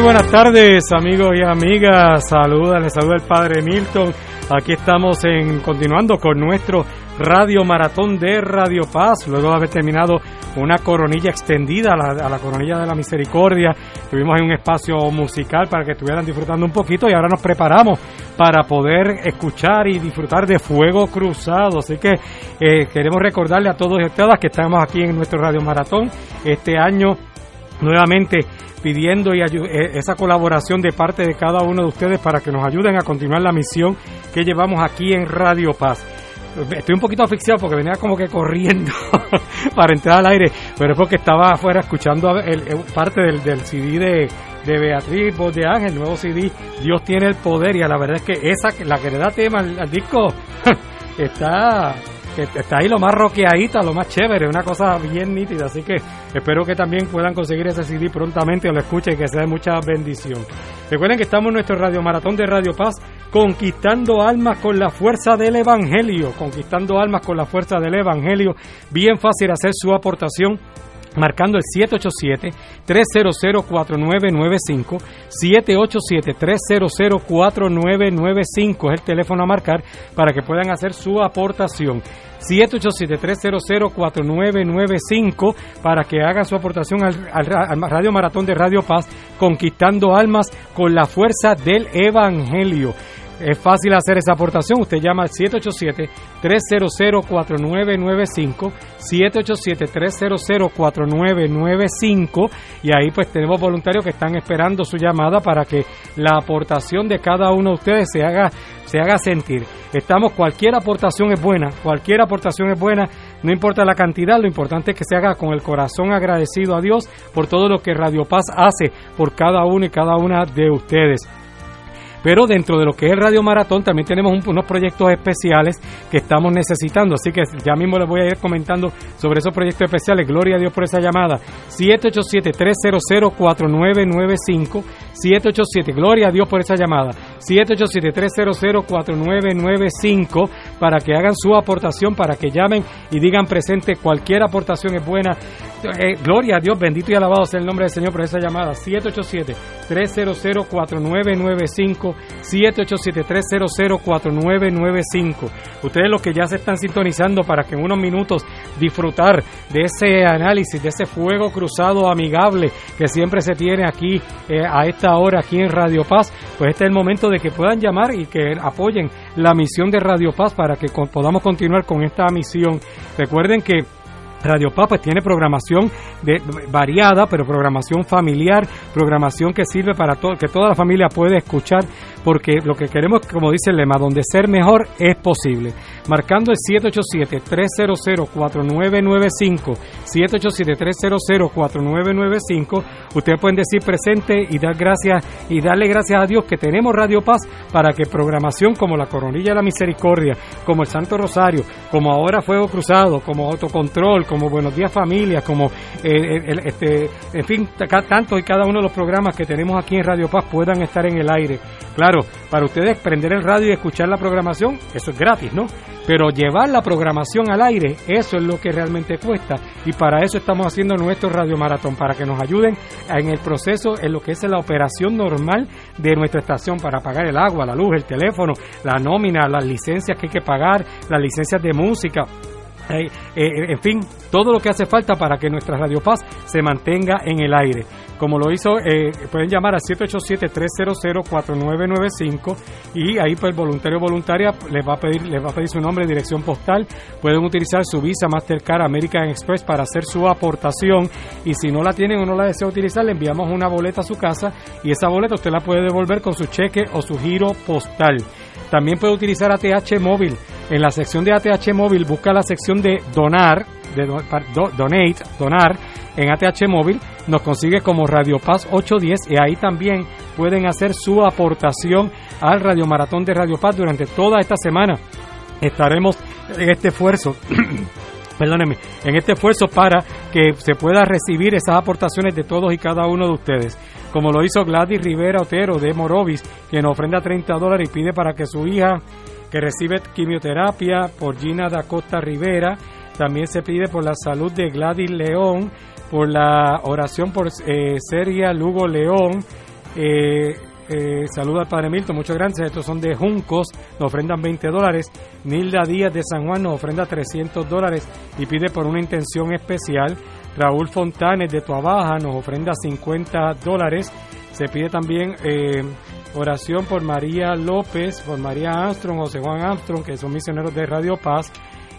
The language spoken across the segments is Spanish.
Muy buenas tardes, amigos y amigas. Saluda, les saluda el Padre Milton. Aquí estamos en continuando con nuestro Radio Maratón de Radio Paz, luego de haber terminado una coronilla extendida a la, coronilla de la misericordia. Tuvimos en un espacio musical para que estuvieran disfrutando un poquito y ahora nos preparamos para poder escuchar y disfrutar de Fuego Cruzado. Así que eh, queremos recordarle a todos y a todas que estamos aquí en nuestro Radio Maratón este año nuevamente pidiendo y eh, esa colaboración de parte de cada uno de ustedes para que nos ayuden a continuar la misión que llevamos aquí en Radio Paz. Estoy un poquito asfixiado porque venía como que corriendo para entrar al aire, pero es porque estaba afuera escuchando el, parte del, CD de, Beatriz Voz de Ángel, el nuevo CD, Dios tiene el poder, y la verdad es que esa, la que le da tema al, al disco, está está ahí lo más roqueadita, lo más chévere, una cosa bien nítida. Así que espero que también puedan conseguir ese CD prontamente o lo escuchen, que sea de mucha bendición. Recuerden que estamos en nuestro Radio Maratón de Radio Paz, conquistando almas con la fuerza del Evangelio, conquistando almas con la fuerza del Evangelio. Bien fácil hacer su aportación marcando el 787-300-4995, 787-300-4995 es el teléfono a marcar para que puedan hacer su aportación. 787-300-4995 para que hagan su aportación al, al, al, Radio Maratón de Radio Paz, conquistando almas con la fuerza del Evangelio. Es fácil hacer esa aportación. Usted llama al 787-300-4995, 787-300-4995 y ahí pues tenemos voluntarios que están esperando su llamada para que la aportación de cada uno de ustedes se haga, se haga sentir. Estamos, cualquier aportación es buena, cualquier aportación es buena, no importa la cantidad, lo importante es que se haga con el corazón agradecido a Dios por todo lo que Radio Paz hace por cada uno y cada una de ustedes. Pero dentro de lo que es Radio Maratón también tenemos un, unos proyectos especiales que estamos necesitando. Así que ya mismo les voy a ir comentando sobre esos proyectos especiales. Gloria a Dios por esa llamada. 787-300-4995. 787, gloria a Dios por esa llamada. 787-300-4995 para que hagan su aportación, para que llamen y digan presente. Cualquier aportación es buena. Eh, gloria a Dios, bendito y alabado sea el nombre del Señor por esa llamada. 787-300-4995. 787-300-4995. Ustedes los que ya se están sintonizando para que en unos minutos disfrutar de ese análisis, de ese fuego cruzado amigable que siempre se tiene aquí eh, a esta hora aquí en Radio Paz, pues este es el momento de que puedan llamar y que apoyen la misión de Radio Paz para que podamos continuar con esta misión. Recuerden que Radio Paz pues tiene programación variada, pero programación familiar, programación que sirve para todo, que toda la familia puede escuchar, porque lo que queremos, como dice el lema, donde ser mejor es posible. Marcando el 787-300-4995, 787-300-4995, ustedes pueden decir presente y dar gracias y darle gracias a Dios que tenemos Radio Paz para que programación como la Coronilla de la Misericordia, como el Santo Rosario, como ahora Fuego Cruzado, como Autocontrol, como Buenos Días Familia, como eh, el, este, en fin, tanto y cada uno de los programas que tenemos aquí en Radio Paz puedan estar en el aire. Claro, para ustedes prender el radio y escuchar la programación, eso es gratis, ¿no? Pero llevar la programación al aire, eso es lo que realmente cuesta. Y para eso estamos haciendo nuestro Radio Maratón, para que nos ayuden en el proceso, en lo que es la operación normal de nuestra estación, para pagar el agua, la luz, el teléfono, la nómina, las licencias que hay que pagar, las licencias de música. Eh, eh, en fin, todo lo que hace falta para que nuestra Radio Paz se mantenga en el aire. Como lo hizo, eh, pueden llamar al 787-300-4995 y ahí pues el voluntario o voluntaria les va a pedir les va a pedir su nombre dirección postal. Pueden utilizar su Visa Mastercard American Express para hacer su aportación y si no la tienen o no la desea utilizar, le enviamos una boleta a su casa y esa boleta usted la puede devolver con su cheque o su giro postal. También puede utilizar ATH móvil. En la sección de ATH móvil busca la sección de donar, de do, donate, donar en ATH móvil, nos consigue como Radio Paz 810 y ahí también pueden hacer su aportación al Radio Maratón de Radio Paz durante toda esta semana. Estaremos en este esfuerzo perdónenme, en este esfuerzo para que se pueda recibir esas aportaciones de todos y cada uno de ustedes. Como lo hizo Gladys Rivera Otero de Morovis, quien ofrenda 30 dólares y pide para que su hija, que recibe quimioterapia por Gina da Costa Rivera, también se pide por la salud de Gladys León, por la oración por eh, Lugo León, Eh, eh, saluda al Padre Milton, muchas gracias. Estos son de Juncos, nos ofrendan 20 dólares. Nilda Díaz de San Juan nos ofrenda 300 dólares y pide por una intención especial. Raúl Fontanes de Tuabaja nos ofrenda 50 dólares. Se pide también eh, oración por María López, por María Armstrong, José Juan Armstrong, que son misioneros de Radio Paz.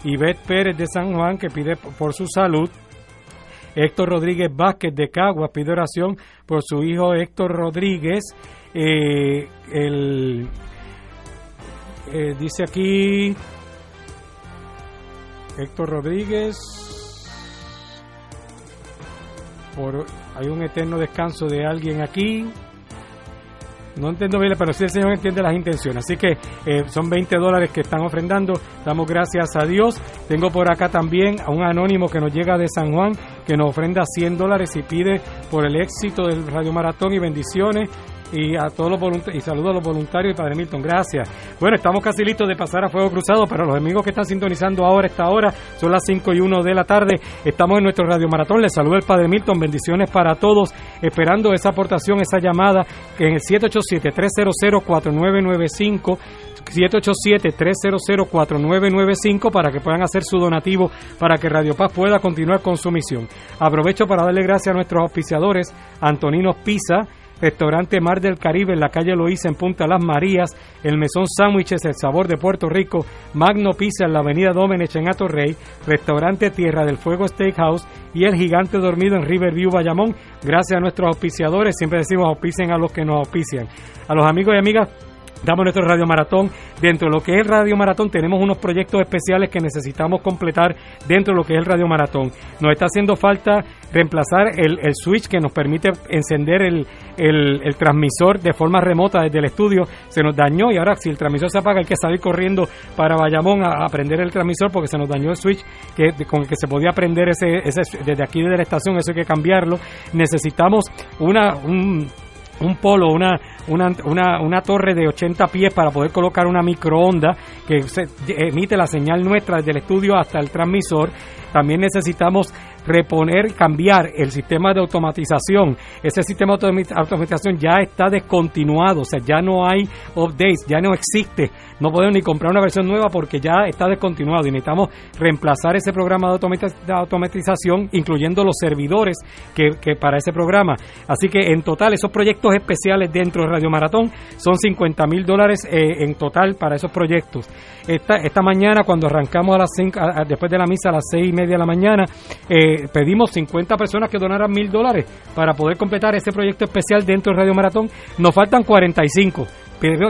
Beth Pérez de San Juan, que pide por su salud. Héctor Rodríguez Vázquez de Cagua pide oración por su hijo Héctor Rodríguez. Eh, el, eh, dice aquí Héctor Rodríguez. Por, hay un eterno descanso de alguien aquí. No entiendo bien, pero sí el Señor entiende las intenciones. Así que eh, son 20 dólares que están ofrendando. Damos gracias a Dios. Tengo por acá también a un anónimo que nos llega de San Juan, que nos ofrenda 100 dólares y pide por el éxito del Radio Maratón y bendiciones y a todos los y saludo a los voluntarios y Padre Milton, gracias. Bueno, estamos casi listos de pasar a fuego cruzado, pero los amigos que están sintonizando ahora esta hora son las 5 y 1 de la tarde. Estamos en nuestro radio maratón. Les saludo el Padre Milton, bendiciones para todos, esperando esa aportación, esa llamada en el 787-300-4995. 787-300-4995 para que puedan hacer su donativo para que Radio Paz pueda continuar con su misión. Aprovecho para darle gracias a nuestros auspiciadores, Antonino Pisa, Restaurante Mar del Caribe en la calle Loíza en Punta Las Marías, el Mesón Sándwiches El Sabor de Puerto Rico, Magno Pizza en la avenida Domenech en Rey, Restaurante Tierra del Fuego Steakhouse y El Gigante Dormido en Riverview, Bayamón. Gracias a nuestros auspiciadores, siempre decimos auspicien a los que nos auspician. A los amigos y amigas Damos nuestro Radio Maratón. Dentro de lo que es el Radio Maratón tenemos unos proyectos especiales que necesitamos completar dentro de lo que es el Radio Maratón. Nos está haciendo falta reemplazar el, switch que nos permite encender el, el, transmisor de forma remota desde el estudio. Se nos dañó y ahora si el transmisor se apaga hay que salir corriendo para Bayamón a, prender el transmisor porque se nos dañó el switch que, con el que se podía prender ese, ese, desde aquí desde la estación. Eso hay que cambiarlo. Necesitamos una... Un, un polo, una, una, una, una, torre de 80 pies para poder colocar una microonda que emite la señal nuestra desde el estudio hasta el transmisor. También necesitamos reponer, cambiar el sistema de automatización. Ese sistema de automatización ya está descontinuado, o sea, ya no hay updates, ya no existe. No podemos ni comprar una versión nueva porque ya está descontinuado y necesitamos reemplazar ese programa de automatización, incluyendo los servidores que, que para ese programa. Así que en total, esos proyectos especiales dentro de Radio Maratón son 50 mil dólares eh, en total para esos proyectos. Esta, esta mañana, cuando arrancamos a las cinco, después de la misa a las seis y media de la mañana, eh, pedimos 50 personas que donaran mil dólares para poder completar ese proyecto especial dentro de Radio Maratón. Nos faltan 45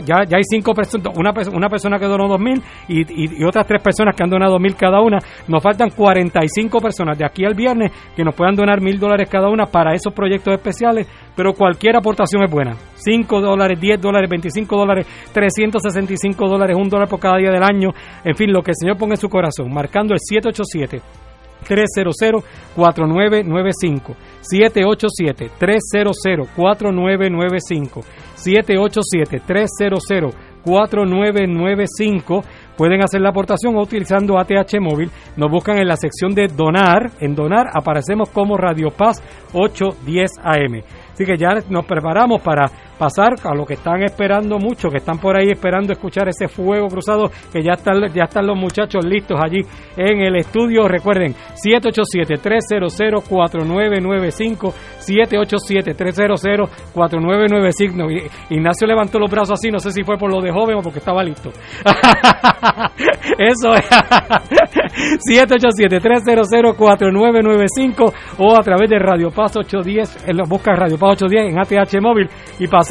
ya, ya hay cinco personas, una, una persona que donó dos mil y, otras tres personas que han donado mil cada una. Nos faltan 45 personas de aquí al viernes que nos puedan donar mil dólares cada una para esos proyectos especiales, pero cualquier aportación es buena. 5 dólares, 10 dólares, 25 dólares, 365 dólares, un dólar por cada día del año. En fin, lo que el Señor ponga en su corazón, marcando el 787. 300-4995. 787-300-4995. 787-300-4995. Pueden hacer la aportación utilizando ATH móvil. Nos buscan en la sección de donar. En donar aparecemos como Radio Paz 810 AM. Así que ya nos preparamos para pasar a lo que están esperando mucho, que están por ahí esperando escuchar ese fuego cruzado, que ya están, ya están los muchachos listos allí en el estudio. Recuerden, 787-300-4995, 787-300-4995. Ignacio levantó los brazos así, no sé si fue por lo de joven o porque estaba listo. Eso es. 787-300-4995 o a través de Radio Paz 810, en busca Radio Paz 810 en ATH móvil y pasemos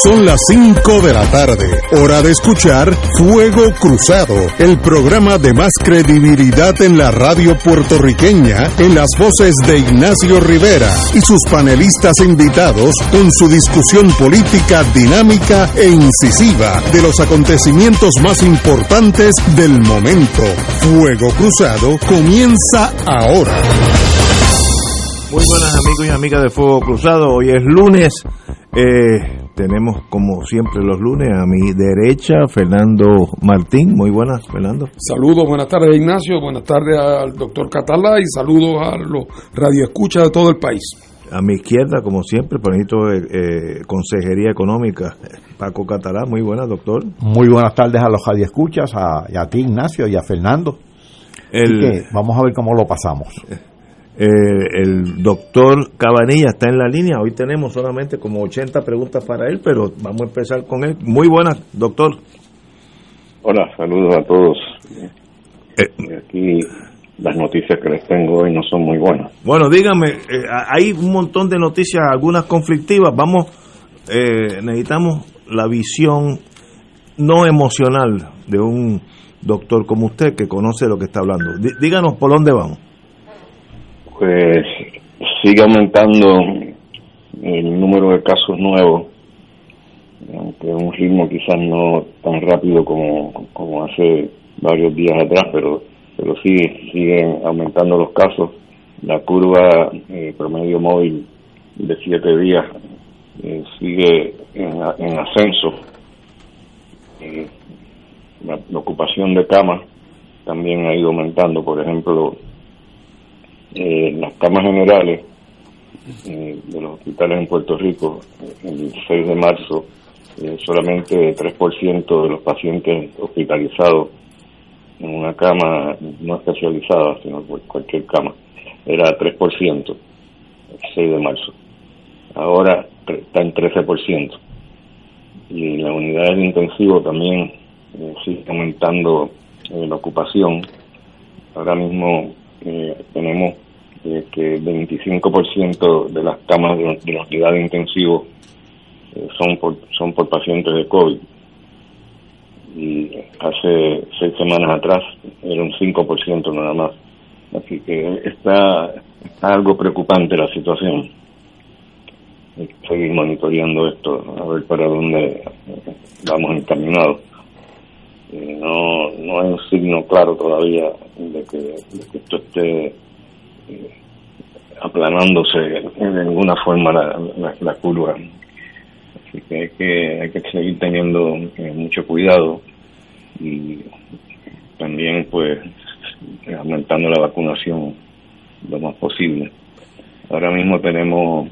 Son las 5 de la tarde, hora de escuchar Fuego Cruzado, el programa de más credibilidad en la radio puertorriqueña, en las voces de Ignacio Rivera y sus panelistas invitados con su discusión política dinámica e incisiva de los acontecimientos más importantes del momento. Fuego Cruzado comienza ahora. Muy buenas amigos y amigas de Fuego Cruzado. Hoy es lunes. Eh, tenemos como siempre los lunes a mi derecha Fernando Martín. Muy buenas, Fernando. Saludos, buenas tardes Ignacio, buenas tardes al doctor Catalá y saludos a los radioescuchas de todo el país. A mi izquierda, como siempre, panito de eh, Consejería Económica, Paco Catalá. Muy buenas, doctor. Muy buenas tardes a los radioescuchas, a, a ti Ignacio y a Fernando. El, vamos a ver cómo lo pasamos. Eh, el doctor Cabanilla está en la línea. Hoy tenemos solamente como 80 preguntas para él, pero vamos a empezar con él. Muy buenas, doctor. Hola, saludos a todos. Eh, Aquí las noticias que les tengo hoy no son muy buenas. Bueno, dígame, eh, hay un montón de noticias, algunas conflictivas. Vamos, necesitamos la visión no emocional de un doctor como usted que conoce lo que está hablando. Dí- díganos por dónde vamos. Pues sigue aumentando el número de casos nuevos, aunque un ritmo quizás no tan rápido como, como hace varios días atrás, pero pero sí siguen aumentando los casos. La curva eh, promedio móvil de siete días eh, sigue en, en ascenso. Eh, la ocupación de camas también ha ido aumentando. Por ejemplo, eh, las camas generales eh, de los hospitales en Puerto Rico, el 6 de marzo, eh, solamente 3% de los pacientes hospitalizados en una cama no especializada, sino cualquier cama, era 3%, el 6 de marzo. Ahora está en 13%. Y la unidad de intensivo también eh, sigue aumentando eh, la ocupación. Ahora mismo eh, tenemos eh, que el 25% de las camas de, de intensivo eh, son por son por pacientes de COVID. Y hace seis semanas atrás era un 5% nada más. Así que está, está algo preocupante la situación. Seguir monitoreando esto a ver para dónde vamos encaminados no no hay un signo claro todavía de que, de que esto esté eh, aplanándose de ninguna forma la, la, la curva. Así que hay que, hay que seguir teniendo eh, mucho cuidado y también pues aumentando la vacunación lo más posible. Ahora mismo tenemos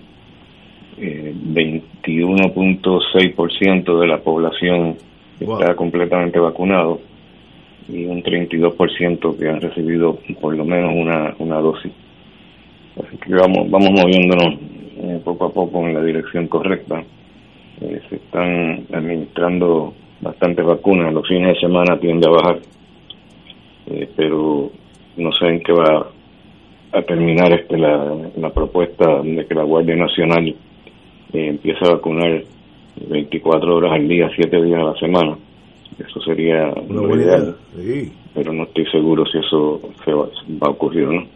eh, 21.6% de la población Wow. está completamente vacunado y un 32% que han recibido por lo menos una, una dosis. Así que vamos, vamos moviéndonos eh, poco a poco en la dirección correcta. Eh, se están administrando bastantes vacunas, los fines de semana tiende a bajar, eh, pero no sé en qué va a terminar este la, la propuesta de que la Guardia Nacional empiece a vacunar 24 horas al día, 7 días a la semana. Eso sería Una lo buena ideal, idea. Sí. pero no estoy seguro si eso se va, va a ocurrir o no.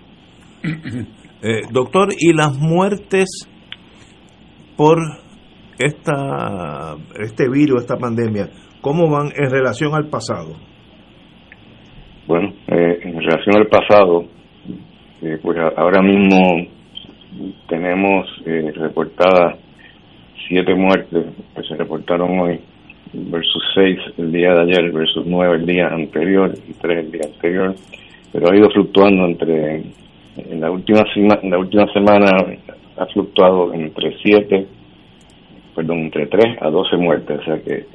Eh, doctor, ¿y las muertes por esta este virus, esta pandemia, cómo van en relación al pasado? Bueno, eh, en relación al pasado, eh, pues ahora mismo tenemos eh, reportadas siete muertes que se reportaron hoy versus seis el día de ayer versus nueve el día anterior y tres el día anterior, pero ha ido fluctuando entre en la última semana ha fluctuado entre siete, perdón, entre tres a doce muertes, o sea que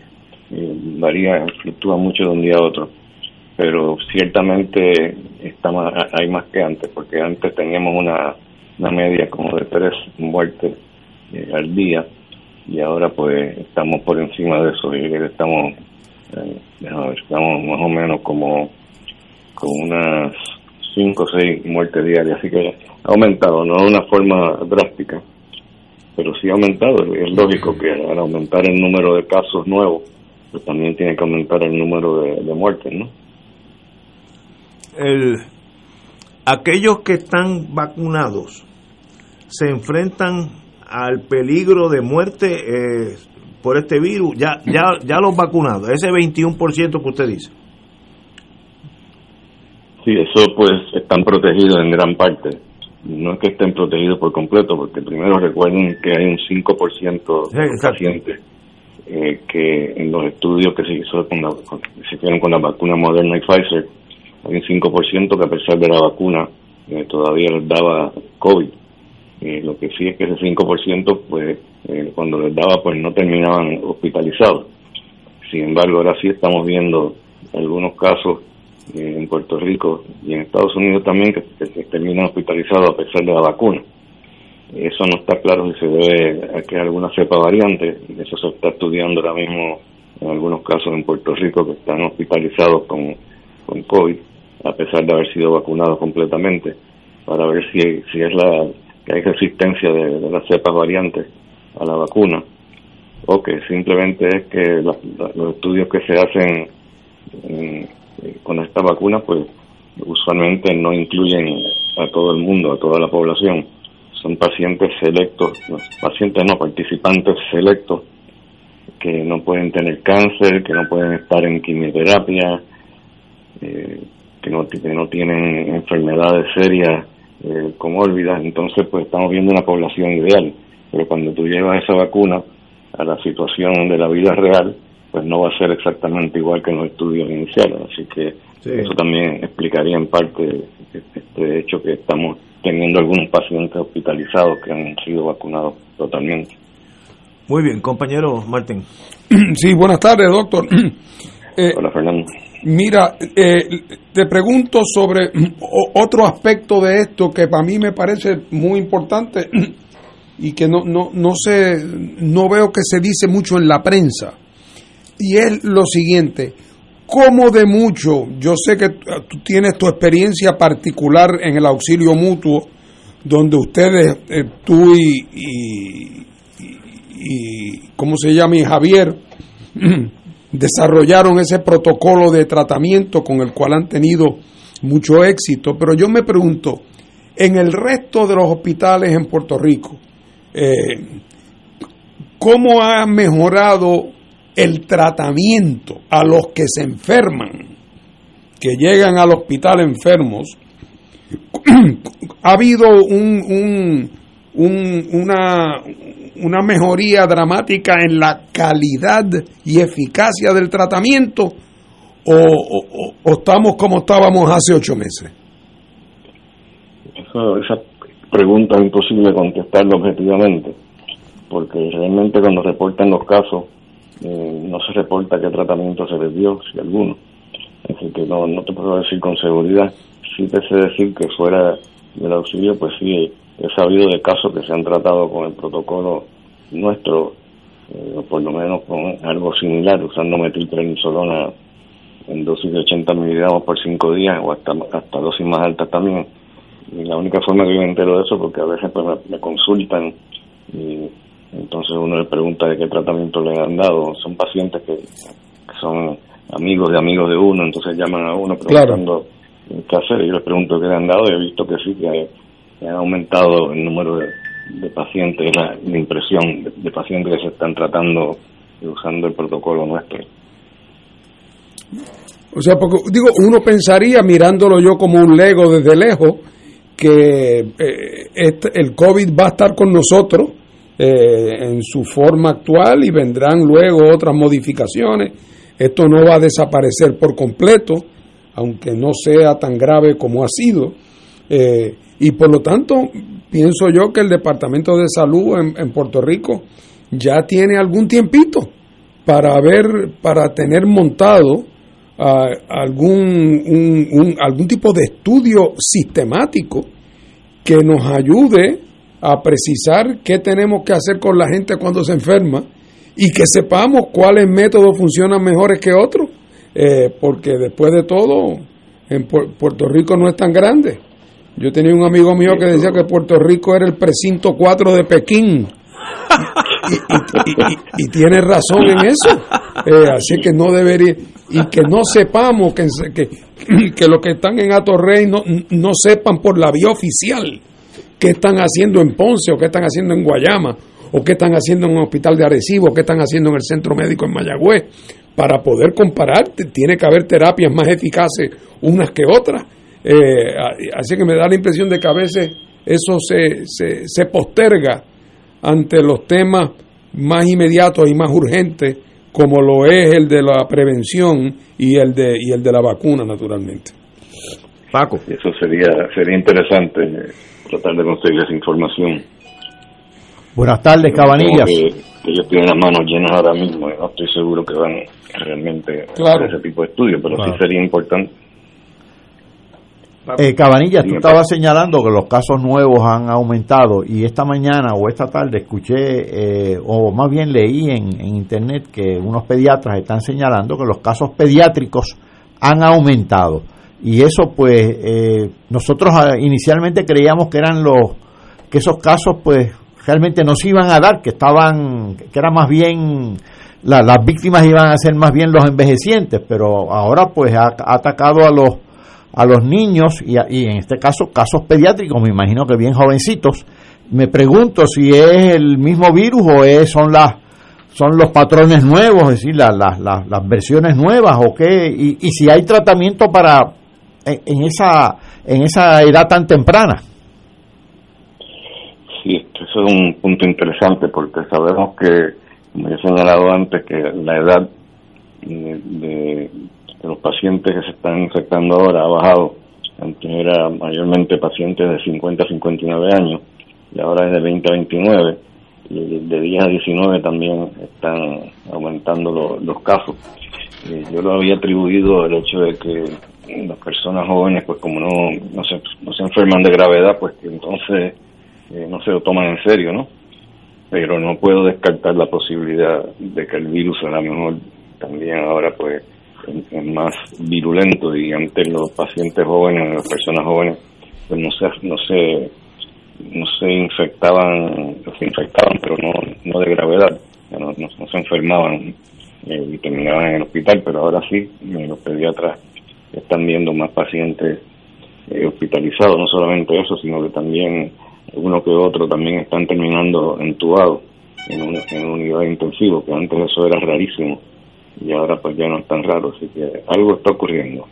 eh, varía, fluctúa mucho de un día a otro pero ciertamente está más, hay más que antes, porque antes teníamos una, una media como de tres muertes eh, al día y ahora pues estamos por encima de eso y estamos, eh, ver, más o menos como con unas cinco o seis muertes diarias, así que ha aumentado, no de una forma drástica, pero sí ha aumentado. Es lógico que al aumentar el número de casos nuevos, pues también tiene que aumentar el número de, de muertes, ¿no? El, aquellos que están vacunados se enfrentan al peligro de muerte eh, por este virus, ya, ya, ya los vacunados, ese 21% que usted dice. Sí, eso pues están protegidos en gran parte. No es que estén protegidos por completo, porque primero recuerden que hay un 5% de pacientes eh, que en los estudios que se, hizo con la, con- se hicieron con la vacuna Moderna y Pfizer, hay un 5% que a pesar de la vacuna eh, todavía les daba COVID. Eh, lo que sí es que ese 5%, pues eh, cuando les daba, pues no terminaban hospitalizados. Sin embargo, ahora sí estamos viendo algunos casos eh, en Puerto Rico y en Estados Unidos también que, que terminan hospitalizados a pesar de la vacuna. Eso no está claro si se debe a que alguna cepa variante, eso se está estudiando ahora mismo en algunos casos en Puerto Rico que están hospitalizados con, con COVID, a pesar de haber sido vacunados completamente, para ver si, si es la que hay resistencia de, las cepas variantes a la vacuna, o que simplemente es que los estudios que se hacen en- eh, con esta vacuna, pues usualmente no incluyen a todo el mundo, a toda la población. Son pacientes selectos, pacientes no, participantes selectos que no pueden tener cáncer, que no pueden estar en quimioterapia, eh, que, no, que no tienen enfermedades serias eh, comórbidas. Entonces, pues estamos viendo una población ideal. Pero cuando tú llevas esa vacuna a la situación de la vida real, pues no va a ser exactamente igual que en los estudios iniciales. Así que Sí. eso también explicaría en parte este hecho que estamos teniendo algunos pacientes hospitalizados que han sido vacunados totalmente. Muy bien, compañero Martín. Sí, buenas tardes, doctor. Eh, Hola, Fernando. Mira, eh, te pregunto sobre o- otro aspecto de esto que para mí me parece muy importante y que no, no, no no veo que se dice mucho en la prensa. Y es lo siguiente, ¿cómo de mucho? Yo sé que tú tienes tu experiencia particular en el auxilio mutuo, donde ustedes, eh, tú y, y, y- ¿cómo se llama? Y Javier, desarrollaron ese protocolo de tratamiento con el cual han tenido mucho éxito, pero yo me pregunto, en el resto de los hospitales en Puerto Rico, eh, ¿cómo ha mejorado el tratamiento a los que se enferman, que llegan al hospital enfermos? ¿Ha habido un, un- un- una, una mejoría dramática en la calidad y eficacia del tratamiento o, estamos como estábamos hace ocho meses? Eso, esa pregunta es imposible contestarla objetivamente, porque realmente cuando reportan los casos eh, no se reporta qué tratamiento se les dio, si alguno. Así que no, no te puedo decir con seguridad. Sí te sé decir que fuera del auxilio, pues sí, he sabido de casos que se han tratado con el protocolo nuestro, eh, por lo menos con algo similar, usando metilprednisolona en dosis de 80 miligramos por 5 días o hasta, hasta dosis más altas también. Y la única forma que yo me entero de eso porque a veces pues, me, me consultan y entonces uno le pregunta de qué tratamiento le han dado. Son pacientes que, que son amigos de amigos de uno, entonces llaman a uno preguntando qué hacer. Y yo les pregunto qué le han dado y he visto que sí, que, que han aumentado el número de, de pacientes, la, la impresión de, de pacientes que se están tratando y usando el protocolo nuestro. O sea, porque digo, uno pensaría mirándolo yo como un lego desde lejos que eh, este- el COVID va a estar con nosotros eh, en su forma actual y vendrán luego otras modificaciones. Esto no va a desaparecer por completo, aunque no sea tan grave como ha sido. Eh, y por lo tanto, pienso yo que el Departamento de Salud en, en Puerto Rico ya tiene algún tiempito para ver, para tener montado ah, algún, un- algún tipo de estudio sistemático que nos ayude a precisar qué tenemos que hacer con la gente cuando se enferma y que sepamos cuáles métodos funcionan mejores que otros, eh, porque después de todo, en Pu- Puerto Rico no es tan grande. Yo tenía un amigo mío que decía que Puerto Rico era el precinto 4 de Pekín y, tiene razón en eso. Eh, así que no debería, y que no sepamos que, que, que los que están en Atorrey no, no sepan por la vía oficial qué están haciendo en Ponce o qué están haciendo en Guayama o qué están haciendo en un hospital de Arecibo o qué están haciendo en el centro médico en Mayagüez. Para poder comparar, tiene que haber terapias más eficaces unas que otras. Eh, así que me da la impresión de que a veces eso se, se, se posterga ante los temas más inmediatos y más urgentes como lo es el de la prevención y el de y el de la vacuna naturalmente. Paco, eso sería sería interesante eh, tratar de conseguir esa información. Buenas tardes, Cabanillas. Que, ellos tienen las manos llenas ahora mismo, no estoy seguro que van realmente a hacer ese tipo de estudios, pero sí sería importante. Eh, Cabanilla, tú estabas señalando que los casos nuevos han aumentado y esta mañana o esta tarde escuché, eh, o más bien leí en, internet que unos pediatras están señalando que los casos pediátricos han aumentado. Y eso pues eh, nosotros ah, inicialmente creíamos que eran los, que esos casos pues realmente no se iban a dar, que estaban, que era más bien las víctimas iban a ser más bien los envejecientes, pero ahora pues ha atacado a los a los niños y, en este caso casos pediátricos, me imagino que bien jovencitos. Me pregunto si es el mismo virus o es, son las son los patrones nuevos, es decir, las, versiones nuevas o qué, y, si hay tratamiento para en, esa en esa edad tan temprana. Sí, eso es un punto interesante porque sabemos que, como he señalado antes, que la edad de los pacientes que se están infectando ahora ha bajado. Antes era mayormente pacientes de 50 a 59 años y ahora es de 20 a 29 y de 10 a 19 también están aumentando los casos. Eh, yo lo había atribuido al hecho de que las personas jóvenes, pues como no, no, se, no se enferman de gravedad, pues entonces eh, no se lo toman en serio, ¿no? Pero no puedo descartar la posibilidad de que el virus a lo mejor también ahora pues es más virulento y antes los pacientes jóvenes, las personas jóvenes, pues no se, no se, no se infectaban, se infectaban, pero no, no de gravedad, no, no, se enfermaban eh, y terminaban en el hospital, pero ahora sí, los pediatras están viendo más pacientes eh, hospitalizados, no solamente eso, sino que también uno que otro también están terminando entubados en, un, en unidad intensiva, que antes eso era rarísimo y ahora pues ya no es tan raro, así que algo está ocurriendo.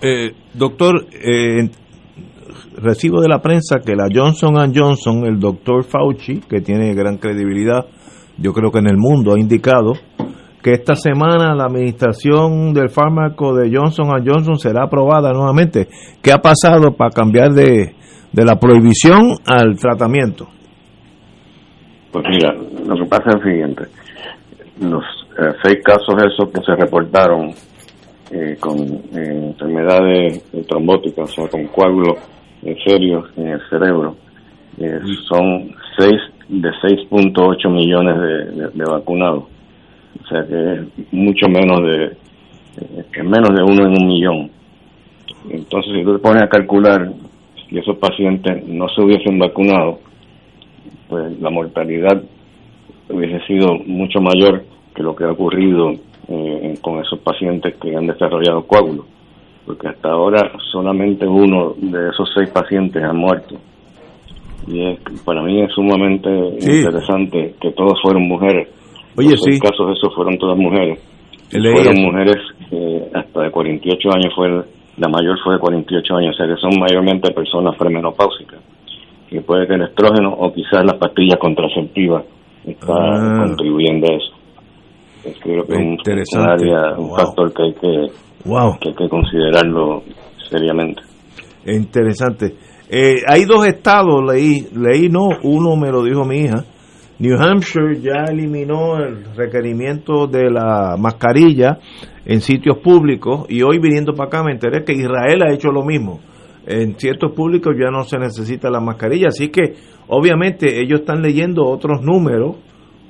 Eh, doctor, eh, recibo de la prensa que la Johnson Johnson, el doctor Fauci, que tiene gran credibilidad, yo creo que en el mundo, ha indicado que esta semana la administración del fármaco de Johnson Johnson será aprobada nuevamente. ¿Qué ha pasado para cambiar de, de la prohibición al tratamiento? Pues mira, lo que pasa es el siguiente. Los eh, seis casos esos que se reportaron eh, con eh, enfermedades trombóticas, o sea, con coágulos serios en el cerebro, son seis de 6.8 millones de, vacunados. O sea que es mucho menos de, que menos de uno en un millón. Entonces, si tú te pones a calcular si esos pacientes no se hubiesen vacunado, pues la mortalidad hubiese sido mucho mayor que lo que ha ocurrido eh, con esos pacientes que han desarrollado coágulos, porque hasta ahora solamente uno de esos seis pacientes ha muerto. Y es, para mí es sumamente interesante que todos fueron mujeres. Oye, Los sí. casos esos fueron todas mujeres. Fueron mujeres hasta de 48 años, fue la mayor fue de 48 años, o sea que son mayormente personas premenopáusicas, que puede que el estrógeno o quizás las pastillas contraceptivas está ah. contribuyendo a eso creo que es un, factor que hay que, que hay que considerarlo seriamente. Interesante. Eh, hay dos estados, leí, leí no, uno me lo dijo mi hija. New Hampshire ya eliminó el requerimiento de la mascarilla en sitios públicos y hoy viniendo para acá me enteré que Israel ha hecho lo mismo. En ciertos públicos ya no se necesita la mascarilla, así que obviamente ellos están leyendo otros números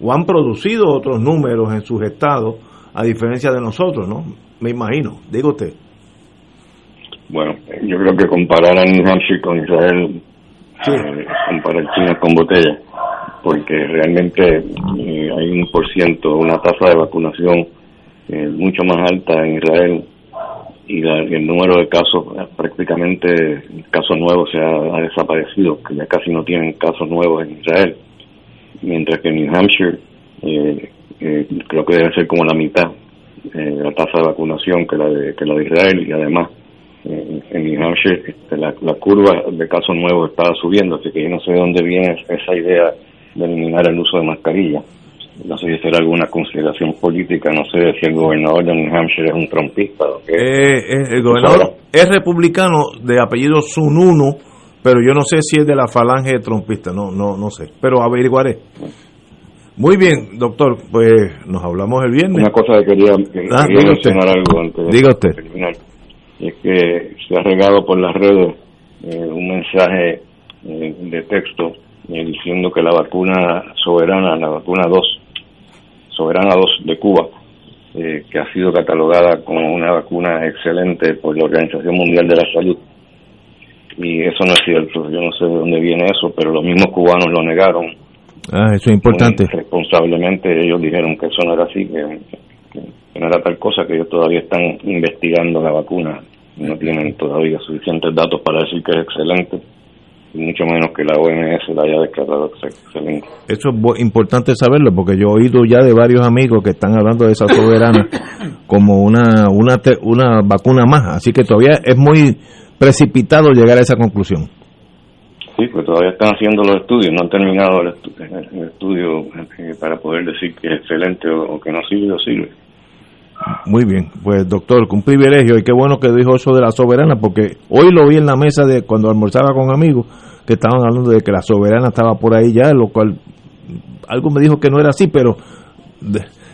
o han producido otros números en sus estados, a diferencia de nosotros, ¿no? Me imagino, digo usted. Bueno, yo creo que comparar a New Hampshire con Israel, eh, comparar China con botella, porque realmente eh, hay un por ciento, una tasa de vacunación eh, mucho más alta en Israel y, el número de casos, prácticamente casos nuevos se ha, desaparecido, que ya casi no tienen casos nuevos en Israel, mientras que en New Hampshire eh, creo que debe ser como la mitad la tasa de vacunación que la de, que la de Israel y además en New Hampshire este, la, la, curva de casos nuevos estaba subiendo, así que yo no sé de dónde viene esa idea de eliminar el uso de mascarilla. No sé si será alguna consideración política, no sé si el gobernador de New Hampshire es un trompista o qué. Eh, eh, el gobernador es republicano de apellido Sununu, pero yo no sé si es de la falange de trompistas, no, no, no sé, pero averiguaré. Muy bien, doctor, pues nos hablamos el viernes. Una cosa que quería, ah, mencionar algo antes diga usted. terminar, es que se ha regado por las redes eh, un mensaje de texto eh, diciendo que la vacuna soberana, la vacuna 2, soberana 2 de Cuba, eh, que ha sido catalogada como una vacuna excelente por la Organización Mundial de la Salud. Y eso no es cierto, yo no sé de dónde viene eso, pero los mismos cubanos lo negaron. Ah, eso es importante. Responsablemente ellos dijeron que eso no era así, que, que no era tal cosa, que ellos todavía están investigando la vacuna, no tienen todavía suficientes datos para decir que es excelente mucho menos que la OMS la haya declarado excelente. Eso es importante saberlo porque yo he oído ya de varios amigos que están hablando de esa soberana como una, una, una vacuna más, así que todavía es muy precipitado llegar a esa conclusión. Sí, pues todavía están haciendo los estudios, no han terminado el, estudio eh, para poder decir que es excelente o, que no sirve o sirve. Muy bien, pues doctor, un privilegio y qué bueno que dijo eso de la soberana, porque hoy lo vi en la mesa de cuando almorzaba con amigos que estaban hablando de que la soberana estaba por ahí ya, lo cual algo me dijo que no era así, pero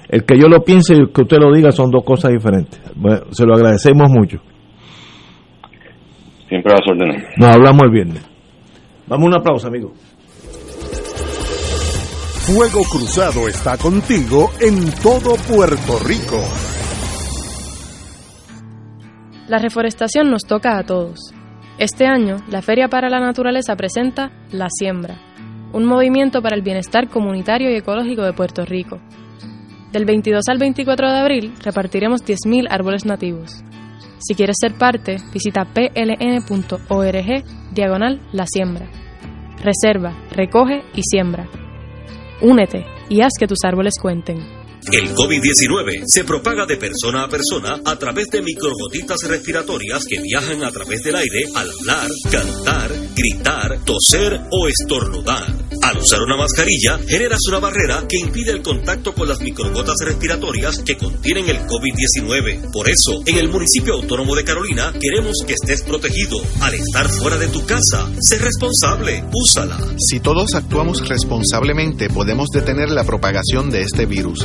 el que yo lo piense y el que usted lo diga son dos cosas diferentes. Bueno, se lo agradecemos mucho. Siempre a las órdenes. Nos hablamos el viernes. Vamos a una pausa, amigo. Fuego Cruzado está contigo en todo Puerto Rico. La reforestación nos toca a todos. Este año, la Feria para la Naturaleza presenta La Siembra, un movimiento para el bienestar comunitario y ecológico de Puerto Rico. Del 22 al 24 de abril repartiremos 10.000 árboles nativos. Si quieres ser parte, visita pln.org diagonal La Siembra. Reserva, recoge y siembra. Únete y haz que tus árboles cuenten. El COVID-19 se propaga de persona a persona a través de microgotitas respiratorias que viajan a través del aire al hablar, cantar, gritar, toser o estornudar. Al usar una mascarilla, generas una barrera que impide el contacto con las microgotas respiratorias que contienen el COVID-19. Por eso, en el municipio autónomo de Carolina, queremos que estés protegido. Al estar fuera de tu casa, sé responsable, úsala. Si todos actuamos responsablemente, podemos detener la propagación de este virus.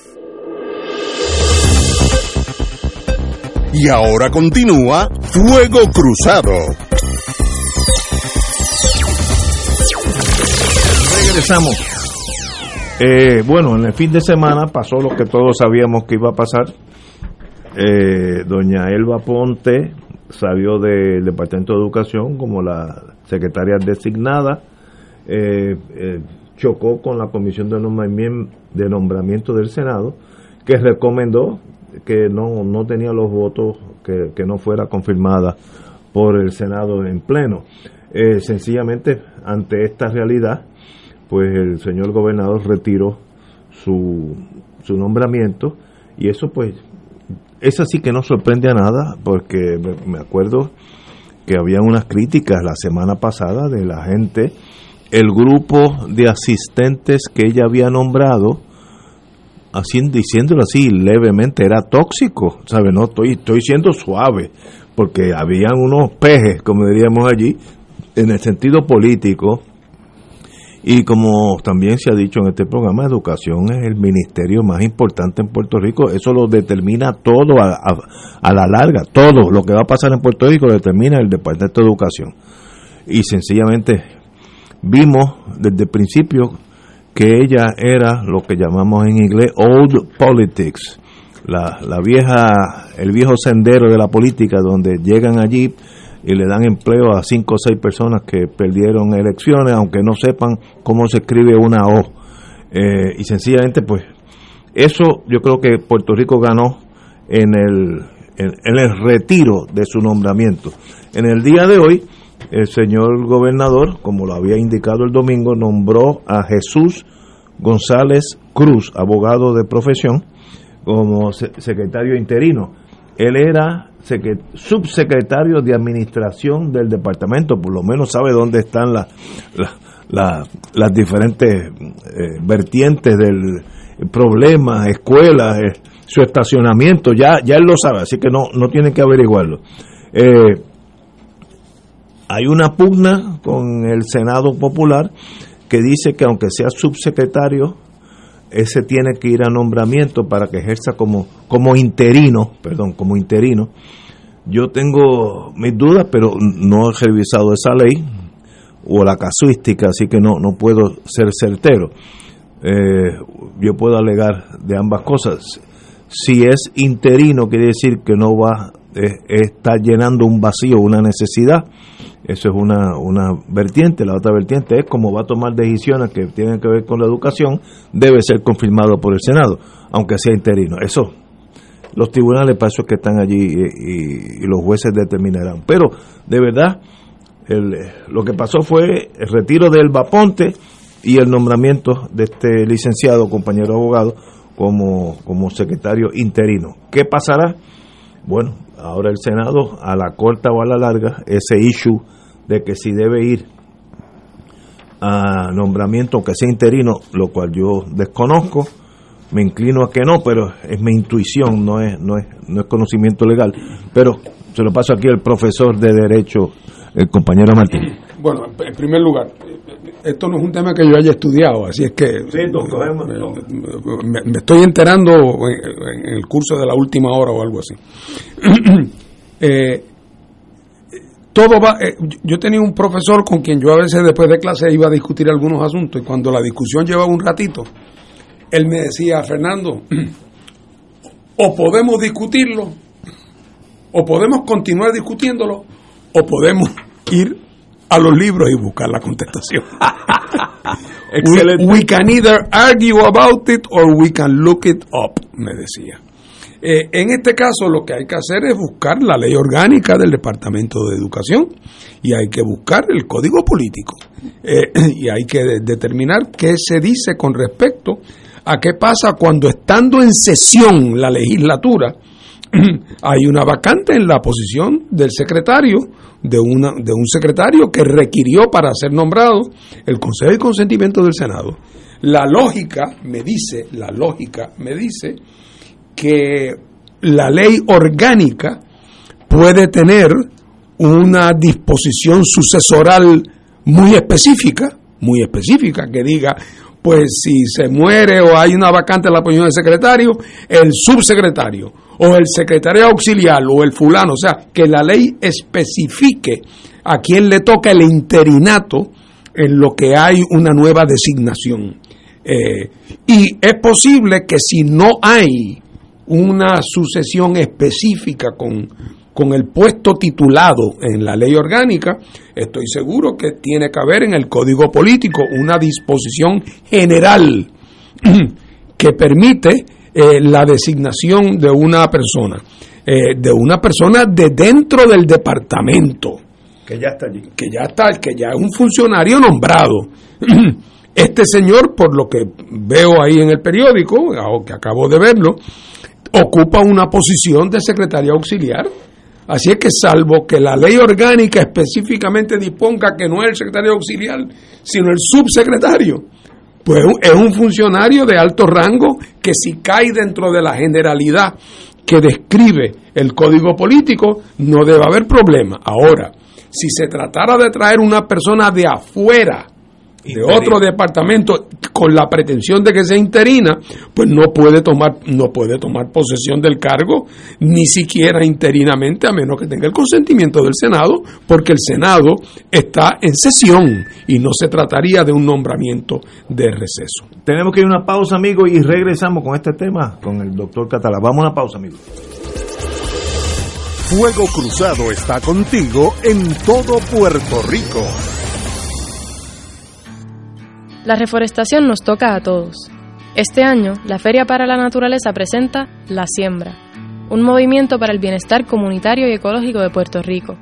Y ahora continúa Fuego Cruzado. Regresamos. Eh, bueno, en el fin de semana pasó lo que todos sabíamos que iba a pasar. eh, doña Elba Ponte salió del Departamento de Educación como la secretaria designada, eh, eh, chocó con la Comisión de Nombramiento, de Nombramiento del Senado, que recomendó que no, no tenía los votos, que, que no fuera confirmada por el Senado en pleno. Eh, sencillamente, ante esta realidad, pues el señor gobernador retiró su, su nombramiento y eso pues es así que no sorprende a nada porque me acuerdo que había unas críticas la semana pasada de la gente el grupo de asistentes que ella había nombrado así, diciéndolo así levemente era tóxico sabe no estoy estoy siendo suave porque habían unos pejes como diríamos allí en el sentido político y como también se ha dicho en este programa, educación es el ministerio más importante en Puerto Rico. Eso lo determina todo a, a, la larga. Todo lo que va a pasar en Puerto Rico lo determina el Departamento de Educación. Y sencillamente vimos desde el principio que ella era lo que llamamos en inglés old politics. La, la vieja, el viejo sendero de la política donde llegan allí y le dan empleo a cinco o seis personas que perdieron elecciones, aunque no sepan cómo se escribe una O. Eh, y sencillamente, pues, eso yo creo que Puerto Rico ganó en el, en, el retiro de su nombramiento. En el día de hoy, el señor gobernador, como lo había indicado el domingo, nombró a Jesús González Cruz, abogado de profesión, como secretario interino. Él era subsecretario de administración del departamento, por lo menos sabe dónde están las, diferentes eh, vertientes del problema, escuelas, eh, su estacionamiento, ya, ya él lo sabe, así que no, no tiene que averiguarlo. Eh, hay una pugna con el Senado Popular que dice que aunque sea subsecretario ese tiene que ir a nombramiento para que ejerza como, como interino, perdón, como interino. Yo tengo mis dudas, pero no he revisado esa ley o la casuística, así que no, no puedo ser certero. Eh, yo puedo alegar de ambas cosas. Si es interino, quiere decir que no va, eh, está llenando un vacío, una necesidad eso es una, una vertiente. La otra vertiente es cómo va a tomar decisiones que tienen que ver con la educación, debe ser confirmado por el Senado, aunque sea interino. Eso, los tribunales para eso que están allí y, los jueces determinarán. Pero, de verdad, lo que pasó fue el retiro del Vaponte y el nombramiento de este licenciado, compañero abogado, como, como secretario interino. ¿Qué pasará? Bueno, ahora el Senado, a la corta o a la larga, ese issue de que si debe ir a nombramiento, aunque sea interino, lo cual yo desconozco, me inclino a que no, pero es mi intuición, no es, no es, no es conocimiento legal. Pero se lo paso aquí al profesor de Derecho, el compañero Martín. Bueno, en primer lugar, esto no es un tema que yo haya estudiado, así es que me, estoy enterando en, el curso de la última hora o algo así. eh, todo va, eh, yo tenía un profesor con quien yo a veces después de clase iba a discutir algunos asuntos y cuando la discusión llevaba un ratito, él me decía, Fernando, o podemos discutirlo, o podemos continuar discutiéndolo, o podemos ir a los libros y buscar la contestación. we, can either argue about it or we can look it up, me decía. Eh, en este caso lo que hay que hacer es buscar la ley orgánica del Departamento de Educación y hay que buscar el código político eh, y hay que determinar qué se dice con respecto a qué pasa cuando estando en sesión la legislatura hay una vacante en la posición del secretario de, una, de un secretario que requirió para ser nombrado el Consejo de Consentimiento del Senado. La lógica me dice, la lógica me dice que la ley orgánica puede tener una disposición sucesoral muy específica, muy específica, que diga, pues si se muere o hay una vacante en la posición del secretario, el subsecretario o el secretario auxiliar o el fulano, o sea, que la ley especifique a quién le toca el interinato en lo que hay una nueva designación. Eh, y es posible que si no hay una sucesión específica con, con el puesto titulado en la ley orgánica, estoy seguro que tiene que haber en el Código Político una disposición general que permite eh, la designación de una persona, eh, de una persona de dentro del departamento. Que ya está allí. Que ya está, que ya es un funcionario nombrado. Este señor, por lo que veo ahí en el periódico, o que acabo de verlo, ocupa una posición de secretario auxiliar. Así es que salvo que la ley orgánica específicamente disponga que no es el secretario auxiliar, sino el subsecretario, pues es un funcionario de alto rango que si cae dentro de la generalidad que describe el código político, no debe haber problema. Ahora, si se tratara de traer una persona de afuera, de otro departamento con la pretensión de que sea interina, pues no puede tomar no puede tomar posesión del cargo ni siquiera interinamente a menos que tenga el consentimiento del Senado, porque el Senado está en sesión y no se trataría de un nombramiento de receso. Tenemos que ir a una pausa, amigo, y regresamos con este tema con el doctor Catalá. Vamos a una pausa, amigo. Fuego Cruzado está contigo en todo Puerto Rico. La reforestación nos toca a todos. Este año, la Feria para la Naturaleza presenta La Siembra, un movimiento para el bienestar comunitario y ecológico de Puerto Rico.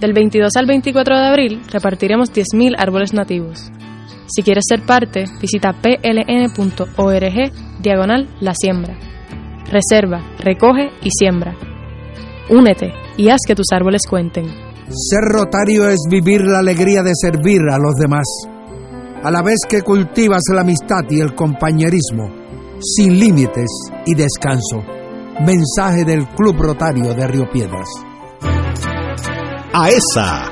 Del 22 al 24 de abril repartiremos 10.000 árboles nativos. Si quieres ser parte, visita pln.org diagonal La Siembra. Reserva, recoge y siembra. Únete y haz que tus árboles cuenten. Ser rotario es vivir la alegría de servir a los demás a la vez que cultivas la amistad y el compañerismo, sin límites y descanso. Mensaje del Club Rotario de Río Piedras. AESA,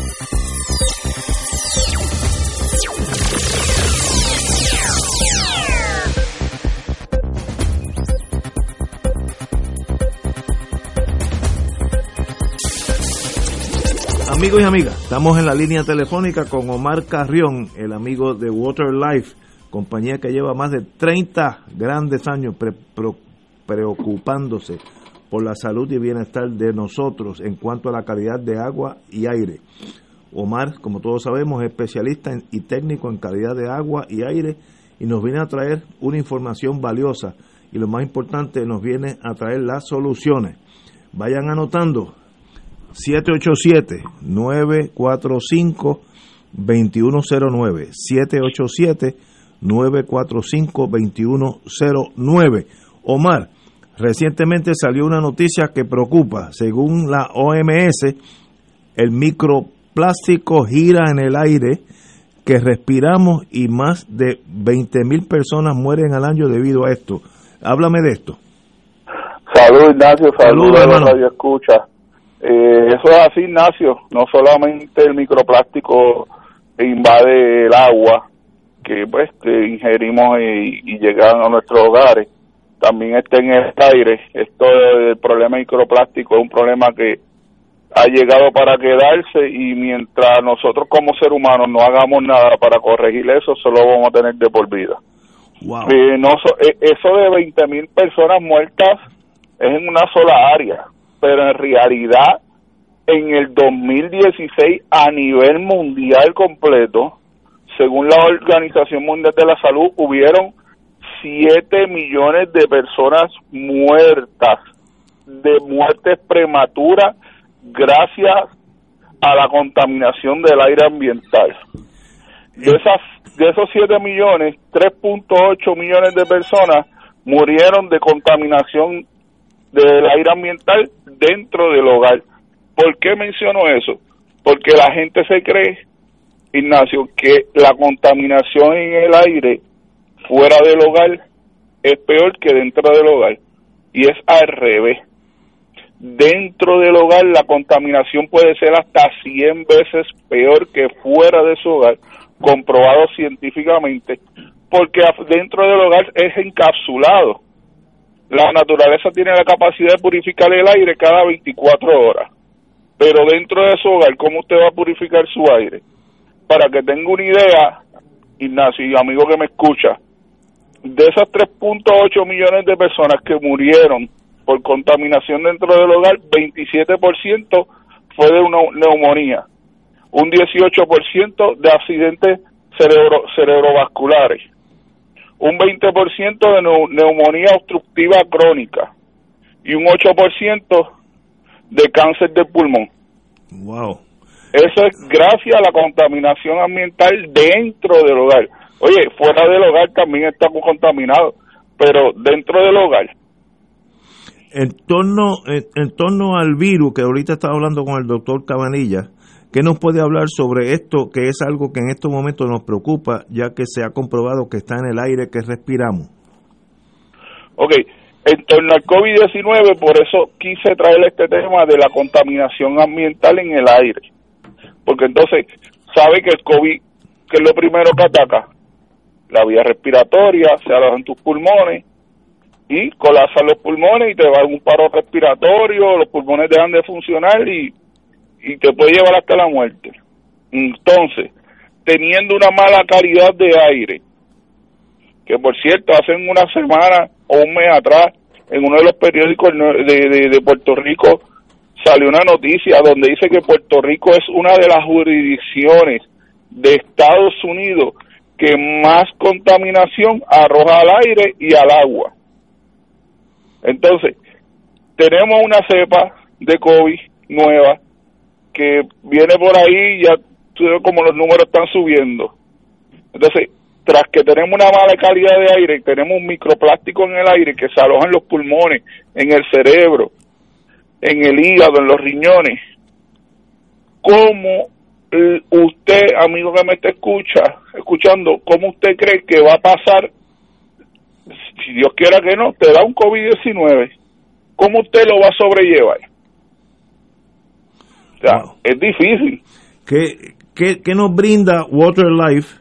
Amigos y amigas, estamos en la línea telefónica con Omar Carrión, el amigo de Water Life, compañía que lleva más de 30 grandes años preocupándose por la salud y bienestar de nosotros en cuanto a la calidad de agua y aire. Omar, como todos sabemos, es especialista y técnico en calidad de agua y aire y nos viene a traer una información valiosa y lo más importante, nos viene a traer las soluciones. Vayan anotando 787-945-2109. 787-945-2109. Omar, recientemente salió una noticia que preocupa. Según la OMS, el microplástico gira en el aire que respiramos y más de 20 mil personas mueren al año debido a esto. Háblame de esto. Salud, Ignacio. Salud, hermano. Escucha. Eh, eso es así, Ignacio. No solamente el microplástico invade el agua que pues que ingerimos y, llegan a nuestros hogares, también está en el aire. Esto del problema microplástico es un problema que ha llegado para quedarse y mientras nosotros como seres humanos no hagamos nada para corregir eso, solo vamos a tener de por vida. Eh, no, eh, eso de 20 mil personas muertas es en una sola área pero en realidad en el 2016 a nivel mundial completo, según la Organización Mundial de la Salud, hubieron 7 millones de personas muertas, de muertes prematuras, gracias a la contaminación del aire ambiental. De, esas, de esos 7 millones, 3.8 millones de personas murieron de contaminación del aire ambiental dentro del hogar. ¿Por qué menciono eso? Porque la gente se cree, Ignacio, que la contaminación en el aire fuera del hogar es peor que dentro del hogar. Y es al revés. dentro del hogar la contaminación puede ser hasta 100 veces peor que fuera de su hogar, comprobado científicamente, porque dentro del hogar es encapsulado. La naturaleza tiene la capacidad de purificar el aire cada 24 horas, pero dentro de su hogar, ¿cómo usted va a purificar su aire? Para que tenga una idea, Ignacio y amigo que me escucha, de esas 3.8 millones de personas que murieron por contaminación dentro del hogar, 27% fue de una neumonía, un 18% de accidentes cerebro, cerebrovasculares, un 20% de neumonía obstructiva crónica y un 8% de cáncer de pulmón. Wow. Eso es gracias a la contaminación ambiental dentro del hogar. Oye, fuera del hogar también estamos contaminados, pero dentro del hogar en torno, en, torno al virus que ahorita estaba hablando con el doctor Cabanilla, ¿qué nos puede hablar sobre esto que es algo que en estos momentos nos preocupa ya que se ha comprobado que está en el aire que respiramos? Ok, en torno al COVID-19, por eso quise traer este tema de la contaminación ambiental en el aire, porque entonces sabe que el COVID, que es lo primero que ataca, la vía respiratoria, se aloja en tus pulmones, y colapsan los pulmones y te va a un paro respiratorio, los pulmones dejan de funcionar y, y te puede llevar hasta la muerte. Entonces, teniendo una mala calidad de aire, que por cierto, hace una semana o un mes atrás, en uno de los periódicos de, de Puerto Rico salió una noticia donde dice que Puerto Rico es una de las jurisdicciones de Estados Unidos que más contaminación arroja al aire y al agua. Entonces, tenemos una cepa de COVID nueva que viene por ahí, ya como los números están subiendo. Entonces, tras que tenemos una mala calidad de aire, tenemos un microplástico en el aire que se aloja en los pulmones, en el cerebro, en el hígado, en los riñones. ¿Cómo usted, amigo que me está escucha, escuchando, cómo usted cree que va a pasar si Dios quiera que no, te da un COVID-19, ¿cómo usted lo va a sobrellevar? O sea, es difícil. ¿Qué, qué, qué nos brinda Water Life?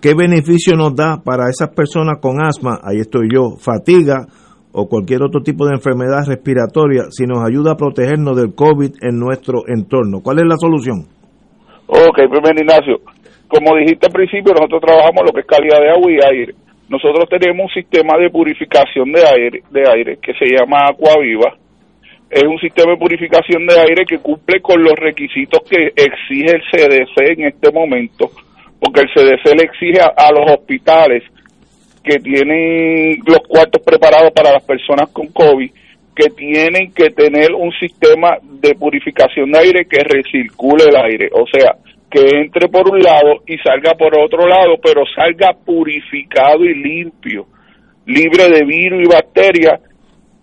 ¿Qué beneficio nos da para esas personas con asma? Ahí estoy yo, fatiga o cualquier otro tipo de enfermedad respiratoria, si nos ayuda a protegernos del COVID en nuestro entorno. ¿Cuál es la solución? Ok, primer Ignacio, como dijiste al principio, nosotros trabajamos lo que es calidad de agua y aire nosotros tenemos un sistema de purificación de aire, de aire que se llama Viva. Es un sistema de purificación de aire que cumple con los requisitos que exige el CDC en este momento, porque el CDC le exige a, los hospitales que tienen los cuartos preparados para las personas con COVID, que tienen que tener un sistema de purificación de aire que recircule el aire. O sea, que entre por un lado y salga por otro lado, pero salga purificado y limpio, libre de virus y bacterias,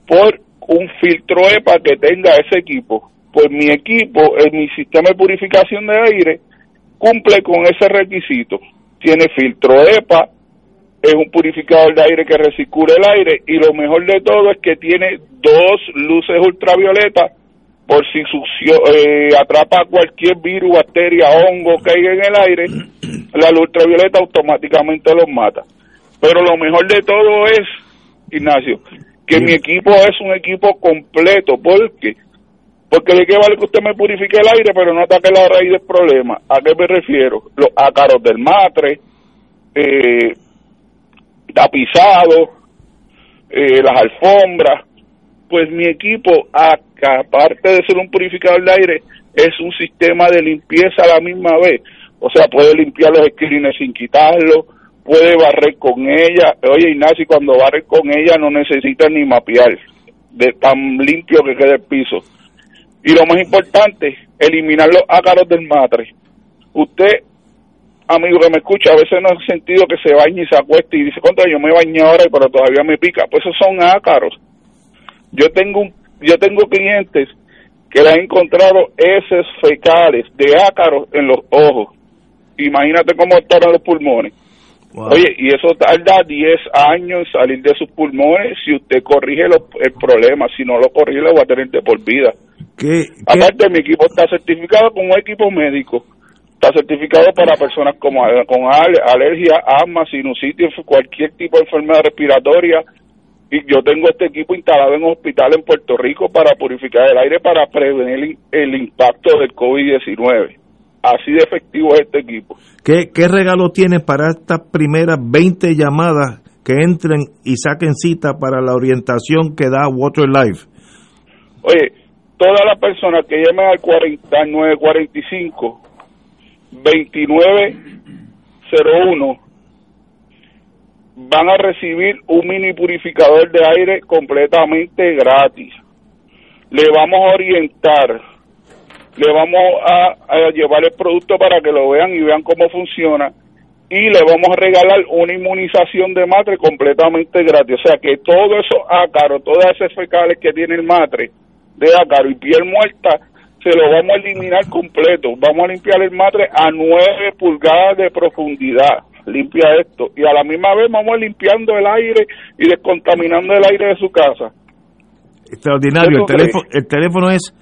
por un filtro EPA que tenga ese equipo. Pues mi equipo, en mi sistema de purificación de aire, cumple con ese requisito. Tiene filtro EPA, es un purificador de aire que recircula el aire y lo mejor de todo es que tiene dos luces ultravioletas por si eh, atrapa cualquier virus, bacteria, hongo que haya en el aire, la luz ultravioleta automáticamente los mata. Pero lo mejor de todo es, Ignacio, que mi equipo es un equipo completo. ¿Por qué? Porque de qué vale que usted me purifique el aire, pero no ataque la raíz del problema. ¿A qué me refiero? Los ácaros del matre, eh, tapizado, eh, las alfombras, pues mi equipo, aparte de ser un purificador de aire, es un sistema de limpieza a la misma vez. O sea, puede limpiar los esquilines sin quitarlo, puede barrer con ella. Oye, Ignacio, cuando barre con ella no necesita ni mapear, de tan limpio que quede el piso. Y lo más importante, eliminar los ácaros del matre. Usted, amigo que me escucha, a veces no ha sentido que se bañe y se acueste y dice, contra, yo me bañé ahora, pero todavía me pica. Pues esos son ácaros yo tengo yo tengo clientes que le han encontrado heces fecales de ácaros en los ojos. Imagínate cómo están los pulmones. Oye, y eso tarda 10 años en salir de sus pulmones si usted corrige el problema. Si no lo corrige, lo va a tener de por vida. ¿Qué, Aparte, mi equipo está certificado como equipo médico. Está certificado para personas como, con alergia, asma, sinusitis, cualquier tipo de enfermedad respiratoria. Y yo tengo este equipo instalado en un hospital en Puerto Rico para purificar el aire para prevenir el impacto del COVID-19 Así de efectivo es este equipo. ¿Qué, qué regalo tienes para estas primeras 20 llamadas que entren y saquen cita para la orientación que da Water Life? Oye, todas las personas que llamen al 4945 2901 van a recibir un mini purificador de aire completamente gratis. Le vamos a orientar le vamos a, llevar el producto para que lo vean y vean cómo funciona y le vamos a regalar una inmunización de matre completamente gratis. O sea que todo eso ácaro, todas esas fecales que tiene el matre de ácaro y piel muerta, se lo vamos a eliminar completo. Vamos a limpiar el matre a 9 pulgadas de profundidad. Limpia esto. Y a la misma vez vamos limpiando el aire y descontaminando el aire de su casa. Extraordinario. El teléfono, el teléfono es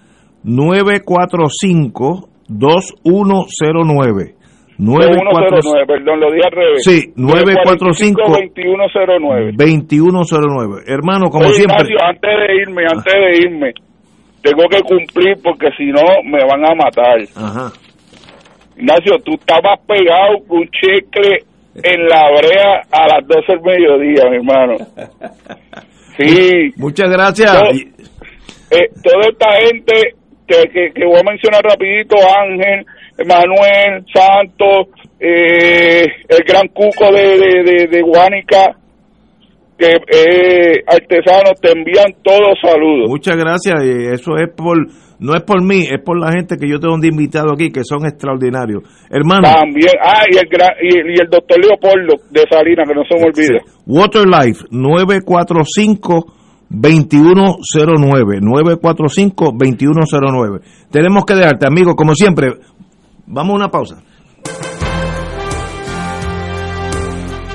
945 2109 949, perdón, lo dije al revés. Sí, 945 2109. 2109. Hermano, como siempre. Ignacio, antes de irme, antes de irme, tengo que cumplir porque si no me van a matar. Ajá. Ignacio, tú estabas pegado con un cheque en la brea a las 12 del mediodía, mi hermano. Sí. Muchas gracias. eh, toda esta gente que, que, voy a mencionar rapidito, Ángel, Manuel, Santos, eh, el gran cuco de, de, de, Guánica, que eh, artesanos te envían todos saludos. Muchas gracias, y eso es por, no es por mí, es por la gente que yo tengo de invitado aquí, que son extraordinarios. Hermano. También, ah, y el, y, el doctor Leopoldo de Salinas, que no se me olvide. Water Life, 945 2109 945 2109 tenemos que dejarte amigo como siempre. Vamos a una pausa.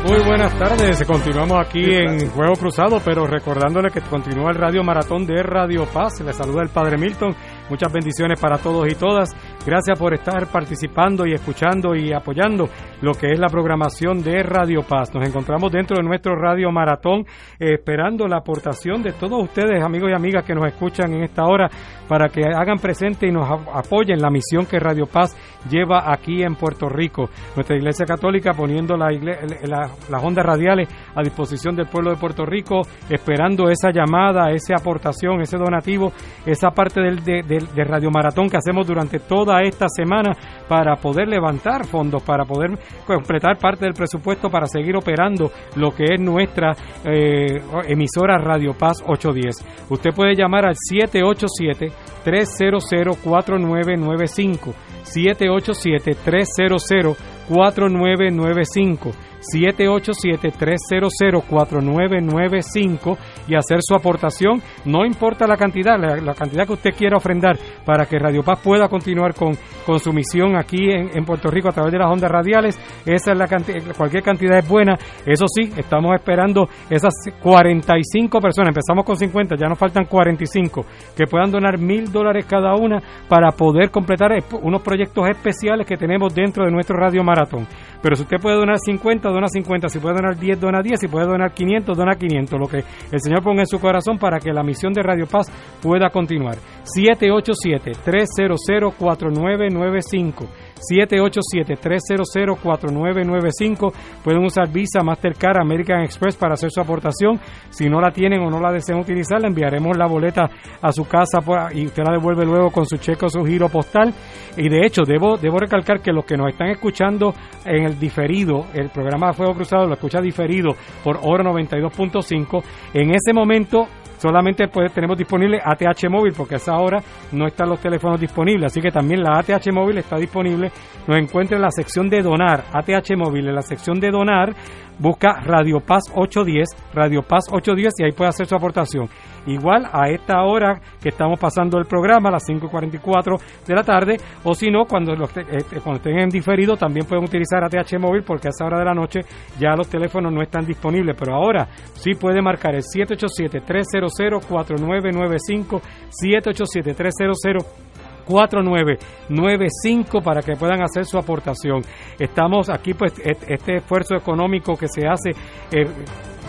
Muy buenas tardes, continuamos aquí en Juego Cruzado, pero recordándole que continúa el Radio Maratón de Radio Paz. Le saluda el Padre Milton. Muchas bendiciones para todos y todas. Gracias por estar participando y escuchando y apoyando lo que es la programación de Radio Paz. Nos encontramos dentro de nuestro Radio Maratón eh, esperando la aportación de todos ustedes, amigos y amigas que nos escuchan en esta hora, para que hagan presente y nos apoyen la misión que Radio Paz lleva aquí en Puerto Rico. Nuestra Iglesia Católica poniendo la, las ondas radiales a disposición del pueblo de Puerto Rico, esperando esa llamada, esa aportación, ese donativo, esa parte del, de de, Radio Maratón que hacemos durante toda esta semana para poder levantar fondos, para poder completar parte del presupuesto para seguir operando lo que es nuestra eh, emisora Radio Paz 810. Usted puede llamar al 787 300 4995 787 300 4995 787-300-4995 y hacer su aportación. No importa la cantidad, la, cantidad que usted quiera ofrendar para que Radio Paz pueda continuar con, con su misión aquí en, en, Puerto Rico a través de las ondas radiales. Esa es la cantidad, cualquier cantidad es buena. Eso sí, estamos esperando esas 45 personas. Empezamos con 50, ya nos faltan 45 que puedan donar mil dólares cada una para poder completar unos proyectos especiales que tenemos dentro de nuestro Radio Maratón. Pero si usted puede donar 50, dona 50. Si puede donar 10, dona 10. Si puede donar 500, dona 500. Lo que el Señor ponga en su corazón para que la misión de Radio Paz pueda continuar. 787-300-4995. 787-300-4995. Pueden usar Visa, Mastercard, American Express para hacer su aportación. Si no la tienen o no la desean utilizar, le enviaremos la boleta a su casa y usted la devuelve luego con su cheque o su giro postal. Y de hecho, debo, debo recalcar que los que nos están escuchando en el diferido, el programa Fuego Cruzado lo escucha diferido por Oro 92.5, en ese momento solamente pues, tenemos disponible ATH móvil porque a esa hora no están los teléfonos disponibles, así que también la ATH móvil está disponible. Nos encuentra en la sección de donar, ATH móvil, en la sección de donar, busca Radio Paz 810, Radio Paz 810 y ahí puede hacer su aportación. Igual a esta hora que estamos pasando el programa, a las 5.44 de la tarde, o si no, cuando, los, este, cuando estén en diferido, también pueden utilizar ATH móvil porque a esa hora de la noche ya los teléfonos no están disponibles. Pero ahora sí puede marcar el 787-300-4995, 787-300. 4995 para que puedan hacer su aportación. Estamos aquí, pues, este esfuerzo económico que se hace eh,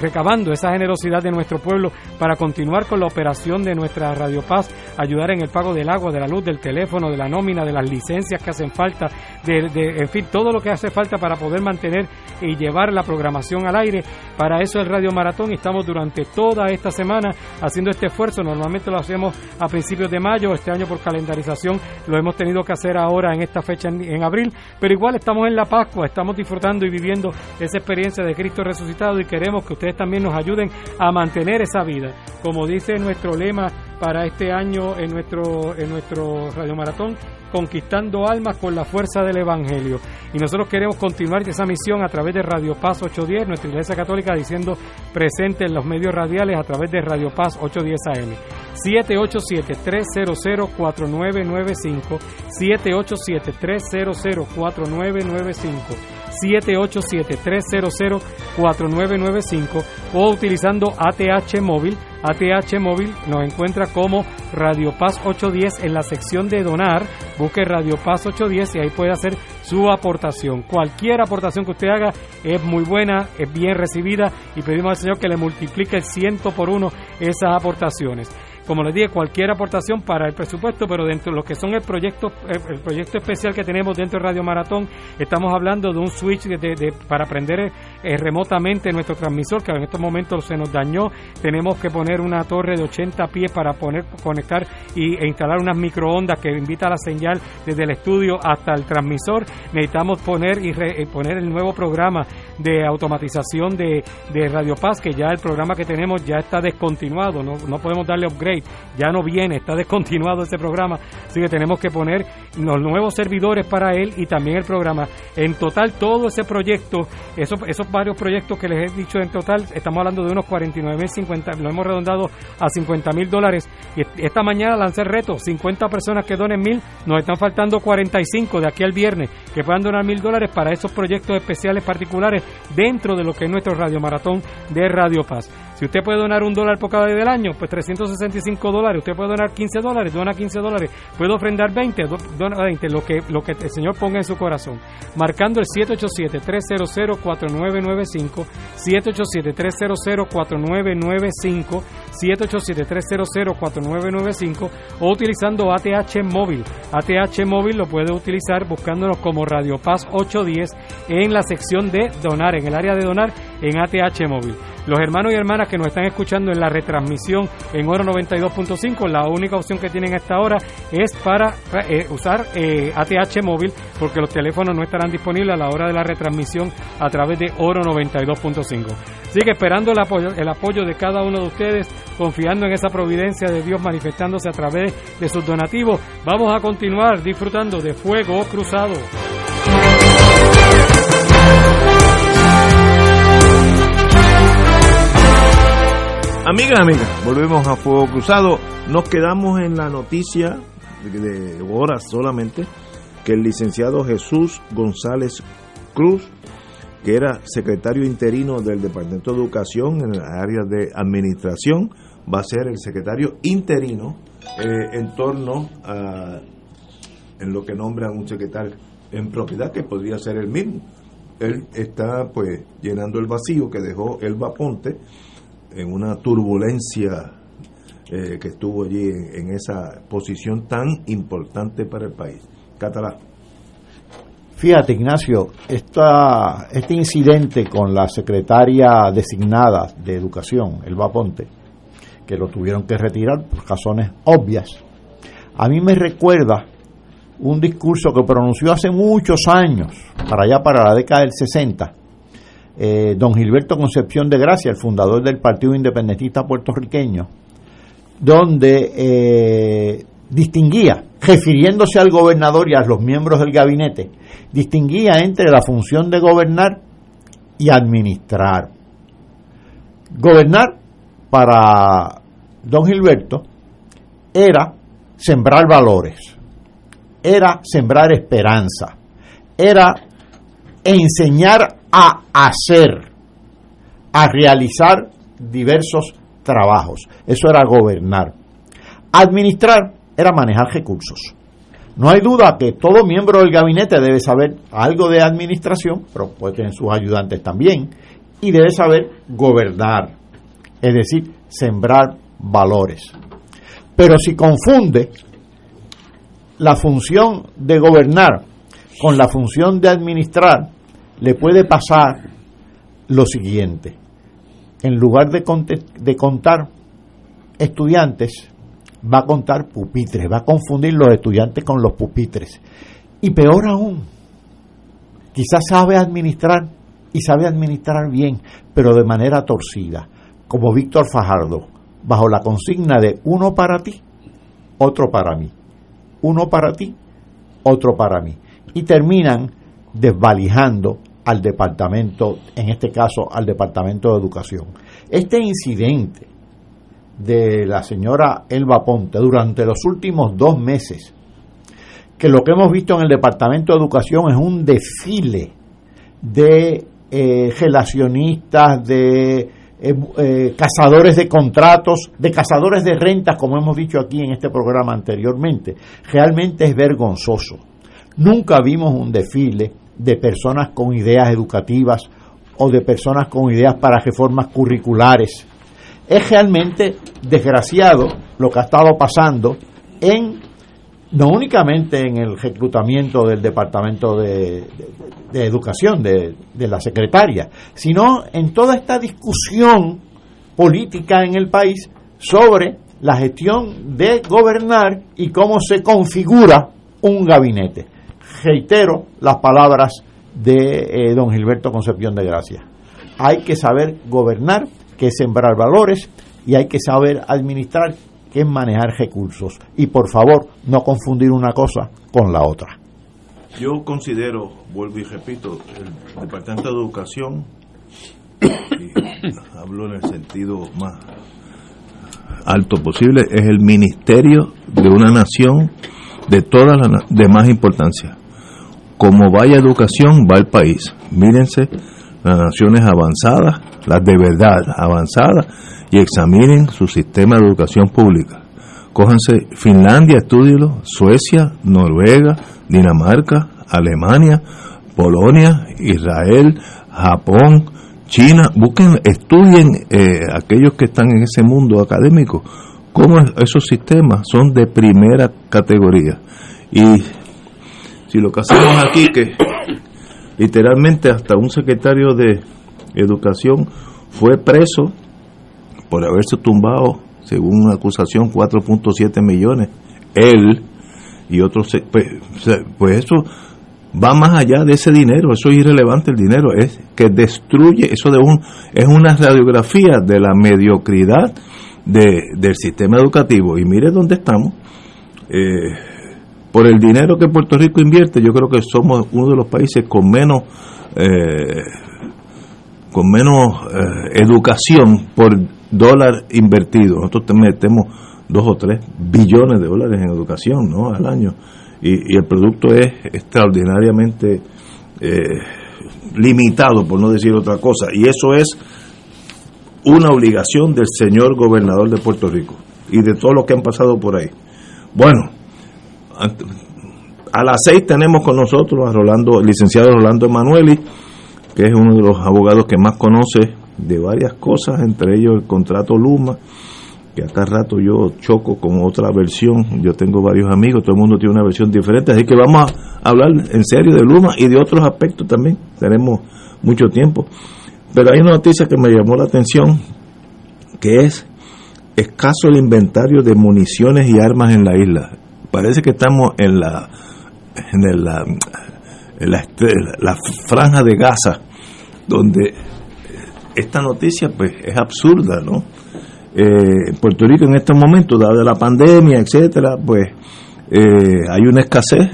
recabando esa generosidad de nuestro pueblo para continuar con la operación de nuestra Radio Paz, ayudar en el pago del agua, de la luz, del teléfono, de la nómina, de las licencias que hacen falta, de, en fin, todo lo que hace falta para poder mantener y llevar la programación al aire. Para eso el Radio Maratón estamos durante toda esta semana haciendo este esfuerzo. Normalmente lo hacemos a principios de mayo, este año por calendarización lo hemos tenido que hacer ahora en esta fecha en, en abril, pero igual estamos en la Pascua, estamos disfrutando y viviendo esa experiencia de Cristo resucitado y queremos que ustedes también nos ayuden a mantener esa vida. Como dice nuestro lema para este año en nuestro, en nuestro Radio Maratón, conquistando almas con la fuerza del Evangelio. Y nosotros queremos continuar esa misión a través de Radio Paz 810, nuestra Iglesia Católica, diciendo presente en los medios radiales a través de Radio Paz 810 AM. 787-300-4995, 787-300-4995. 787-300-4995 o utilizando ATH móvil. ATH móvil nos encuentra como Radio Paz 810 en la sección de donar. Busque Radio Paz 810 y ahí puede hacer su aportación. Cualquier aportación que usted haga es muy buena, es bien recibida y pedimos al Señor que le multiplique el ciento por uno esas aportaciones como les dije, cualquier aportación para el presupuesto, pero dentro de lo que son el proyecto, el proyecto especial que tenemos dentro de Radio Maratón, estamos hablando de un switch de, para prender eh, remotamente nuestro transmisor, que en estos momentos se nos dañó. Tenemos que poner una torre de 80 pies para poner, conectar y, e instalar unas microondas que invita la señal desde el estudio hasta el transmisor. Necesitamos poner y eh, poner el nuevo programa de automatización de, de Radio Paz, que ya el programa que tenemos ya está descontinuado, no, no podemos darle upgrade ya no viene, está descontinuado este programa, así que tenemos que poner los nuevos servidores para él y también el programa. En total, todo ese proyecto, esos, esos varios proyectos que les he dicho en total, estamos hablando de unos 49 mil 50, lo hemos redondado a 50 mil dólares. Y esta mañana lancé el reto, 50 personas que donen mil, nos están faltando 45 de aquí al viernes que puedan donar mil dólares para esos proyectos especiales particulares dentro de lo que es nuestro radio maratón de Radio Paz. Si usted puede donar un dólar por cada día del año, pues 365 dólares. Usted puede donar 15 dólares, dona 15 dólares. Puede ofrendar 20, dona 20, lo que, lo que el Señor ponga en su corazón. Marcando el 787-300-4995, 787-300-4995, 787-300-4995 o utilizando ATH móvil. ATH móvil lo puede utilizar buscándonos como Radio Paz 810 en la sección de donar, en el área de donar en ATH móvil. Los hermanos y hermanas que nos están escuchando en la retransmisión en Oro 92.5, la única opción que tienen a esta hora es para eh, usar ATH eh, móvil, porque los teléfonos no estarán disponibles a la hora de la retransmisión a través de Oro 92.5. Sigue esperando el apoyo, el apoyo de cada uno de ustedes, confiando en esa providencia de Dios manifestándose a través de sus donativos. Vamos a continuar disfrutando de Fuego Cruzado. Amigas, amigas, volvemos a Fuego Cruzado. Nos quedamos en la noticia de horas solamente que el licenciado Jesús González Cruz, que era secretario interino del Departamento de Educación en la área de administración, va a ser el secretario interino eh, en torno a en lo que nombran un secretario en propiedad que podría ser el mismo. Él está pues llenando el vacío que dejó Elba Ponte en una turbulencia eh, que estuvo allí en, esa posición tan importante para el país. Catalá. Fíjate, Ignacio, esta, este incidente con la secretaria designada de Educación, Elba Ponte, que lo tuvieron que retirar por razones obvias, a mí me recuerda un discurso que pronunció hace muchos años, para allá para la década del 60, eh, don Gilberto Concepción de Gracia, el fundador del Partido Independentista puertorriqueño, donde eh, distinguía, refiriéndose al gobernador y a los miembros del gabinete, distinguía entre la función de gobernar y administrar. Gobernar para don Gilberto era sembrar valores, era sembrar esperanza, era enseñar a hacer, a realizar diversos trabajos. Eso era gobernar. Administrar era manejar recursos. No hay duda que todo miembro del gabinete debe saber algo de administración, pero puede tener sus ayudantes también, y debe saber gobernar, es decir, sembrar valores. Pero si confunde la función de gobernar con la función de administrar, le puede pasar lo siguiente. En lugar de, contar estudiantes, va a contar pupitres, va a confundir los estudiantes con los pupitres. Y peor aún, quizás sabe administrar y sabe administrar bien, pero de manera torcida, como Víctor Fajardo, bajo la consigna de uno para ti, otro para mí, uno para ti, otro para mí. Y terminan desvalijando al departamento, en este caso al departamento de educación. Este incidente de la señora Elba Ponte durante los últimos dos meses, que lo que hemos visto en el Departamento de Educación es un desfile de eh, relacionistas, de eh, eh, cazadores de contratos, de cazadores de rentas, como hemos dicho aquí en este programa anteriormente. Realmente es vergonzoso. Nunca vimos un desfile de personas con ideas educativas o de personas con ideas para reformas curriculares es realmente desgraciado lo que ha estado pasando en no únicamente en el reclutamiento del Departamento de, Educación, de, de, la secretaria, sino en toda esta discusión política en el país sobre la gestión de gobernar y cómo se configura un gabinete. Reitero las palabras de eh, don Gilberto Concepción de Gracia. Hay que saber gobernar que sembrar valores y hay que saber administrar, que es manejar recursos. Y por favor, no confundir una cosa con la otra. Yo considero, vuelvo y repito, el Departamento de Educación, y hablo en el sentido más alto posible, es el ministerio de una nación de todas las de más importancia. Como vaya educación, va el país. Mírense las naciones avanzadas las de verdad avanzadas, y examinen su sistema de educación pública. Cójanse Finlandia, estudienlo, Suecia, Noruega, Dinamarca, Alemania, Polonia, Israel, Japón, China, busquen, estudien eh, aquellos que están en ese mundo académico, cómo esos sistemas son de primera categoría. Y si lo que hacemos aquí, que literalmente hasta un secretario de Educación fue preso por haberse tumbado, según una acusación, 4.7 millones. Él y otros, pues, pues eso va más allá de ese dinero, eso es irrelevante el dinero, es que destruye, eso de un, es una radiografía de la mediocridad de, del sistema educativo. Y mire dónde estamos. Eh, por el dinero que Puerto Rico invierte, yo creo que somos uno de los países con menos eh, con menos eh, educación por dólar invertido. Nosotros metemos dos o tres billones de dólares en educación ¿no? al año y, el producto es extraordinariamente eh, limitado, por no decir otra cosa. Y eso es una obligación del señor gobernador de Puerto Rico y de todos los que han pasado por ahí. Bueno, a las seis tenemos con nosotros a Rolando, el licenciado Rolando Emanueli que es uno de los abogados que más conoce de varias cosas, entre ellos el contrato Luma, que acá rato yo choco con otra versión, yo tengo varios amigos, todo el mundo tiene una versión diferente, así que vamos a hablar en serio de Luma y de otros aspectos también, tenemos mucho tiempo. Pero hay una noticia que me llamó la atención, que es escaso el inventario de municiones y armas en la isla. Parece que estamos en la en la, en la, la franja de Gaza donde esta noticia pues es absurda, ¿no? eh, Puerto Rico en estos momentos, dada la pandemia, etcétera, pues eh, hay una escasez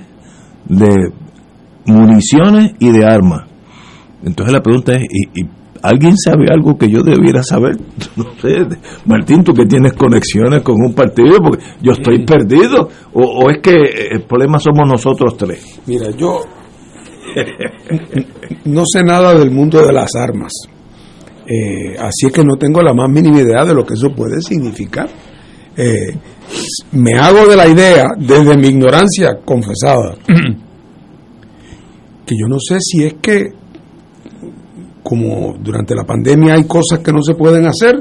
de municiones y de armas. Entonces la pregunta es, ¿y, y alguien sabe algo que yo debiera saber? No sé, Martín, tú que tienes conexiones con un partido, porque yo estoy perdido, o, o es que el problema somos nosotros tres. Mira, yo no sé nada del mundo de las armas. Eh, así es que no tengo la más mínima idea de lo que eso puede significar. Eh, me hago de la idea, desde mi ignorancia confesada, que yo no sé si es que, como durante la pandemia hay cosas que no se pueden hacer,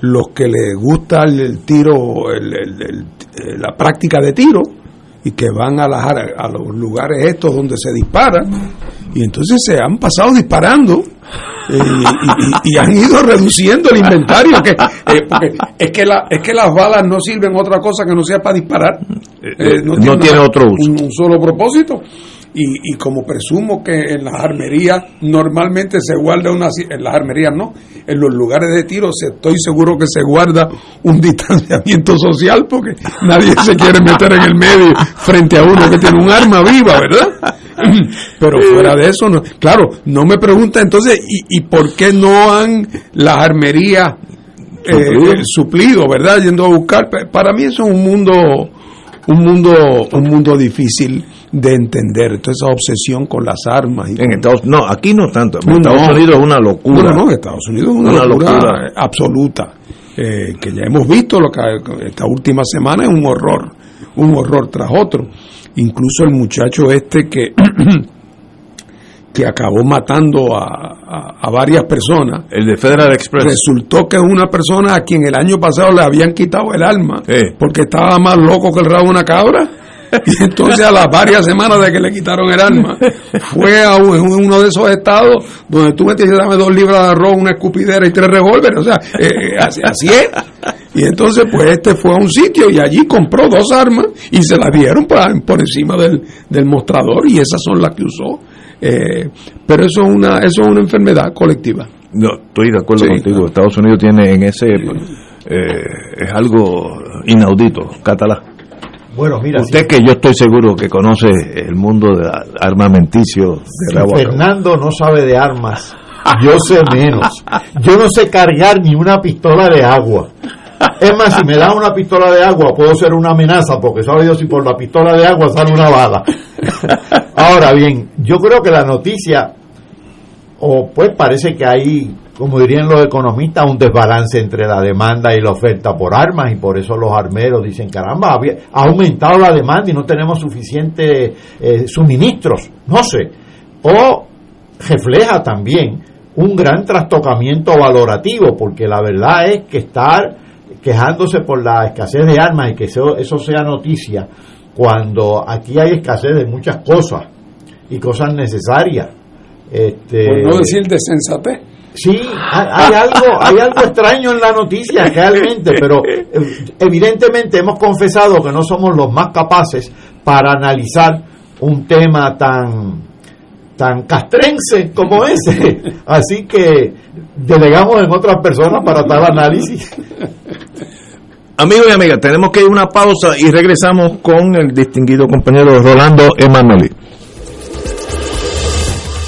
los que les gusta el, tiro, el- el- el- eh, la práctica de tiro, y que van a, las, a los lugares estos donde se dispara, y entonces se han pasado disparando y, y- y han ido reduciendo el inventario que eh, porque es que la, es que las balas no sirven otra cosa que no sea para disparar Eh, no tiene otro uso. un, un solo propósito y, y como presumo que en las armerías normalmente se guarda una en las armerías no en los lugares de tiro se- estoy seguro que se guarda un distanciamiento social porque nadie se quiere meter en el medio frente a uno que tiene un arma viva verdad pero fuera de eso no claro no me pregunta entonces y, y por qué no han las armerías eh, Suplido. eh, suplido verdad yendo a buscar Pa- para mí eso es un mundo un mundo un mundo difícil de entender toda esa obsesión con las armas y En Estados no, aquí no tanto. En No, Estados. Unidos es una locura. no, no, no, Estados Unidos es una, Una locura, locura. absoluta. eh, que ya hemos visto lo que esta última semana es un horror, un horror tras otro. Incluso el muchacho este que que acabó matando a, a- a varias personas. El de Federal Express. Resultó que es una persona a quien el año pasado le habían quitado el alma Eh. porque estaba más loco que el rabo de una cabra. Y entonces a las varias semanas de que le quitaron el arma, fue a uno de esos estados donde tú me tienes que darme dos libras de arroz, una escupidera y tres revólveres. O sea, eh, eh, así, así es. Y entonces pues este fue a un sitio y allí compró dos armas y se las dieron por, por encima del, del mostrador y esas son las que usó. Eh, pero eso es una eso es una enfermedad colectiva. No, estoy de acuerdo Sí, contigo. Estados Unidos tiene en ese. eh, es algo inaudito, Catalá. Bueno, mira, Usted que yo estoy seguro que conoce el mundo de armamenticio de. Fernando no sabe de armas, yo sé menos. Yo no sé cargar ni una pistola de agua. Es más, si me dan una pistola de agua, puedo ser una amenaza, porque sabe Dios si por la pistola de agua sale una bala. Ahora bien, yo creo que la noticia, o pues parece que hay, como dirían los economistas, un desbalance entre la demanda y la oferta por armas, y por eso los armeros dicen, caramba, ha aumentado la demanda y no tenemos suficientes eh, suministros, no sé. O refleja también un gran trastocamiento valorativo, porque la verdad es que estar quejándose por la escasez de armas y que eso, eso sea noticia, cuando aquí hay escasez de muchas cosas y cosas necesarias. Este, Por no decir de sensatez. Sí, hay, algo, hay algo extraño en la noticia realmente, pero eh, evidentemente hemos confesado que no somos los más capaces para analizar un tema tan tan castrense como ese. Así que delegamos en otras personas para tal análisis. Amigos y amigas, tenemos que ir a una pausa y regresamos con el distinguido compañero Rolando Emanueli.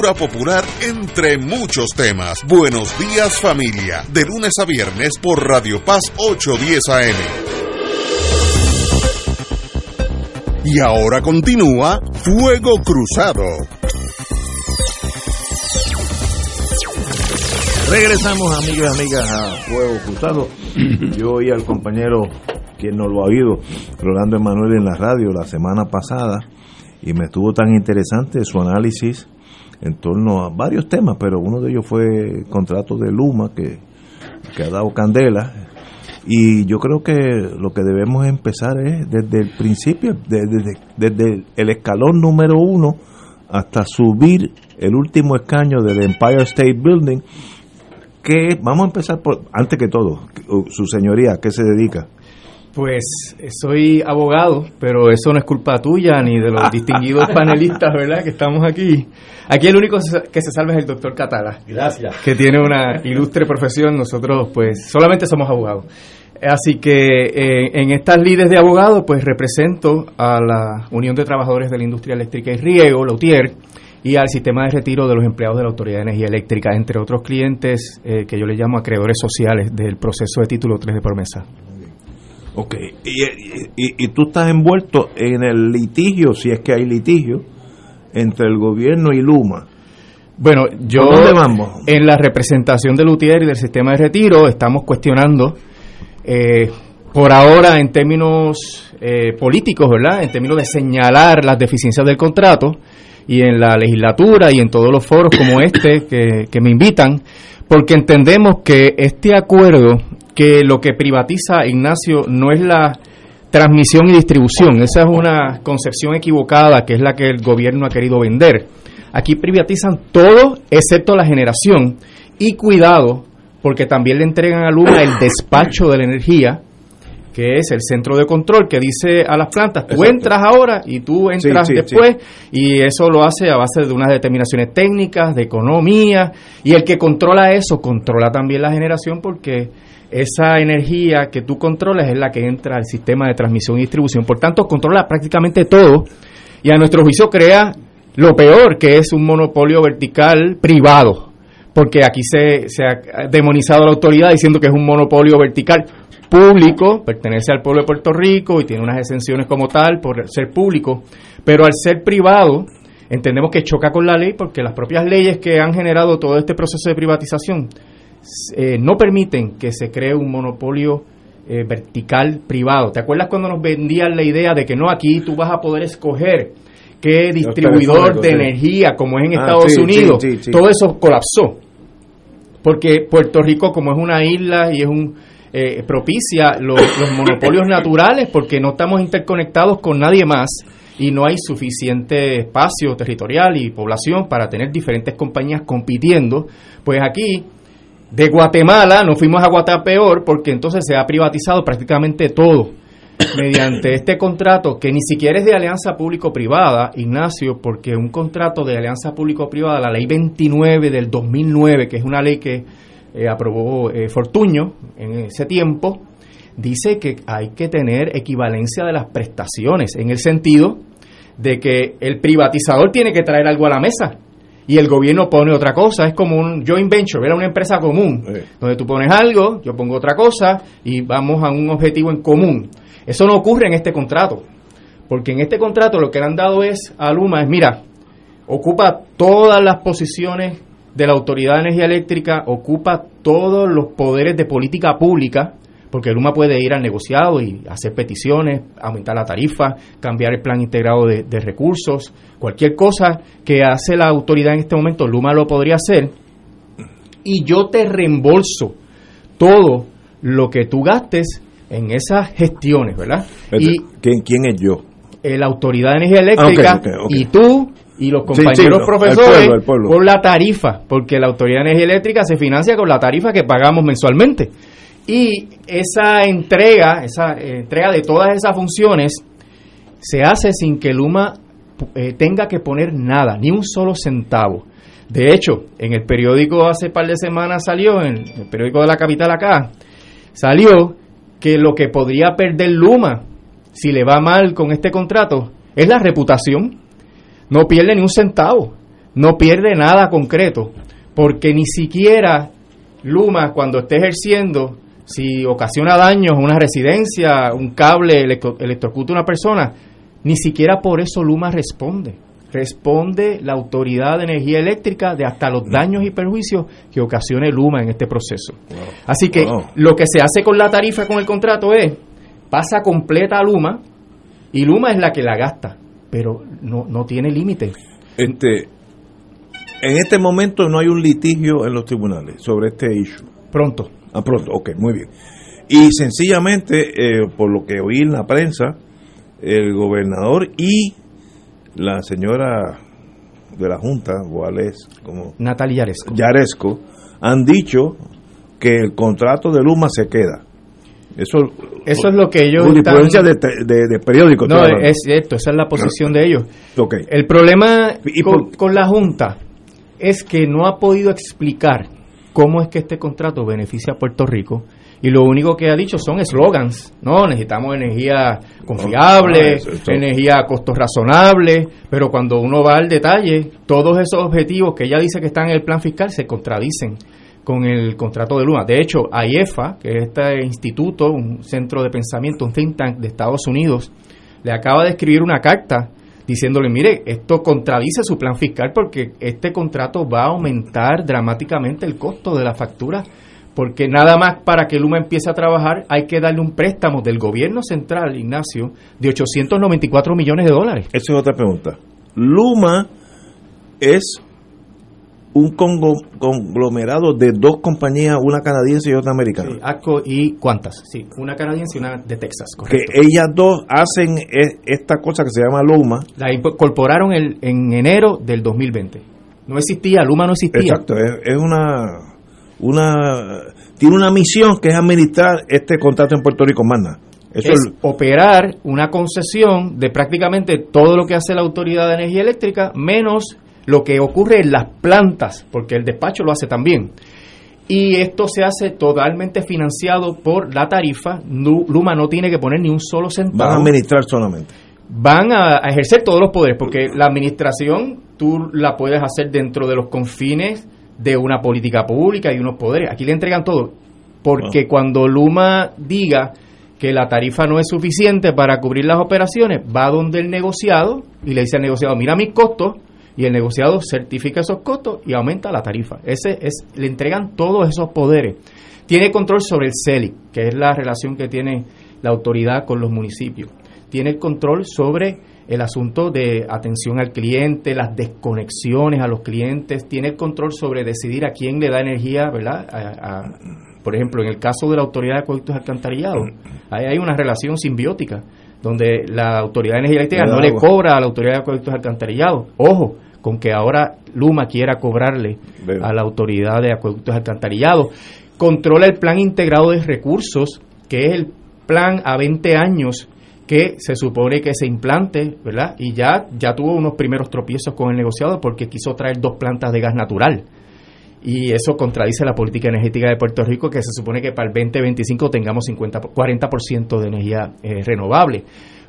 popular entre muchos temas. Buenos días familia, de lunes a viernes por Radio Paz 810 AM. Y ahora continúa Fuego Cruzado. Regresamos, amigas y amigas, a Fuego Cruzado. Yo y al compañero, quien no lo ha oído, Rolando Emanuel en la radio la semana pasada, y me estuvo tan interesante su análisis en torno a varios temas, pero uno de ellos fue el contrato de Luma que, ha dado candela. Y yo creo que lo que debemos empezar es desde el principio, desde, desde el escalón número uno hasta subir el último escaño del Empire State Building. Que vamos a empezar por, antes que todo, su señoría, ¿qué se dedica? Pues soy abogado, pero eso no es culpa tuya ni de los distinguidos panelistas, ¿verdad? Que estamos aquí. Aquí el único que se salva es el doctor Catala. Gracias. Que tiene una ilustre profesión. Nosotros, pues, solamente somos abogados. Así que eh, en estas lides de abogados, pues represento a la Unión de Trabajadores de la Industria Eléctrica y Riego, la UTIER, y al sistema de retiro de los empleados de la Autoridad de Energía Eléctrica, entre otros clientes eh, que yo le llamo acreedores sociales del proceso de título 3 de promesa. Ok, y, y, tú estás envuelto en el litigio, si es que hay litigio, entre el gobierno y Luma. Bueno, yo en la representación del UTIER y del sistema de retiro estamos cuestionando, eh, por ahora en términos eh, políticos, ¿verdad? En términos de señalar las deficiencias del contrato y en la legislatura y en todos los foros como este que, que me invitan, porque entendemos que este acuerdo que lo que privatiza Ignacio no es la transmisión y distribución, esa es una concepción equivocada que es la que el gobierno ha querido vender. Aquí privatizan todo excepto la generación y cuidado porque también le entregan a Luma el despacho de la energía que es el centro de control que dice a las plantas, tú entras ahora y tú entras después, y eso lo hace a base de unas determinaciones técnicas, de economía, y el que controla eso controla también la generación porque esa energía que tú controlas es la que entra al sistema de transmisión y distribución. Por tanto, controla prácticamente todo y a nuestro juicio crea lo peor, que es un monopolio vertical privado. Porque aquí se, se ha demonizado la autoridad diciendo que es un monopolio vertical público, pertenece al pueblo de Puerto Rico y tiene unas exenciones como tal por ser público, pero al ser privado entendemos que choca con la ley porque las propias leyes que han generado todo este proceso de privatización eh, no permiten que se cree un monopolio eh, vertical privado. ¿Te acuerdas cuando nos vendían la idea de que no, aquí tú vas a poder escoger qué distribuidor de energía, como es en ah, Estados Unidos? Todo eso colapsó. Porque Puerto Rico, como es una isla y es un eh, propicia los monopolios naturales, porque no estamos interconectados con nadie más y no hay suficiente espacio territorial y población para tener diferentes compañías compitiendo, pues aquí de Guatemala nos fuimos a Guatapeor porque entonces se ha privatizado prácticamente todo. Mediante este contrato que ni siquiera es de alianza público-privada, Ignacio, porque un contrato de alianza público-privada, la ley 29 del 2009, que es una ley que eh, aprobó eh, Fortuño en ese tiempo, dice que hay que tener equivalencia de las prestaciones, en el sentido de que el privatizador tiene que traer algo a la mesa y el gobierno pone otra cosa. Es como un joint venture, era una empresa común, donde tú pones algo, yo pongo otra cosa y vamos a un objetivo en común. Eso no ocurre en este contrato, porque en este contrato lo que le han dado es a Luma es, mira, ocupa todas las posiciones de la Autoridad de Energía Eléctrica, ocupa todos los poderes de política pública, porque Luma puede ir al negociado y hacer peticiones, aumentar la tarifa, cambiar el plan integrado de, de, recursos, cualquier cosa que hace la autoridad en este momento, Luma lo podría hacer, y yo te reembolso todo lo que tú gastes en esas gestiones, ¿verdad? Y ¿Quién, quién es yo? La Autoridad de Energía Eléctrica ah, okay, okay, okay. y tú y los compañeros sí, sí, no, profesores el pueblo, el pueblo. por la tarifa, porque la Autoridad de Energía Eléctrica se financia con la tarifa que pagamos mensualmente. Y esa entrega, esa eh, entrega de todas esas funciones se hace sin que Luma eh, tenga que poner nada, ni un solo centavo. De hecho, en el periódico hace par de semanas salió, en el periódico de la capital acá, salió que lo que podría perder Luma si le va mal con este contrato es la reputación. No pierde ni un centavo, no pierde nada concreto, porque ni siquiera Luma cuando esté ejerciendo, si ocasiona daños a una residencia, un cable electro, electrocuta a una persona, ni siquiera por eso Luma responde. Responde la Autoridad de Energía Eléctrica de hasta los daños y perjuicios que ocasione Luma en este proceso. Wow. Así que wow. lo que se hace con la tarifa, con el contrato es, pasa completa a Luma y Luma es la que la gasta, pero no, no tiene límite. Este, en este momento no hay un litigio en los tribunales sobre este issue. Pronto. Ah, pronto, ok, muy bien. Y sencillamente, eh, por lo que oí en la prensa, el gobernador y la señora de la Junta, ¿cuál es? Como Natalia Yaresco. Yaresco, han dicho que el contrato de Luma se queda. Eso, eso es lo que ellos. Están... De, de, de periódicos. No, es cierto, esa es la posición de ellos. Okay. El problema con, por... con la Junta es que no ha podido explicar cómo es que este contrato beneficia a Puerto Rico y lo único que ha dicho son eslogans, ¿no? Necesitamos energía confiable, ah, energía a costos razonables, pero cuando uno va al detalle, todos esos objetivos que ella dice que están en el plan fiscal se contradicen con el contrato de Luma. De hecho, AIEFA, que es este instituto, un centro de pensamiento, un think tank de Estados Unidos, le acaba de escribir una carta diciéndole, mire, esto contradice su plan fiscal porque este contrato va a aumentar dramáticamente el costo de la factura porque nada más para que Luma empiece a trabajar hay que darle un préstamo del gobierno central, Ignacio, de 894 millones de dólares. Esa es otra pregunta. Luma es un conglomerado de dos compañías, una canadiense y otra americana. Sí, ACO y cuántas, sí, una canadiense y una de Texas, correcto. Que ellas dos hacen esta cosa que se llama Luma. La incorporaron el, en enero del 2020. No existía, Luma no existía. Exacto, es, es una una tiene una misión que es administrar este contrato en Puerto Rico, más Eso es, es operar una concesión de prácticamente todo lo que hace la Autoridad de Energía Eléctrica, menos lo que ocurre en las plantas, porque el despacho lo hace también. Y esto se hace totalmente financiado por la tarifa. Luma no tiene que poner ni un solo centavo. Van a administrar solamente. Van a, a ejercer todos los poderes, porque la administración tú la puedes hacer dentro de los confines de una política pública y unos poderes. Aquí le entregan todo. Porque oh. cuando Luma diga que la tarifa no es suficiente para cubrir las operaciones, va donde el negociado y le dice al negociado, mira mis costos, y el negociado certifica esos costos y aumenta la tarifa. Ese es, le entregan todos esos poderes. Tiene control sobre el CELIC, que es la relación que tiene la autoridad con los municipios. Tiene control sobre el asunto de atención al cliente, las desconexiones a los clientes, tiene el control sobre decidir a quién le da energía, ¿verdad? A, por ejemplo, en el caso de la Autoridad de Acueductos Alcantarillados, ahí hay una relación simbiótica donde la Autoridad de Energía Eléctrica no, le cobra a la Autoridad de Acueductos Alcantarillados. Ojo, con que ahora Luma quiera cobrarle a la Autoridad de Acueductos Alcantarillados. Controla el Plan Integrado de Recursos, que es el plan a 20 años que se supone que se implante, ¿verdad? Y ya, ya tuvo unos primeros tropiezos con el negociado porque quiso traer dos plantas de gas natural. Y eso contradice la política energética de Puerto Rico, que se supone que para el 2025 tengamos 50, 40% de energía eh, renovable.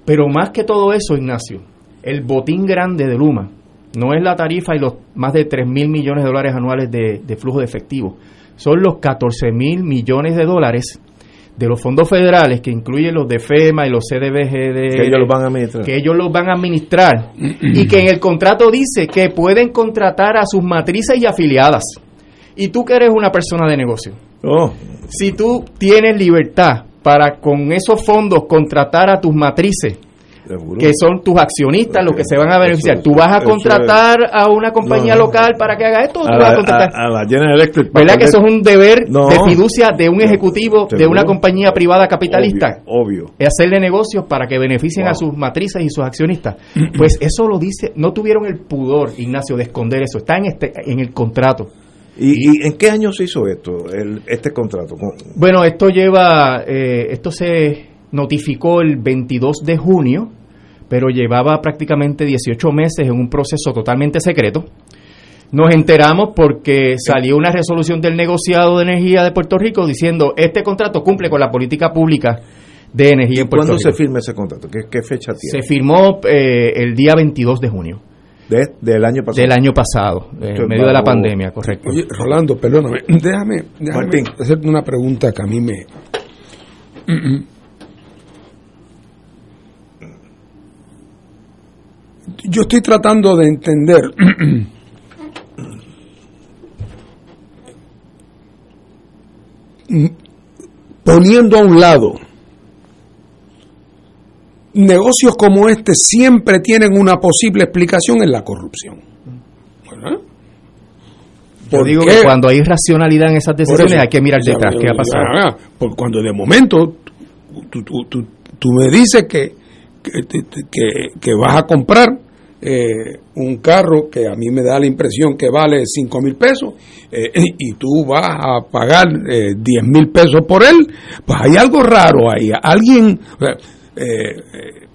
Pero más que todo eso, Ignacio, el botín grande de Luma no es la tarifa y los más de 3 mil millones de dólares anuales de, de flujo de efectivo, son los 14 mil millones de dólares de los fondos federales, que incluyen los de FEMA y los CDBG, que ellos los van a administrar, que ellos los van a administrar y que en el contrato dice que pueden contratar a sus matrices y afiliadas. Y tú que eres una persona de negocio, oh. si tú tienes libertad para con esos fondos contratar a tus matrices, que son tus accionistas los que se van a beneficiar. ¿Tú vas a contratar a una compañía local para que haga esto? ¿o tú vas a, contratar? A, la General Electric. ¿Verdad que eso es un deber de fiducia de un ejecutivo de una compañía privada capitalista? Obvio. Es hacerle negocios para que beneficien a sus matrices y sus accionistas. Pues eso lo dice, no tuvieron el pudor, Ignacio, de esconder eso. Está en, este, en el contrato. ¿Y, en qué año se hizo esto, el, este contrato? Bueno, esto lleva, eh, esto se notificó el 22 de junio, pero llevaba prácticamente 18 meses en un proceso totalmente secreto. Nos enteramos porque salió una resolución del negociado de energía de Puerto Rico diciendo este contrato cumple con la política pública de energía en Puerto ¿Cuándo se firma ese contrato? ¿Qué, fecha tiene? Se firmó eh, el día 22 de junio. Del año pasado. Del año pasado, en medio de la pandemia, correcto. Oye, Rolando, perdóname, déjame, déjame hacerte una pregunta que a mí me, yo estoy tratando de entender poniendo a un lado negocios como este siempre tienen una posible explicación en la corrupción. Yo digo que cuando hay racionalidad en esas decisiones hay que mirar detrás qué ha pasado. Porque cuando de momento tú, tú, tú me dices que que, que, vas a comprar eh, un carro que a mí me da la impresión que vale 5 mil pesos eh, y tú vas a pagar eh, 10 mil pesos por él, pues hay algo raro ahí. Alguien. Eh,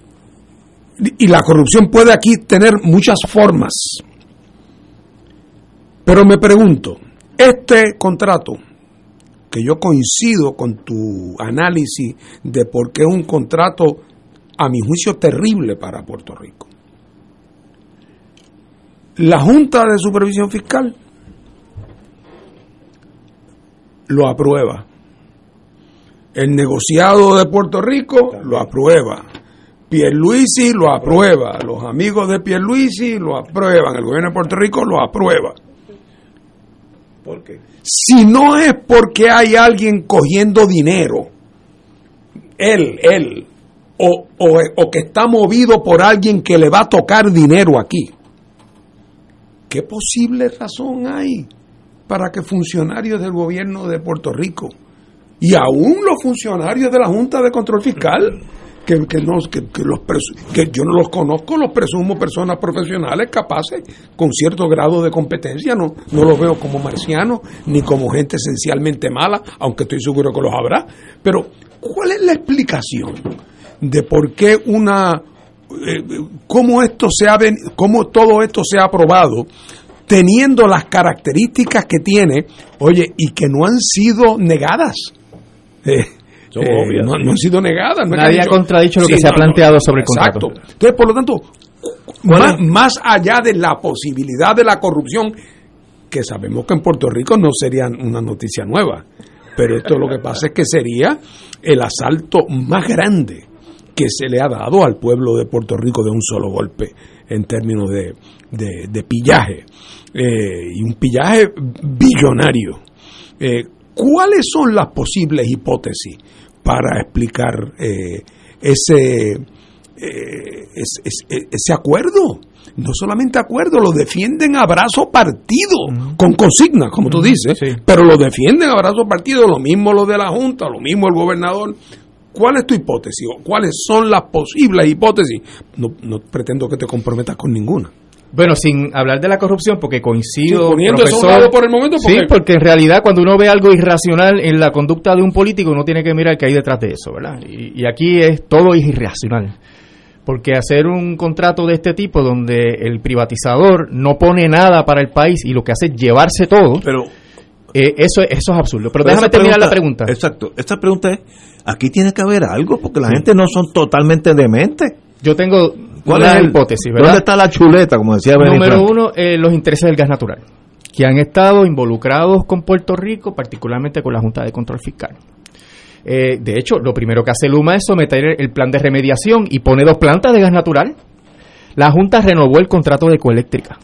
y la corrupción puede aquí tener muchas formas. Pero me pregunto, este contrato, que yo coincido con tu análisis de por qué es un contrato a mi juicio, terrible para Puerto Rico. La Junta de Supervisión Fiscal lo aprueba. El negociado de Puerto Rico lo aprueba. Pierluisi lo aprueba. Los amigos de Pierluisi lo aprueban. El gobierno de Puerto Rico lo aprueba. ¿Por qué? Si no es porque hay alguien cogiendo dinero, él, él, o, o, que está movido por alguien que le va a tocar dinero aquí. ¿Qué posible razón hay para que funcionarios del gobierno de Puerto Rico y aún los funcionarios de la Junta de Control Fiscal, que, que, no, que, los que yo no los conozco, los presumo personas profesionales capaces con cierto grado de competencia, no, no los veo como marcianos ni como gente esencialmente mala, aunque estoy seguro que los habrá, pero ¿cuál es la explicación? de por qué una eh, cómo esto se ha cómo todo esto se ha aprobado teniendo las características que tiene, oye, y que no han sido negadas. Eh, eh, no, han sido negadas. Nadie ha contradicho lo que se ha planteado sobre el contrato. Exacto. Entonces, por lo tanto, más, más, allá de la posibilidad de la corrupción, que sabemos que en Puerto Rico no sería una noticia nueva, pero esto lo que pasa es que sería el asalto más grande que se le ha dado al pueblo de Puerto Rico de un solo golpe en términos de, de, pillaje eh, y un pillaje billonario. Eh, ¿Cuáles son las posibles hipótesis para explicar eh, ese, ese, acuerdo? no solamente acuerdo, lo defienden a brazo partido, con consignas, como tú dices, pero lo defienden a brazo partido, lo mismo lo de la Junta, lo mismo el gobernador. ¿cuál es tu hipótesis? ¿O ¿Cuáles son las posibles hipótesis? No, no pretendo que te comprometas con ninguna. Bueno, sin hablar de la corrupción, porque coincido. Sí, poniendo eso a un lado por el momento, Sí, porque en realidad cuando uno ve algo irracional en la conducta de un político, uno tiene que mirar qué hay detrás de eso, ¿verdad? Y, y aquí es todo es irracional. Porque hacer un contrato de este tipo donde el privatizador no pone nada para el país y lo que hace es llevarse todo, Pero eh, eso, eso es absurdo. Pero, Pero déjame terminar la pregunta. Exacto. Esta pregunta es, aquí tiene que haber algo, porque la gente no son totalmente dementes. Yo tengo ¿Cuál es el- hipótesis, ¿verdad? ¿Dónde está la chuleta, como decía Benny Número uno, eh, los intereses del gas natural, que han estado involucrados con Puerto Rico, particularmente con la Junta de Control Fiscal. Eh, de hecho, lo primero que hace Luma es someter el plan de remediación y pone dos plantas de gas natural. La Junta renovó el contrato de Ecoeléctrica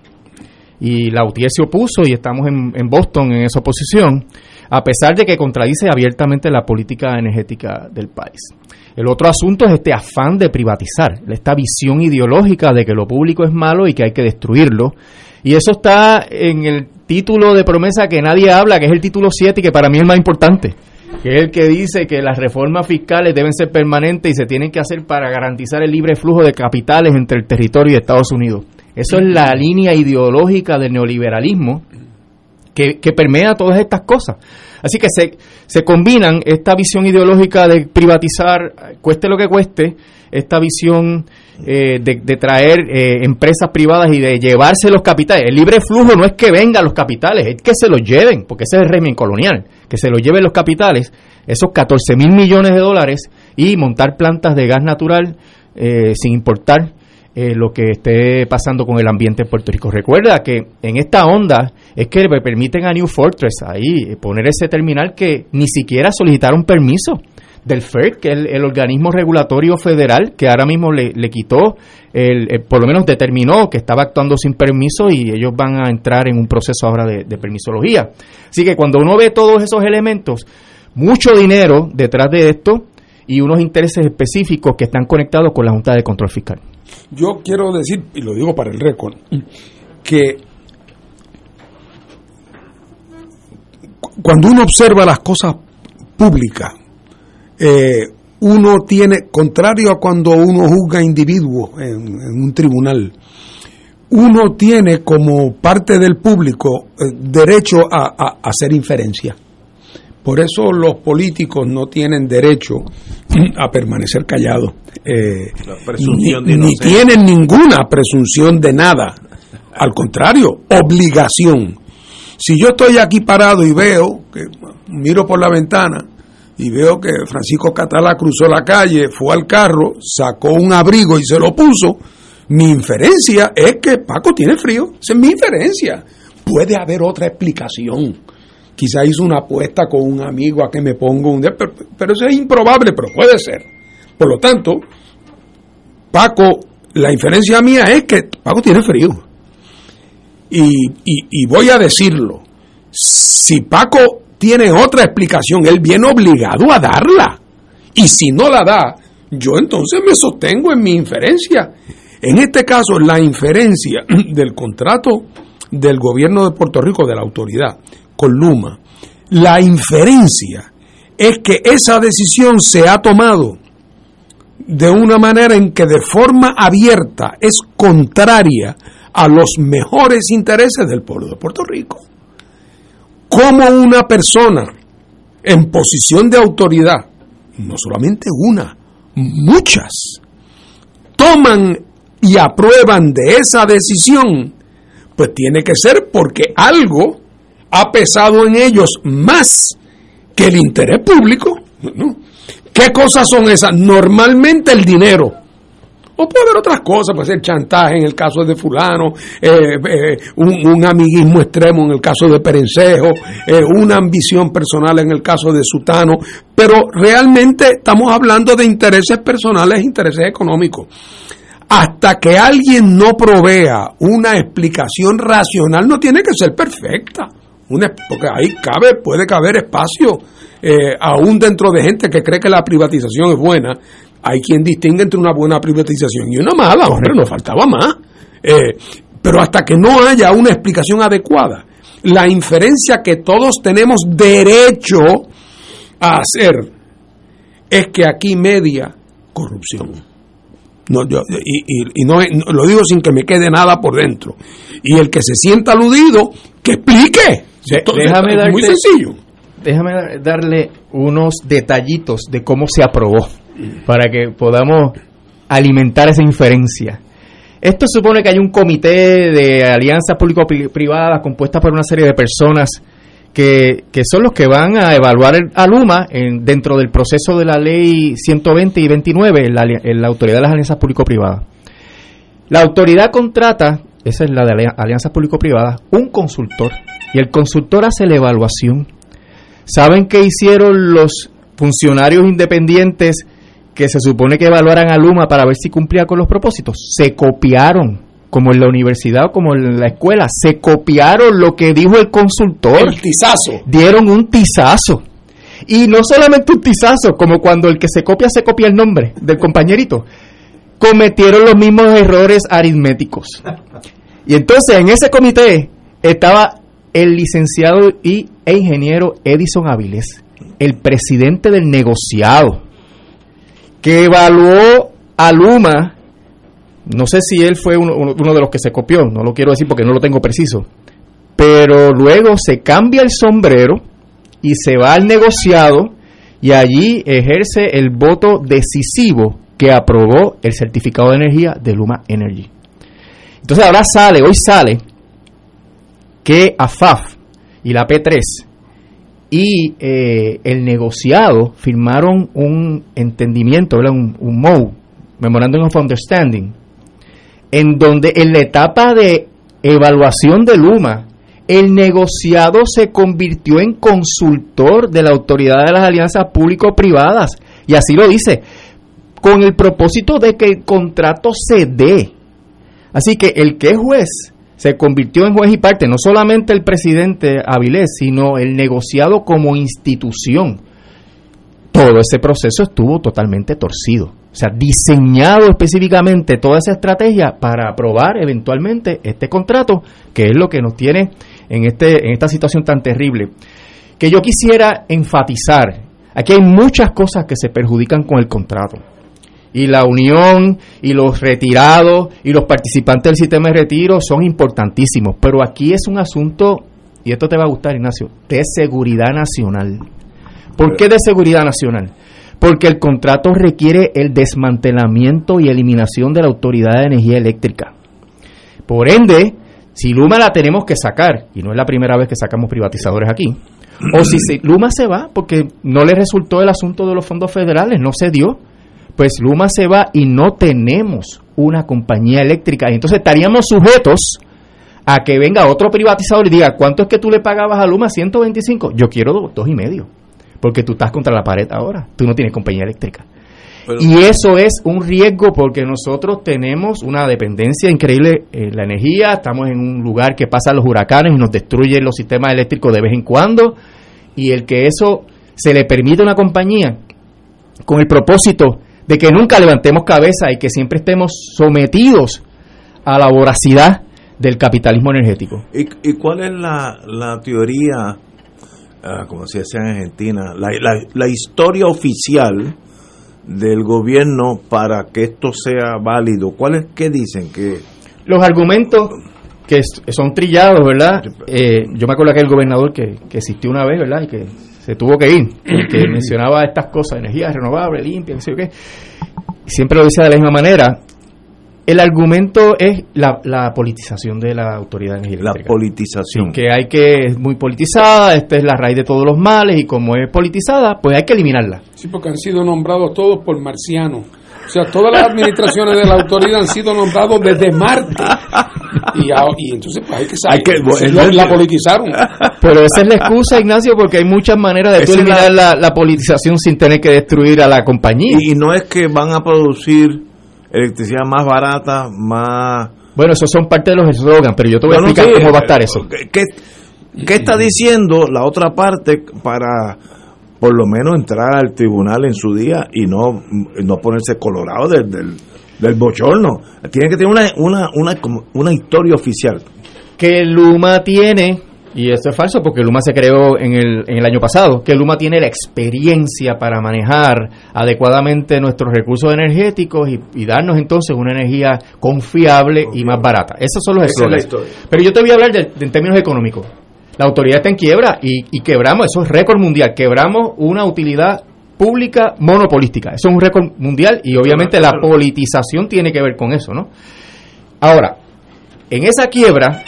y la UTIER se opuso y estamos en, en Boston en esa oposición, a pesar de que contradice abiertamente la política energética del país. El otro asunto es este afán de privatizar, esta visión ideológica de que lo público es malo y que hay que destruirlo. Y eso está en el título de promesa que nadie habla, que es el título 7 y que para mí es el más importante, que es el que dice que las reformas fiscales deben ser permanentes y se tienen que hacer para garantizar el libre flujo de capitales entre el territorio y Estados Unidos. Eso es la línea ideológica del neoliberalismo que, que permea todas estas cosas. Así que se, se combinan esta visión ideológica de privatizar, cueste lo que cueste, esta visión eh, de, de traer eh, empresas privadas y de llevarse los capitales. El libre flujo no es que vengan los capitales, es que se los lleven, porque ese es el régimen colonial, que se los lleven los capitales, esos 14 mil millones de dólares, y montar plantas de gas natural eh, sin importar eh, lo que esté pasando con el ambiente en Puerto Rico. Recuerda que en esta onda es que le permiten a New Fortress ahí eh, poner ese terminal que ni siquiera solicitaron permiso del FERC, que es el, organismo regulatorio federal que ahora mismo le, le quitó, el, el- por lo menos determinó que estaba actuando sin permiso y ellos van a entrar en un proceso ahora de, de permisología. Así que cuando uno ve todos esos elementos, mucho dinero detrás de esto y unos intereses específicos que están conectados con la Junta de Control Fiscal. Yo quiero decir, y lo digo para el récord, que cu- cuando uno observa las cosas públicas, eh, uno tiene, contrario a cuando uno juzga individuos en, en un tribunal, uno tiene como parte del público eh, derecho a- a hacer inferencia. Por eso los políticos no tienen derecho a permanecer callados. Eh, de ni, tienen ninguna presunción de nada. Al contrario, obligación. Si yo estoy aquí parado y veo, que miro por la ventana y veo que Francisco Catalá cruzó la calle, fue al carro, sacó un abrigo y se lo puso, mi inferencia es que Paco tiene frío. Esa es mi inferencia. Puede haber otra explicación. Quizá hizo una apuesta con un amigo a que me pongo un pero, pero eso es improbable, pero puede ser. Por lo tanto, Paco, la inferencia mía es que Paco tiene frío. Y voy a decirlo, si Paco tiene otra explicación, él viene obligado a darla. Y si no la da, yo entonces me sostengo en mi inferencia. En este caso, la inferencia del contrato del gobierno de Puerto Rico, de la autoridad, con Luma, la inferencia es que esa decisión se ha tomado de una manera en que de forma abierta es contraria a los mejores intereses del pueblo de Puerto Rico. Como una persona en posición de autoridad, no solamente una, muchas, toman y aprueban de esa decisión, pues tiene que ser porque algo ha pesado en ellos más que el interés público. ¿no? ¿Qué cosas son esas? Normalmente el dinero. O puede haber otras cosas, puede ser chantaje en el caso de fulano, eh, eh, un, un amiguismo extremo en el caso de Perencejo, eh, una ambición personal en el caso de Sutano, pero realmente estamos hablando de intereses personales intereses económicos. Hasta que alguien no provea una explicación racional, no tiene que ser perfecta, una, porque ahí cabe, puede caber espacio, eh, aún dentro de gente que cree que la privatización es buena, hay quien distingue entre una buena privatización y una mala, hombre, nos faltaba más. Eh, pero hasta que no haya una explicación adecuada, la inferencia que todos tenemos derecho a hacer es que aquí media corrupción. No, yo, y, y, y no, no, lo digo sin que me quede nada por dentro. Y el que se sienta aludido, que explique. Déjame es darte- muy sencillo. Déjame dar- darle unos detallitos de cómo se aprobó para que podamos alimentar esa inferencia. Esto supone que hay un comité de alianzas público-privadas compuesta por una serie de personas que, que son los que van a evaluar el- a Luma en- dentro del proceso de la ley 120 y 29 en la, ali- en la autoridad de las alianzas público-privadas. La autoridad contrata, esa es la de ali- alianzas público-privadas, un consultor y el consultor hace la evaluación. ¿Saben qué hicieron los funcionarios independientes que se supone que evaluaran a Luma para ver si cumplía con los propósitos? Se copiaron, como en la universidad o como en la escuela, se copiaron lo que dijo el consultor. El tizazo. Dieron un tizazo. Y no solamente un tizazo, como cuando el que se copia se copia el nombre del compañerito. Cometieron los mismos errores aritméticos. Y entonces en ese comité estaba el licenciado y, e ingeniero Edison Avilés, el presidente del negociado, que evaluó a Luma, no sé si él fue uno- uno de los que se copió, no lo quiero decir porque no lo tengo preciso, pero luego se cambia el sombrero y se va al negociado y allí ejerce el voto decisivo que aprobó el certificado de energía de Luma Energy. Entonces ahora sale, hoy sale, que AFAF y la P3 y eh, el negociado firmaron un entendimiento, un, un MOU, Memorandum of Understanding, en donde en la etapa de evaluación de Luma, el negociado se convirtió en consultor de la Autoridad de las Alianzas Público-Privadas. Y así lo dice, con el propósito de que el contrato se dé. Así que el que es juez se convirtió en juez y parte, no solamente el presidente Avilés, sino el negociado como institución. Todo ese proceso estuvo totalmente torcido. O sea, diseñado específicamente toda esa estrategia para aprobar eventualmente este contrato, que es lo que nos tiene en, este, en esta situación tan terrible. Que yo quisiera enfatizar, aquí hay muchas cosas que se perjudican con el contrato y la unión y los retirados y los participantes del sistema de retiro son importantísimos, pero aquí es un asunto, y esto te va a gustar Ignacio, de seguridad nacional. ¿Por qué de seguridad nacional? Porque el contrato requiere el desmantelamiento y eliminación de la Autoridad de Energía Eléctrica. Por ende, si Luma la tenemos que sacar, y no es la primera vez que sacamos privatizadores aquí, o si se- Luma se va porque no le resultó el asunto de los fondos federales, no se dio, pues Luma se va y no tenemos una compañía eléctrica. Y entonces estaríamos sujetos a que venga otro privatizador y diga, ¿cuánto es que tú le pagabas a Luma? 125. Yo quiero do- dos y medio, porque tú estás contra la pared ahora, tú no tienes compañía eléctrica. y eso es un riesgo porque nosotros tenemos una dependencia increíble en la energía, estamos en un lugar que pasan los huracanes y nos destruyen los sistemas eléctricos de vez en cuando, y el que eso se le permite a una compañía con el propósito de que nunca levantemos cabeza y que siempre estemos sometidos a la voracidad del capitalismo energético. ¿Y, y cuál es la, la teoría, ah, como se decía en Argentina, la, la, la historia oficial del gobierno para que esto sea válido? ¿Cuál es, ¿Qué dicen? que Los argumentos que son trillados, ¿verdad? Eh, yo me acuerdo que el gobernador que, que existió una vez, ¿verdad? Y que se tuvo que ir, que mencionaba estas cosas, energía renovable, limpia, no sé qué. Y siempre lo dice de la misma manera. El argumento es la, la politización de la autoridad de energía La eléctrica. politización. que hay que es muy politizada, esta es la raíz de todos los males y como es politizada, pues hay que eliminarla. Sí, porque han sido nombrados todos por marcianos. O sea, todas las administraciones de la autoridad han sido nombrados desde Marte. Y, a- y entonces pues hay que saber. Hay que- la, la politizaron. Pero esa es la excusa, Ignacio, porque hay muchas maneras de eliminar la, la politización sin tener que destruir a la compañía. Y, y no es que van a producir electricidad más barata, más... Bueno, esos son parte de los eslogans, pero yo te voy a No, no, explicar sí, cómo va a eh, estar eso. ¿Qué, qué, qué está diciendo la otra parte para por lo menos entrar al tribunal en su día y no, no ponerse colorado del, del, del bochorno? Tiene que tener una, una, una, una historia oficial. Que Luma tiene Y eso es falso porque Luma se creó en el, en el año pasado, que Luma tiene la experiencia para manejar adecuadamente nuestros recursos energéticos y, darnos entonces una energía confiable y más barata. Esos son los eslóganos. Pero yo te voy a hablar de, en términos económicos. La autoridad está en quiebra y, y quebramos, eso es récord mundial, quebramos una utilidad pública monopolística. Eso es un récord mundial y obviamente la politización tiene que ver con eso, ¿no? Ahora, en esa quiebra,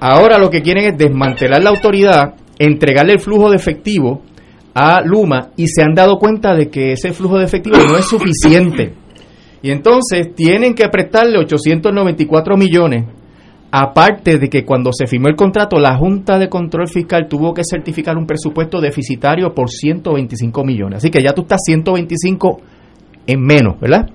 ahora lo que quieren es desmantelar la autoridad, entregarle el flujo de efectivo a Luma y se han dado cuenta de que ese flujo de efectivo no es suficiente. Y entonces tienen que prestarle 894 millones Aparte de que cuando se firmó el contrato, la Junta de Control Fiscal tuvo que certificar un presupuesto deficitario por 125 millones. Así que ya tú estás 125 en menos, ¿verdad?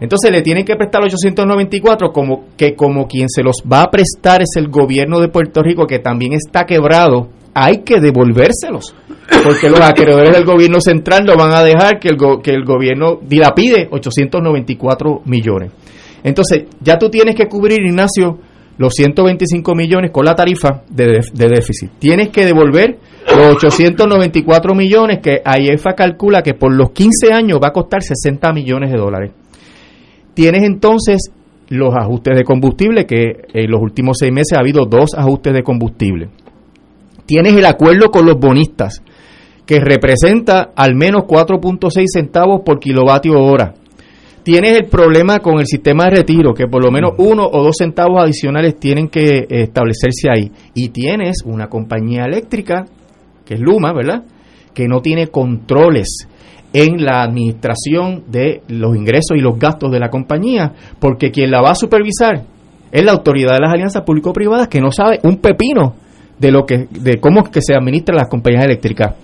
Entonces le tienen que prestar 894 como que como quien se los va a prestar es el gobierno de Puerto Rico que también está quebrado, hay que devolvérselos. Porque los acreedores del gobierno central no van a dejar que el, que el gobierno dilapide 894 millones. Entonces, ya tú tienes que cubrir, Ignacio, los 125 millones con la tarifa de, déficit. Tienes que devolver los 894 millones que AIEFA calcula que por los 15 años va a costar 60 millones de dólares. Tienes entonces los ajustes de combustible, que en los últimos seis meses ha habido dos ajustes de combustible. Tienes el acuerdo con los bonistas, que representa al menos 4.6 centavos por kilovatio hora tienes el problema con el sistema de retiro, que por lo menos uno o dos centavos adicionales tienen que establecerse ahí. Y tienes una compañía eléctrica, que es Luma, ¿verdad? Que no tiene controles en la administración de los ingresos y los gastos de la compañía, porque quien la va a supervisar es la autoridad de las alianzas público-privadas que no sabe un pepino de lo que de cómo es que se administran las compañías eléctricas.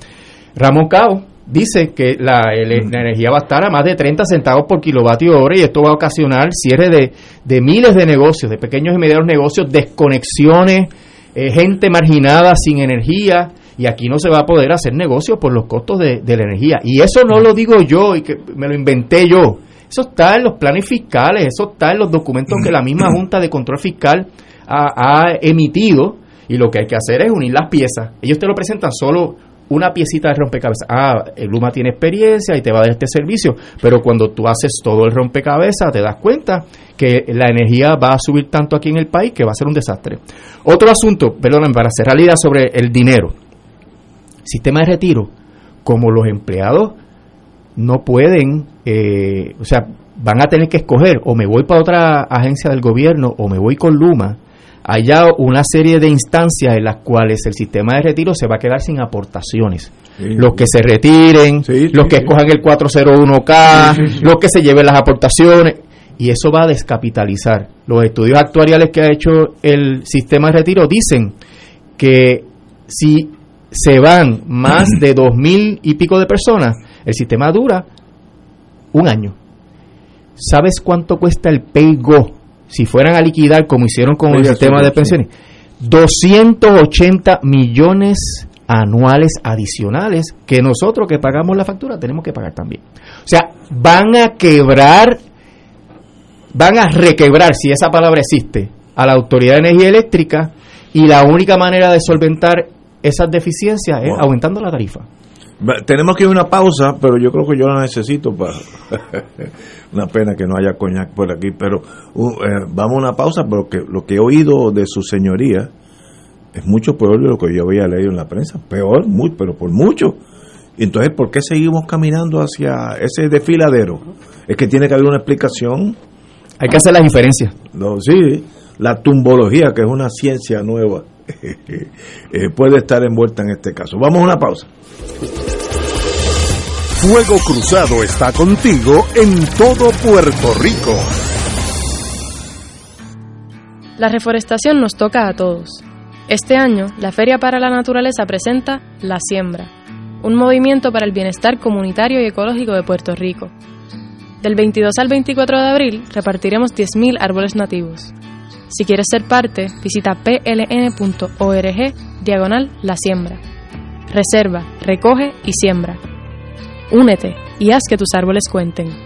Ramón Cabo, dice que la, energía va a estar a más de 30 centavos por kilovatio hora y esto va a ocasionar cierre de, de miles de negocios, de pequeños y medianos negocios, desconexiones, eh, gente marginada sin energía y aquí no se va a poder hacer negocio por los costos de, la energía. Y eso no lo digo yo y que me lo inventé yo. Eso está en los planes fiscales, eso está en los documentos que la misma Junta de Control Fiscal ha, ha emitido y lo que hay que hacer es unir las piezas. Ellos te lo presentan solo una piecita de rompecabezas. Ah, el Luma tiene experiencia y te va a dar este servicio, pero cuando tú haces todo el rompecabezas te das cuenta que la energía va a subir tanto aquí en el país que va a ser un desastre. Otro asunto, perdóname, para hacer realidad sobre el dinero. Sistema de retiro, como los empleados no pueden, eh, o sea, van a tener que escoger o me voy para otra agencia del gobierno o me voy con Luma haya una serie de instancias en las cuales el sistema de retiro se va a quedar sin aportaciones. los que se retiren, los que escojan el 401k, los que se lleven las aportaciones, y eso va a descapitalizar. Los estudios actuariales que ha hecho el sistema de retiro dicen que si se van más de dos mil y pico de personas, el sistema dura un año. ¿Sabes cuánto cuesta el PayGo? Si fueran a liquidar como hicieron con el sistema de pensiones, 280 millones anuales adicionales que nosotros que pagamos la factura tenemos que pagar también. O sea, van a quebrar, van a requebrar, si esa palabra existe, a la Autoridad de Energía Eléctrica y la única manera de solventar esas deficiencias es aumentando la tarifa. Tenemos que ir a una pausa, pero yo creo que yo la necesito para... una pena que no haya coñac por aquí, pero uh, eh, vamos a una pausa porque lo que he oído de su señoría es mucho peor de lo que yo había leído en la prensa. Peor, muy, pero por mucho. Entonces, ¿por qué seguimos caminando hacia ese desfiladero? Es que tiene que haber una explicación. Hay que hacer las diferencias. No, sí, la tumbología, que es una ciencia nueva, eh, puede estar envuelta en este caso. Vamos a una pausa. Fuego Cruzado está contigo en todo Puerto Rico. La reforestación nos toca a todos. Este año, la Feria para la Naturaleza presenta La Siembra, un movimiento para el bienestar comunitario y ecológico de Puerto Rico. Del 22 al 24 de abril repartiremos 10.000 árboles nativos. Si quieres ser parte, visita pln.org diagonal La Siembra. Reserva, recoge y siembra. Únete y haz que tus árboles cuenten.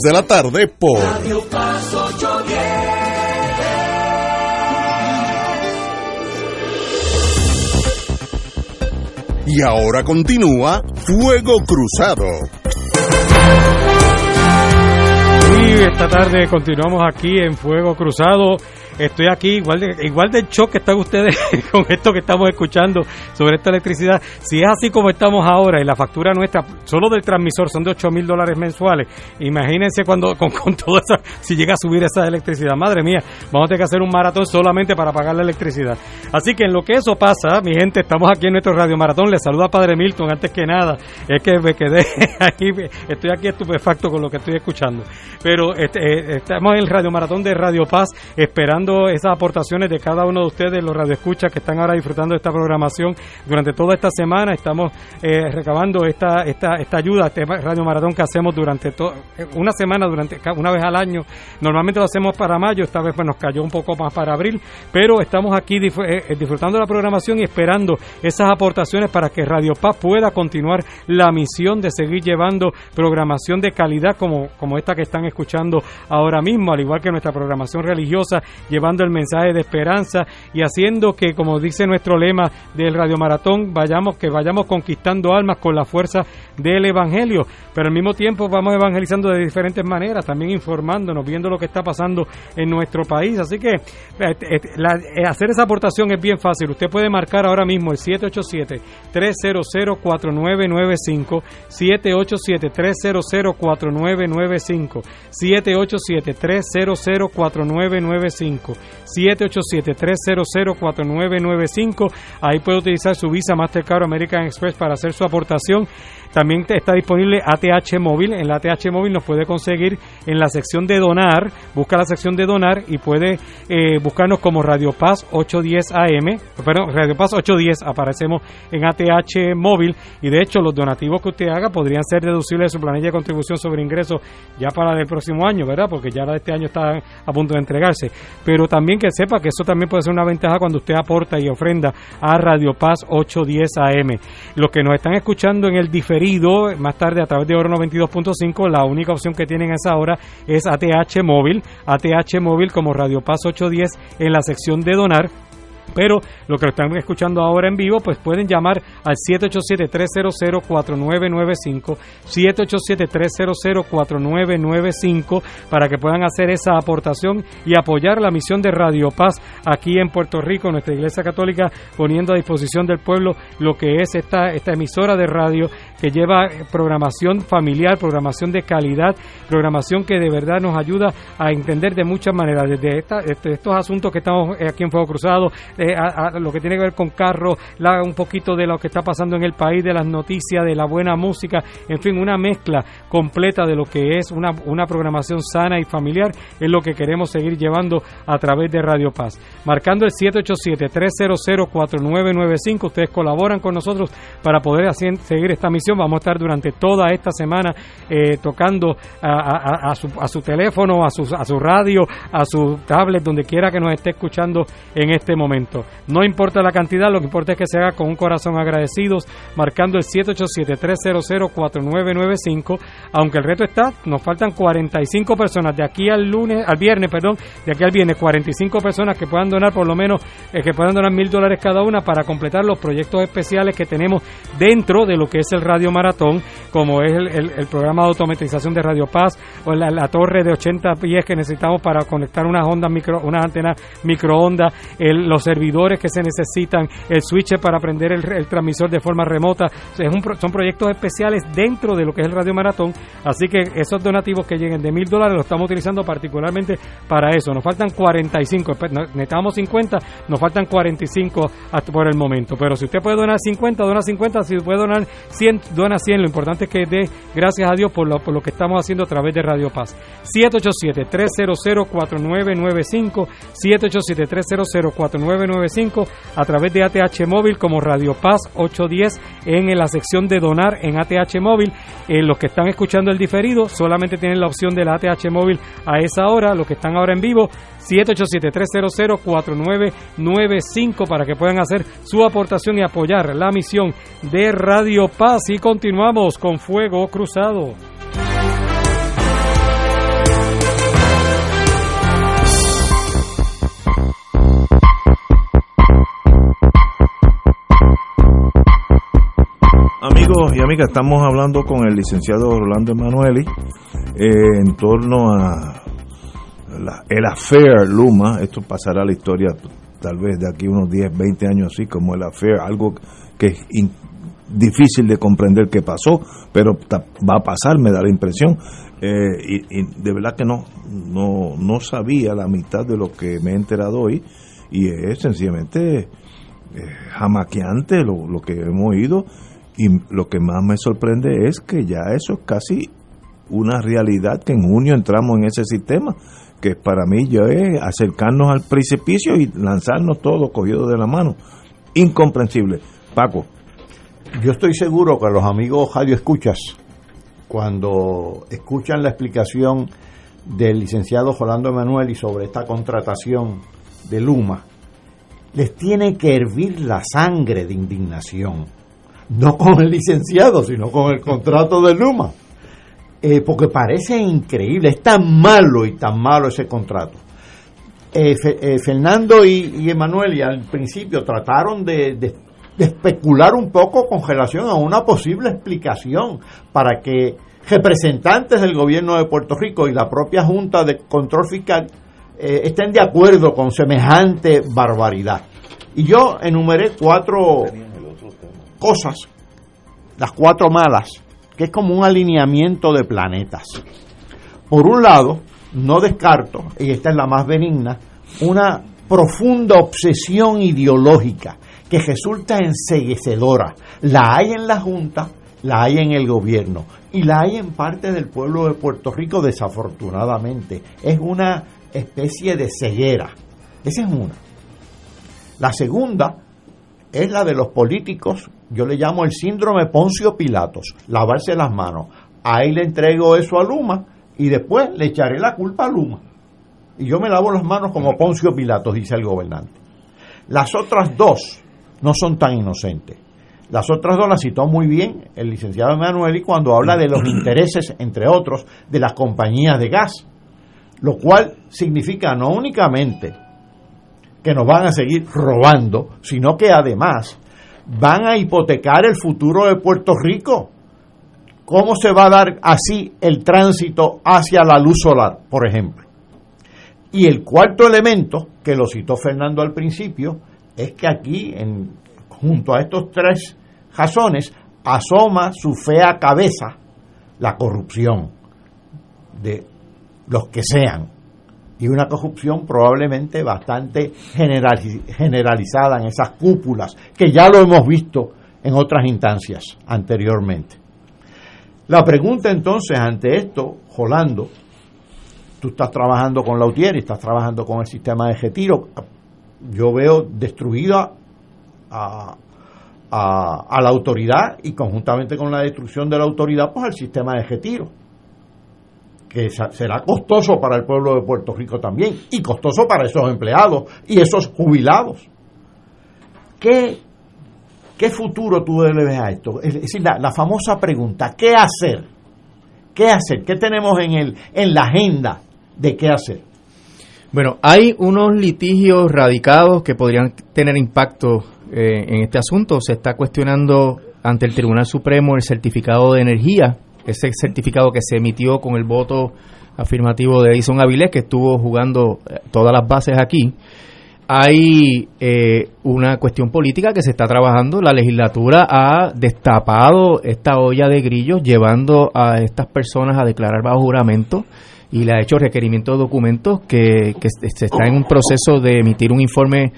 de la tarde por Radio Paz 810. Y ahora continúa Fuego Cruzado. Y esta tarde continuamos aquí en Fuego Cruzado estoy aquí igual de igual de shock que están ustedes con esto que estamos escuchando sobre esta electricidad. Si es así como estamos ahora y la factura nuestra solo del transmisor son de 8 mil dólares mensuales, imagínense cuando con, con todo si llega a subir esa electricidad. Madre mía, vamos a tener que hacer un maratón solamente para pagar la electricidad. Así que en lo que eso pasa, mi gente, estamos aquí en nuestro radio maratón. Les saluda Padre Milton antes que nada. Es que me quedé aquí, estoy aquí estupefacto con lo que estoy escuchando. Pero este, eh, estamos en el radio maratón de Radio Paz esperando esas aportaciones de cada uno de ustedes, los radioescuchas que están ahora disfrutando de esta programación durante toda esta semana. Estamos eh, recabando esta, esta, esta ayuda, este Radio Maratón que hacemos durante eh, una semana, durante una vez al año. Normalmente lo hacemos para mayo, esta vez pues nos cayó un poco más para abril, pero estamos aquí eh, disfrutando la programación y esperando esas aportaciones para que Radio Paz pueda continuar la misión de seguir llevando programación de calidad como, como esta que están escuchando ahora mismo, al igual que nuestra programación religiosa llevando el mensaje de esperanza y haciendo que, como dice nuestro lema del Radio Maratón, vayamos, que vayamos conquistando almas con la fuerza del Evangelio. Pero al mismo tiempo vamos evangelizando de diferentes maneras, también informándonos, viendo lo que está pasando en nuestro país. Así que eh, eh, eh, hacer esa aportación es bien fácil. Usted puede marcar ahora mismo el 787-300-4995, 787-300-4995, 787-300-4995. 787-300-4995. Ahí puede utilizar su Visa Mastercard American Express para hacer su aportación. También está disponible ATH Móvil. En la ATH Móvil nos puede conseguir en la sección de donar. Busca la sección de donar y puede eh, buscarnos como Radio Paz 810 AM. Perdón, Radio Paz 810. Aparecemos en ATH Móvil. Y de hecho, los donativos que usted haga podrían ser deducibles de su planilla de contribución sobre ingresos ya para el próximo año, ¿verdad? Porque ya la de este año está a punto de entregarse. Pero también que sepa que eso también puede ser una ventaja cuando usted aporta y ofrenda a Radio Paz 810 AM. Los que nos están escuchando en el diferente más tarde a través de Oro 92.5. La única opción que tienen a esa hora es ATH Móvil, ATH Móvil como Radio Paz 810 en la sección de donar pero lo que están escuchando ahora en vivo, pues pueden llamar al 787-300-4995, 787-300-4995, para que puedan hacer esa aportación y apoyar la misión de Radio Paz aquí en Puerto Rico, nuestra Iglesia Católica, poniendo a disposición del pueblo lo que es esta, esta emisora de radio que lleva programación familiar, programación de calidad, programación que de verdad nos ayuda a entender de muchas maneras, desde estos asuntos que estamos aquí en Fuego Cruzado, eh, lo que tiene que ver con carros, un poquito de lo que está pasando en el país, de las noticias, de la buena música, en fin, una mezcla completa de lo que es una, una programación sana y familiar, es lo que queremos seguir llevando a través de Radio Paz. Marcando el 787-300-4995, ustedes colaboran con nosotros para poder seguir esta misión Vamos a estar durante toda esta semana eh, tocando a, su, teléfono, a su, a su radio, a su tablet, donde quiera que nos esté escuchando en este momento. No importa la cantidad, lo que importa es que se haga con un corazón agradecidos, marcando el 787-300-4995. Aunque el reto está, nos faltan 45 personas de aquí al lunes, al viernes, perdón, de aquí al viernes, 45 personas que puedan donar por lo menos, eh, que puedan donar mil dólares cada una para completar los proyectos especiales que tenemos dentro de lo que es el Radio Maratón, como es el, programa de automatización de Radio Paz o la, torre de 80 pies que necesitamos para conectar unas ondas micro, unas antenas microondas, los servidores que se necesitan, el switch para prender el, transmisor de forma remota. Es un, son proyectos especiales dentro de lo que es el Radio Maratón, así que esos donativos que lleguen de mil dólares los estamos utilizando particularmente para eso. Nos faltan 45, necesitamos 50, nos faltan 45 hasta por el momento. Pero si usted puede donar 50, dona 50, si puede donar 100, dona 100. Lo importante es que dé gracias a Dios por lo, por lo que estamos haciendo a través de Radio Paz. 787-300-4995, 787-300-4995, a través de ATH Móvil como Radio Paz 810 en la sección de donar en ATH Móvil. Eh, los que están escuchando el diferido solamente tienen la opción de la ATH Móvil a esa hora. Los que están ahora en vivo, 787-300-4995 para que puedan hacer su aportación y apoyar la misión de Radio Paz. Y continuamos con Fuego Cruzado. Amigos y amigas, estamos hablando con el licenciado Rolando Emanueli eh, en torno a el affair Luma. Esto pasará a la historia tal vez de aquí unos 10, 20 años así, como el affair, algo que es difícil de comprender qué pasó, pero va a pasar, me da la impresión. Eh, y, de verdad que no, no, no sabía la mitad de lo que me he enterado hoy y es sencillamente eh, jamaqueante lo, lo que hemos oído y lo que más me sorprende es que ya eso es casi una realidad que en junio entramos en ese sistema, que para mí ya es acercarnos al precipicio y lanzarnos todos cogidos de la mano. Incomprensible. Paco. Yo estoy seguro que los amigos radio escuchas, cuando escuchan la explicación del licenciado Jolando Emanuel y sobre esta contratación de Luma, les tiene que hervir la sangre de indignación no con el licenciado, sino con el contrato de Luma. Eh, porque parece increíble, es tan malo y tan malo ese contrato. Eh, eh, Fernando y, Emanuel y al principio trataron de, especular un poco con relación a una posible explicación para que representantes del gobierno de Puerto Rico y la propia Junta de Control Fiscal estén de acuerdo con semejante barbaridad. Y yo enumeré cuatro cosas, las cuatro malas, es como un alineamiento de planetas. Por un lado, no descarto, y esta es la más benigna, una profunda obsesión ideológica que resulta enseguecedora. La hay en la Junta, la hay en el gobierno y la hay en parte del pueblo de Puerto Rico desafortunadamente. Es una especie de ceguera. Esa es una. La segunda es la de los políticos yo le llamo el síndrome Poncio Pilatos, lavarse las manos. Ahí le entrego eso a Luma y después le echaré la culpa a Luma. Y yo me lavo las manos como Poncio Pilatos, dice el gobernante. Las otras dos no son tan inocentes. Las otras dos las citó muy bien el licenciado Emanueli cuando habla de los intereses, entre otros, de las compañías de gas. Lo cual significa no únicamente que nos van a seguir robando, sino que además van a hipotecar el futuro de Puerto Rico. ¿Cómo se va a dar así el tránsito hacia la luz solar, por ejemplo? Y el cuarto elemento, que lo citó Fernando al principio, es que aquí, en, junto a estos tres razones, asoma su fea cabeza la corrupción de los que sean, y una corrupción probablemente bastante generalizada en esas cúpulas, que ya lo hemos visto en otras instancias anteriormente. La pregunta entonces ante esto, Jolando, tú estás trabajando con Lautier y estás trabajando con el sistema de retiro, yo veo destruida a, a, a la autoridad y conjuntamente con la destrucción de la autoridad, pues al sistema de retiro que será costoso para el pueblo de Puerto Rico también y costoso para esos empleados y esos jubilados. ¿Qué, qué futuro tú le ves a esto? Es decir, la, la, famosa pregunta, ¿qué hacer? ¿Qué hacer? ¿Qué tenemos en, el, en la agenda de qué hacer? Bueno, hay unos litigios radicados que podrían tener impacto eh, en este asunto. Se está cuestionando ante el Tribunal Supremo el certificado de energía ese certificado que se emitió con el voto afirmativo de Edison Avilés, que estuvo jugando eh, todas las bases aquí, hay eh, una cuestión política que se está trabajando. La legislatura ha destapado esta olla de grillos llevando a estas personas a declarar bajo juramento y le ha hecho requerimiento de documentos que, que se está en un proceso de emitir un informe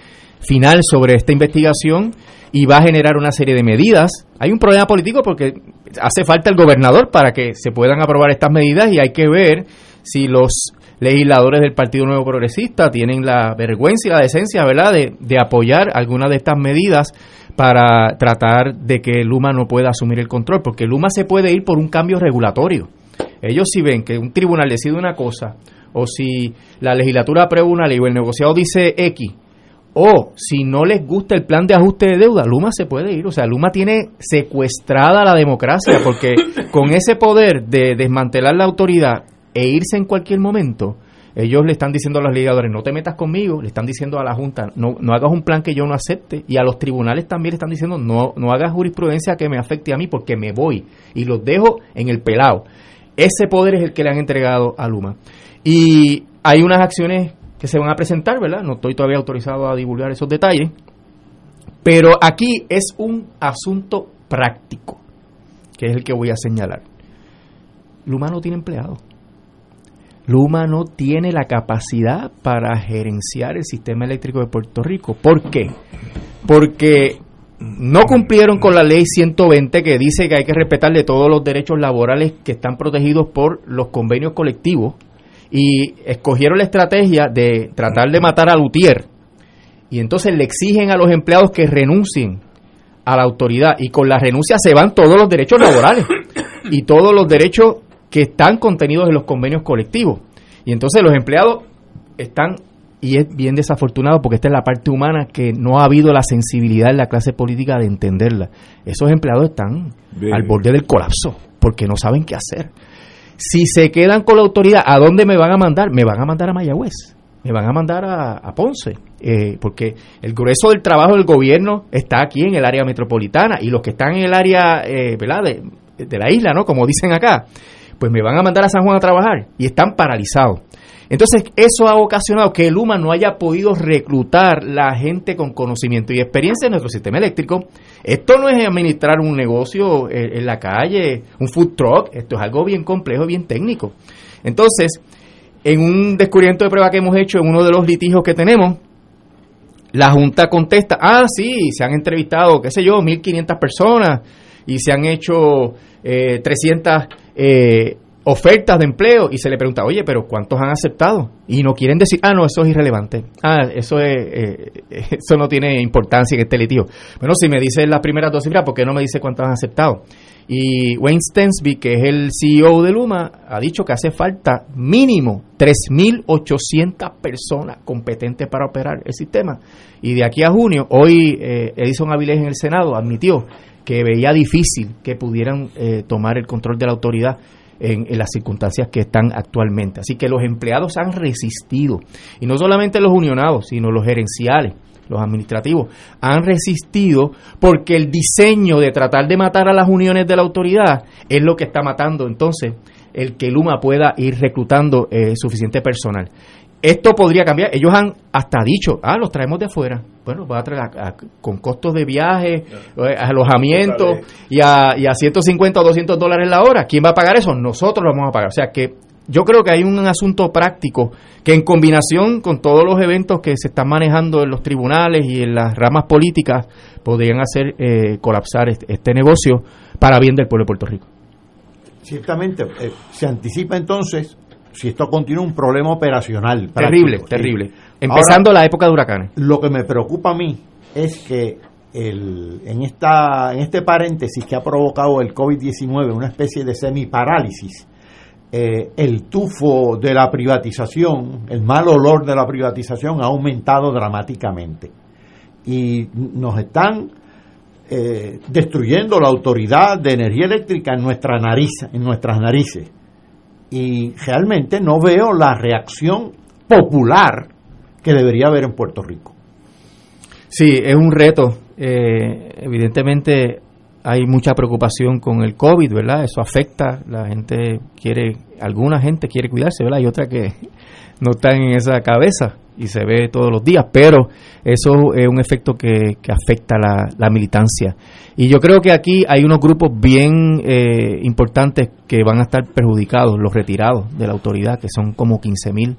final sobre esta investigación y va a generar una serie de medidas. Hay un problema político porque hace falta el gobernador para que se puedan aprobar estas medidas y hay que ver si los legisladores del Partido Nuevo Progresista tienen la vergüenza y la decencia, ¿verdad?, de, de apoyar algunas de estas medidas para tratar de que Luma no pueda asumir el control, porque Luma se puede ir por un cambio regulatorio. Ellos si ven que un tribunal decide una cosa, o si la legislatura aprueba una ley o el negociado dice X, o si no les gusta el plan de ajuste de deuda, Luma se puede ir. O sea, Luma tiene secuestrada la democracia porque con ese poder de desmantelar la autoridad e irse en cualquier momento, ellos le están diciendo a los ligadores, no te metas conmigo, le están diciendo a la Junta, no, no hagas un plan que yo no acepte, y a los tribunales también le están diciendo, no, no hagas jurisprudencia que me afecte a mí porque me voy y los dejo en el pelado. Ese poder es el que le han entregado a Luma. Y hay unas acciones se van a presentar, ¿verdad? No estoy todavía autorizado a divulgar esos detalles, pero aquí es un asunto práctico, que es el que voy a señalar. Luma no tiene empleado. Luma no tiene la capacidad para gerenciar el sistema eléctrico de Puerto Rico. ¿Por qué? Porque no cumplieron con la ley 120 que dice que hay que respetarle todos los derechos laborales que están protegidos por los convenios colectivos y escogieron la estrategia de tratar de matar a Lutier y entonces le exigen a los empleados que renuncien a la autoridad y con la renuncia se van todos los derechos laborales y todos los derechos que están contenidos en los convenios colectivos. Y entonces los empleados están, y es bien desafortunado porque esta es la parte humana que no ha habido la sensibilidad en la clase política de entenderla. Esos empleados están al borde del colapso porque no saben qué hacer. Si se quedan con la autoridad, ¿a dónde me van a mandar? Me van a mandar a Mayagüez, me van a mandar a, Ponce, eh, porque el grueso del trabajo del gobierno está aquí en el área metropolitana y los que están en el área eh. De, de la isla, ¿no? Como dicen acá, pues me van a mandar a San Juan a trabajar y están paralizados. Entonces, eso ha ocasionado que el UMA no haya podido reclutar la gente con conocimiento y experiencia en nuestro sistema eléctrico. Esto no es administrar un negocio en la calle, un food truck, esto es algo bien complejo, bien técnico. Entonces, en un descubrimiento de prueba que hemos hecho en uno de los litigios que tenemos, la Junta contesta, ah, sí, se han entrevistado, qué sé yo, 1.500 personas y se han hecho eh, 300 eh, ofertas de empleo y se le pregunta, oye, pero ¿cuántos han aceptado? Y no quieren decir, ah, no, eso es irrelevante. Ah, eso es, eh, eso no tiene importancia en este litigio. Bueno, si me dice las primeras dos cifras, ¿por qué no me dice cuántos han aceptado? Y Wayne Stensby, que es el CEO de Luma, ha dicho que hace falta mínimo 3.800 personas competentes para operar el sistema. Y de aquí a junio, hoy eh, Edison Avilés en el Senado admitió que veía difícil que pudieran eh, tomar el control de la autoridad en, las circunstancias que están actualmente. Así que los empleados han resistido, y no solamente los unionados, sino los gerenciales, los administrativos, han resistido porque el diseño de tratar de matar a las uniones de la autoridad es lo que está matando entonces el que Luma pueda ir reclutando eh, suficiente personal. Esto podría cambiar. Ellos han hasta dicho, ah, los traemos de afuera. Bueno, va a traer con costos de viaje, eh, alojamiento y a, y a 150 o 200 dólares la hora. ¿Quién va a pagar eso? Nosotros lo vamos a pagar. O sea que yo creo que hay un asunto práctico que en combinación con todos los eventos que se están manejando en los tribunales y en las ramas políticas podrían hacer eh, colapsar este, este, negocio para bien del pueblo de Puerto Rico. Ciertamente, eh, se anticipa entonces si esto continúa un problema operacional. Terrible, terrible. Empezando la época de huracanes. Lo que me preocupa a mí es que el, en, esta, en este paréntesis que ha provocado el COVID-19, una especie de semiparálisis, eh, el tufo de la privatización, el mal olor de la privatización ha aumentado dramáticamente. Y nos están eh, destruyendo la autoridad de energía eléctrica en nuestra nariz, en nuestras narices. Y realmente no veo la reacción popular que debería haber en Puerto Rico. Sí, es un reto. Eh, evidentemente hay mucha preocupación con el COVID, ¿verdad? Eso afecta, la gente quiere, alguna gente quiere cuidarse, ¿verdad? Y otra que no están en esa cabeza y se ve todos los días, pero eso es un efecto que, afecta la, la, militancia. Y yo creo que aquí hay unos grupos bien eh, importantes que van a estar perjudicados, los retirados de la autoridad, que son como 15 mil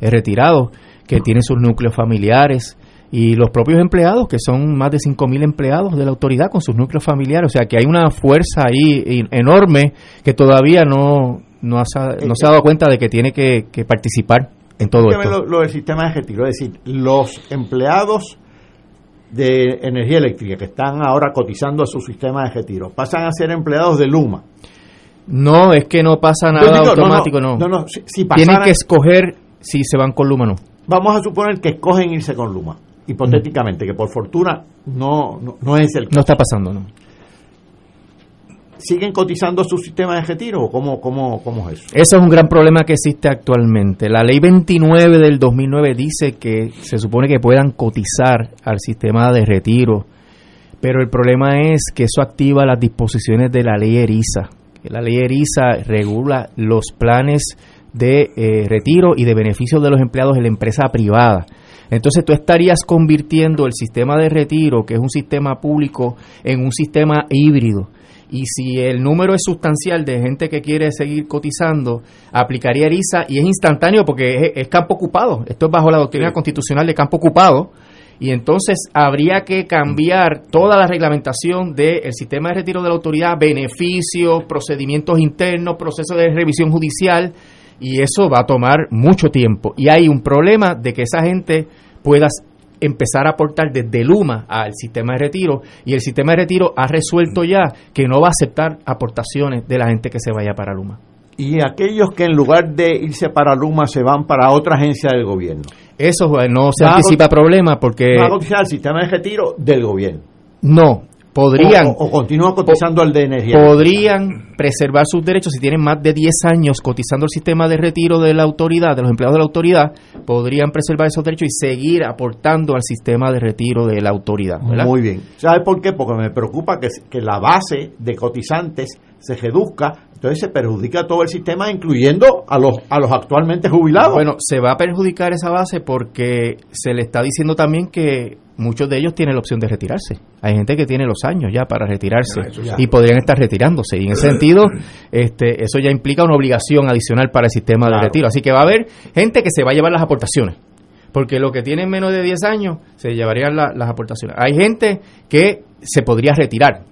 eh, retirados, que tienen sus núcleos familiares, y los propios empleados, que son más de 5.000 empleados de la autoridad con sus núcleos familiares. O sea que hay una fuerza ahí enorme que todavía no, no, se ha dado cuenta de que tiene que, participar en todo esto. Lo, del sistema de retiro, es decir, los empleados de energía eléctrica que están ahora cotizando a su sistema de retiro pasan a ser empleados de Luma. No, es que no pasa nada automático, no. Tienen que escoger si se van con Luma o no. Vamos a suponer que escogen irse con Luma hipotéticamente, que por fortuna no, no, es el caso. No está pasando, ¿no? ¿Siguen cotizando su sistema de retiro o cómo, cómo, cómo es eso? Ese es un gran problema que existe actualmente. La ley 29 del 2009 dice que se supone que puedan cotizar al sistema de retiro, pero el problema es que eso activa las disposiciones de la ley ERISA. La ley ERISA regula los planes de eh, retiro y de beneficios de los empleados en la empresa privada. Entonces tú estarías convirtiendo el sistema de retiro, que es un sistema público, en un sistema híbrido. Y si el número es sustancial de gente que quiere seguir cotizando, aplicaría ERISA y es instantáneo porque es, campo ocupado. Esto es bajo la doctrina constitucional de campo ocupado. Y entonces habría que cambiar toda la reglamentación del sistema de retiro de la autoridad, beneficios, procedimientos internos, procesos de revisión judicial y eso va a tomar mucho tiempo. Y hay un problema de que esa gente pueda empezar a aportar desde Luma al sistema de retiro y el sistema de retiro ha resuelto ya que no va a aceptar aportaciones de la gente que se vaya para Luma. Y aquellos que en lugar de irse para Luma se van para otra agencia del gobierno. Eso no se anticipa problema porque... Va a el sistema de retiro del gobierno. No, podrían o, continúan cotizando al de energía podrían preservar sus derechos si tienen más de 10 años cotizando el sistema de retiro de la autoridad de los empleados de la autoridad podrían preservar esos derechos y seguir aportando al sistema de retiro de la autoridad muy bien ¿sabe por qué? porque me preocupa que, que la base de cotizantes se reduzca entonces se perjudica todo el sistema, incluyendo a los, a los actualmente jubilados. Bueno, se va a perjudicar esa base porque se le está diciendo también que muchos de ellos tienen la opción de retirarse. Hay gente que tiene los años ya para retirarse y podrían estar retirándose. Y en ese sentido, este, eso ya implica una obligación adicional para el sistema de retiro. Así que va a haber gente que se va a llevar las aportaciones. Porque los que tienen menos de 10 años se llevarían las aportaciones. Hay gente que se podría retirar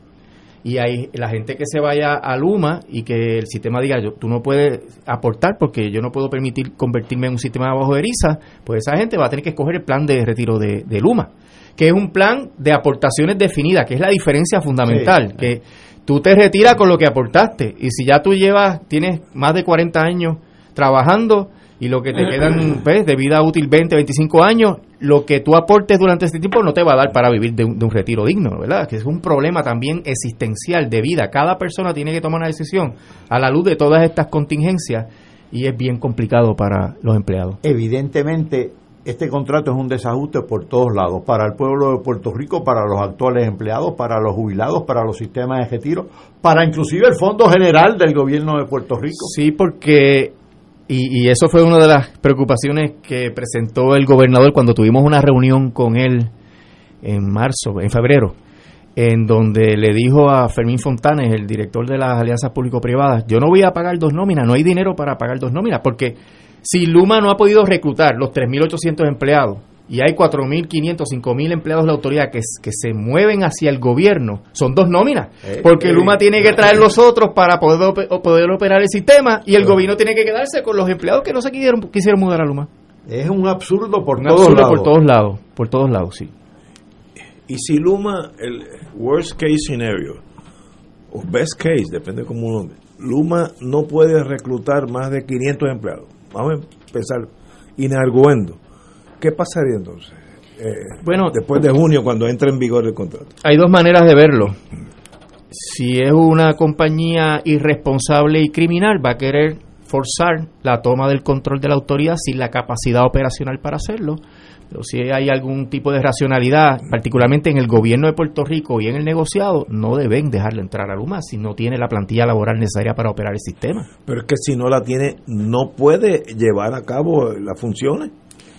y hay la gente que se vaya a Luma y que el sistema diga, yo, tú no puedes aportar porque yo no puedo permitir convertirme en un sistema bajo de eriza, pues esa gente va a tener que escoger el plan de retiro de, Luma, que es un plan de aportaciones definidas, que es la diferencia fundamental, que tú te retiras con lo que aportaste y si ya tú llevas, tienes más de 40 años trabajando, y lo que te quedan pues, de vida útil 20, 25 años, lo que tú aportes durante este tiempo no te va a dar para vivir de un, retiro digno, ¿verdad? Que es un problema también existencial de vida. Cada persona tiene que tomar una decisión a la luz de todas estas contingencias y es bien complicado para los empleados. Evidentemente, este contrato es un desajuste por todos lados, para el pueblo de Puerto Rico, para los actuales empleados, para los jubilados, para los sistemas de retiro, para inclusive el Fondo General del Gobierno de Puerto Rico. Sí, porque y, eso fue una de las preocupaciones que presentó el gobernador cuando tuvimos una reunión con él en marzo, en febrero, en donde le dijo a Fermín Fontanes, el director de las alianzas público-privadas, yo no voy a pagar dos nóminas, no hay dinero para pagar dos nóminas, porque si Luma no ha podido reclutar los 3.800 empleados y hay 4.500, 5.000 empleados de la autoridad que, que se mueven hacia el gobierno, son dos nóminas, eh, porque eh, Luma tiene que traer los otros para poder, poder operar el sistema y el gobierno tiene que quedarse con los empleados que no se quisieron, quisieron mudar a Luma. Es un absurdo por todos lados. por todos lados, por todos lados, sí. Y si Luma, el worst case scenario, o best case, depende cómo uno Luma no puede reclutar más de 500 empleados. Vamos a empezar inarguendo. ¿Qué pasaría entonces? Eh, bueno, después de junio, cuando entre en vigor el contrato. Hay dos maneras de verlo. Si es una compañía irresponsable y criminal, va a querer forzar la toma del control de la autoridad sin la capacidad operacional para hacerlo. Pero si hay algún tipo de racionalidad, particularmente en el gobierno de Puerto Rico y en el negociado, no deben dejarle entrar a Luma si no tiene la plantilla laboral necesaria para operar el sistema. Pero es que si no la tiene, no puede llevar a cabo las funciones.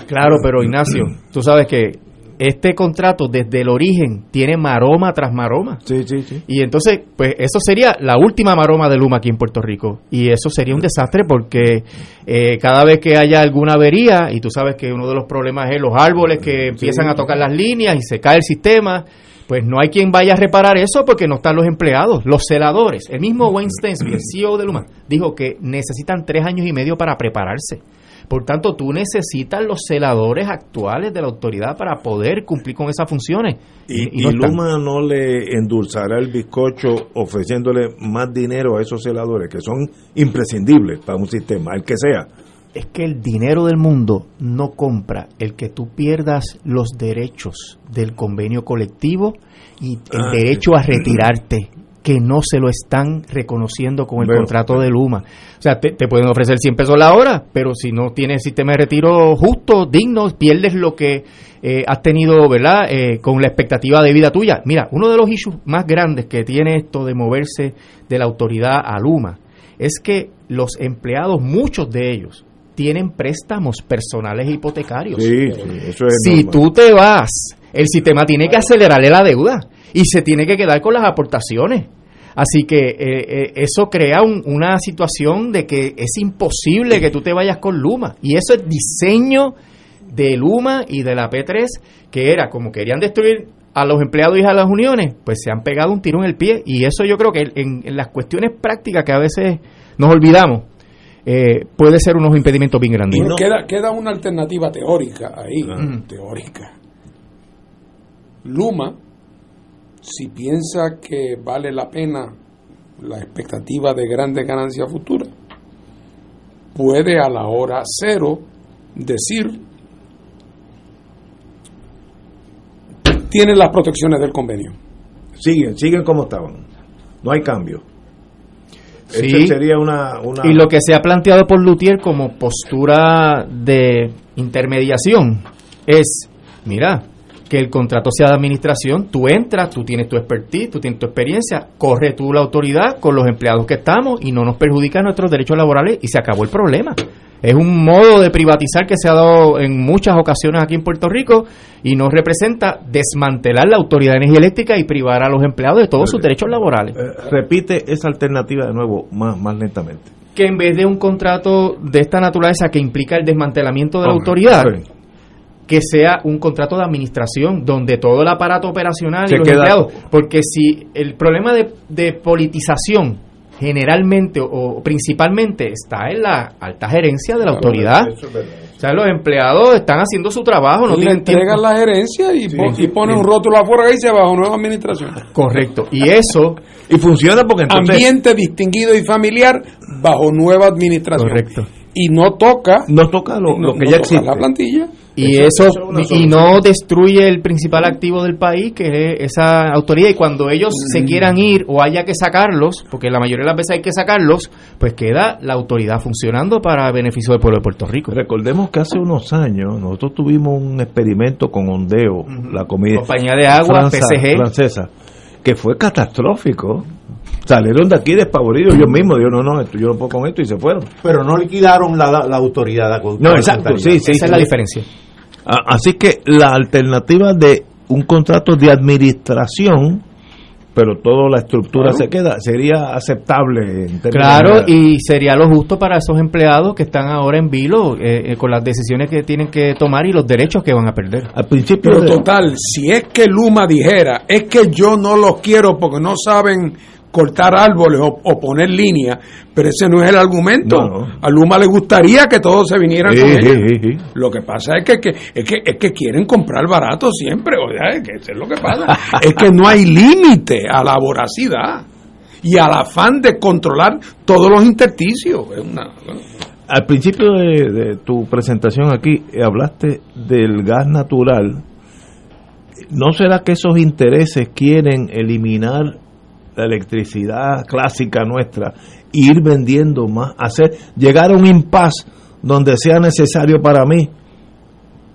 Claro, pero Ignacio, tú sabes que este contrato desde el origen tiene maroma tras maroma. Sí, sí, sí. Y entonces, pues eso sería la última maroma de Luma aquí en Puerto Rico. Y eso sería un desastre porque eh, cada vez que haya alguna avería, y tú sabes que uno de los problemas es los árboles que empiezan a tocar las líneas y se cae el sistema, pues no hay quien vaya a reparar eso porque no están los empleados, los celadores. El mismo Wayne Stensby, el CEO de Luma, dijo que necesitan tres años y medio para prepararse. Por tanto, tú necesitas los celadores actuales de la autoridad para poder cumplir con esas funciones. Y, Luma no le endulzará el bizcocho ofreciéndole más dinero a esos celadores que son imprescindibles para un sistema, el que sea. Es que el dinero del mundo no compra el que tú pierdas los derechos del convenio colectivo y el ah, derecho a retirarte que no se lo están reconociendo con el contrato de Luma. O sea, te, pueden ofrecer 100 pesos la hora, pero si no tienes sistema de retiro justo, digno, pierdes lo que eh, has tenido, ¿verdad?, eh, con la expectativa de vida tuya. Mira, uno de los issues más grandes que tiene esto de moverse de la autoridad a Luma es que los empleados, muchos de ellos, tienen préstamos personales hipotecarios. Sí, eso es si tú te vas, el sistema tiene que acelerarle la deuda y se tiene que quedar con las aportaciones. Así que eh, eh, eso crea una situación de que es imposible que tú te vayas con Luma. Y eso es diseño de Luma y de la P3, que era como querían destruir a los empleados y a las uniones, pues se han pegado un tiro en el pie. Y eso yo creo que en, las cuestiones prácticas que a veces nos olvidamos, eh, puede ser unos impedimentos bien grandes. queda, queda una alternativa teórica ahí, teórica. Luma si piensa que vale la pena la expectativa de grandes ganancias futuras, puede a la hora cero decir, tienen las protecciones del convenio. Siguen, siguen como estaban. No hay cambio. Sí, sería una, una, Y lo que se ha planteado por Lutier como postura de intermediación es, mira, que el contrato sea de administración, tú entras, tú tienes tu expertise, tú tienes tu experiencia, corre tú la autoridad con los empleados que estamos y no nos perjudica nuestros derechos laborales y se acabó el problema. Es un modo de privatizar que se ha dado en muchas ocasiones aquí en Puerto Rico y nos representa desmantelar la autoridad de energía eléctrica y privar a los empleados de todos sus derechos laborales. Eh, repite esa alternativa de nuevo más, más lentamente. Que en vez de un contrato de esta naturaleza que implica el desmantelamiento de la autoridad, que sea un contrato de administración donde todo el aparato operacional y los empleados, porque si el problema de, de politización generalmente o, principalmente está en la alta gerencia de la autoridad. O sea, los empleados están haciendo su trabajo, no tienen entregan la gerencia y, ponen un rótulo afuera y se bajo nueva administración. Correcto. Y eso y funciona porque entonces ambiente distinguido y familiar bajo nueva administración. Correcto. Y no toca. No toca lo, que ya existe. la plantilla. Y eso, y no destruye el principal activo del país que es esa autoridad. Y cuando ellos se mm. quieran ir o haya que sacarlos porque la mayoría de las veces hay que sacarlos pues queda la autoridad funcionando para beneficio del pueblo de Puerto Rico. Recordemos que hace unos años nosotros tuvimos un experimento con Ondeo la compañía de agua PSG francesa que fue catastrófico salieron de aquí despavoridos ellos mismos. Digo, no, no, yo no puedo con esto y se fueron. Pero no liquidaron la, la, autoridad. no, exacto, sí, sí. Esa es la diferencia. Así que la alternativa de un contrato de administración pero toda la estructura se queda, sería aceptable. En claro, y sería lo justo para esos empleados que están ahora en vilo eh, eh, con las decisiones que tienen que tomar y los derechos que van a perder. Al principio. Pero total, si es que Luma dijera, es que yo no los quiero porque no saben cortar árboles o, poner líneas, pero ese no es el argumento. A Luma le gustaría que todos se vinieran con ella. Lo que pasa es que, es que, es que quieren comprar barato siempre, o sea, es que eso es lo que pasa. es que no hay límite a la voracidad y al afán de controlar todos los intersticios. Al principio de, tu presentación aquí eh, hablaste del gas natural. ¿No será que esos intereses quieren eliminar la electricidad clásica nuestra, ir vendiendo más, hacer llegar a un impasse donde sea necesario para mí,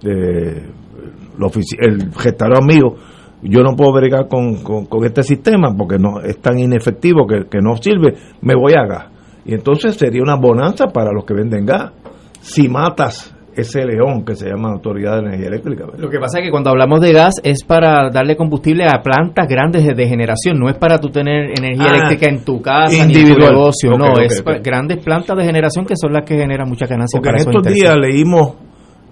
eh, el gestor mío, yo no puedo bregar con, con, este sistema porque no es tan inefectivo que, que no sirve, me voy a gas. Y entonces sería una bonanza para los que venden gas. Si matas ese león que se llama Autoridad de Energía Eléctrica. Lo que pasa es que cuando hablamos de gas es para darle combustible a plantas grandes de generación, no es para tú tener energía ah, eléctrica en tu casa ni en tu negocio, no, es grandes plantas de generación que son las que generan mucha ganancia. Porque en estos días leímos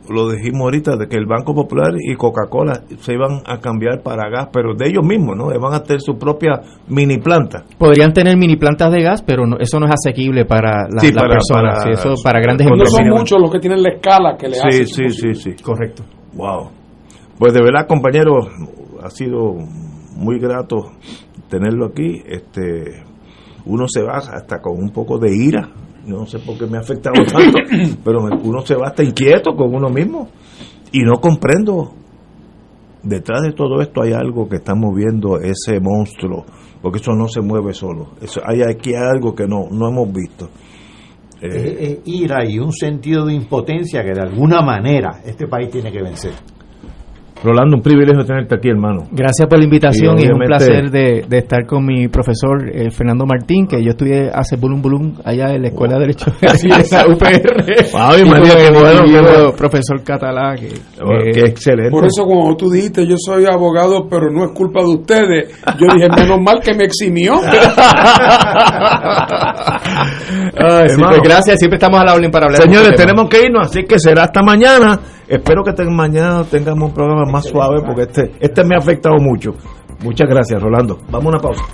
lo dijimos ahorita, de que el Banco Popular y Coca-Cola se iban a cambiar para gas, pero de ellos mismos, ¿no? Van a tener su propia mini planta. Podrían tener mini plantas de gas, pero eso no es asequible para las personas, para, eso para grandes empresas. son muchos los que tienen la escala que le sí, Sí, sí, sí. Correcto. Wow. Pues de verdad, compañeros, ha sido muy grato tenerlo aquí. Este, uno se va hasta con un poco de ira no sé por qué me ha afectado tanto, pero uno se va hasta inquieto con uno mismo y no comprendo. Detrás de todo esto hay algo que está moviendo ese monstruo, porque eso no se mueve solo. Eso, hay aquí algo que no, no hemos visto. Eh, ira y un sentido de impotencia que de alguna manera este país tiene que vencer. Rolando, un privilegio tenerte aquí, hermano. Gracias por la invitación y, es un placer de, estar con mi profesor eh, Fernando Martín, que yo estudié hace bulum bulum allá en la Escuela de Derecho de la UPR. Ay, María, qué bueno, profesor catalán. Que, oh, qué excelente. Por eso, como tú dijiste, yo soy abogado, pero no es culpa de ustedes. Yo dije, menos mal que me eximió. Ay, pues gracias, siempre estamos a la orden para hablar. Señores, tenemos que irnos, así que será hasta mañana. Espero que mañana tengamos un programa más suave porque este, este me ha afectado mucho. Muchas gracias, Rolando. Vamos a una pausa.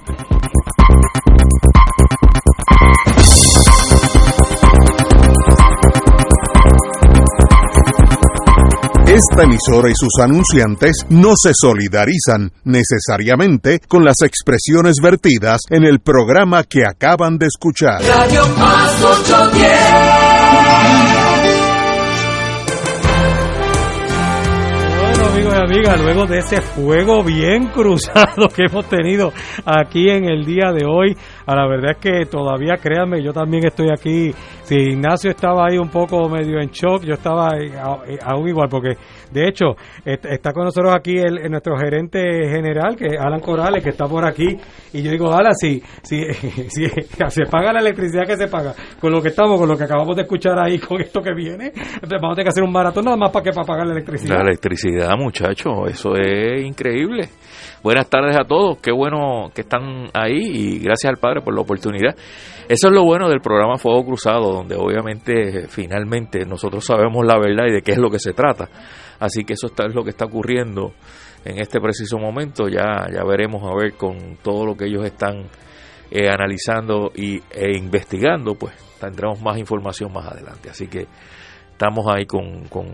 Esta emisora y sus anunciantes no se solidarizan necesariamente con las expresiones vertidas en el programa que acaban de escuchar. Radio Paz 810. Amigas, luego de ese fuego bien cruzado que hemos tenido aquí en el día de hoy, a la verdad es que todavía, créanme, yo también estoy aquí. Si Ignacio estaba ahí un poco medio en shock, yo estaba aún igual, porque de hecho está con nosotros aquí el, nuestro gerente general, que Alan Corales, que está por aquí. Y yo digo, Alan, si, si, si se paga la electricidad que se paga, con lo que estamos, con lo que acabamos de escuchar ahí, con esto que viene, vamos a tener que hacer un maratón nada más para que para pagar la electricidad. La electricidad, muchachos, eso es increíble. Buenas tardes a todos, qué bueno que están ahí y gracias al Padre por la oportunidad. Eso es lo bueno del programa Fuego Cruzado, donde obviamente finalmente nosotros sabemos la verdad y de qué es lo que se trata. Así que eso está, es lo que está ocurriendo en este preciso momento. Ya, ya veremos a ver con todo lo que ellos están eh, analizando y, e investigando, pues tendremos más información más adelante. Así que estamos ahí con, con,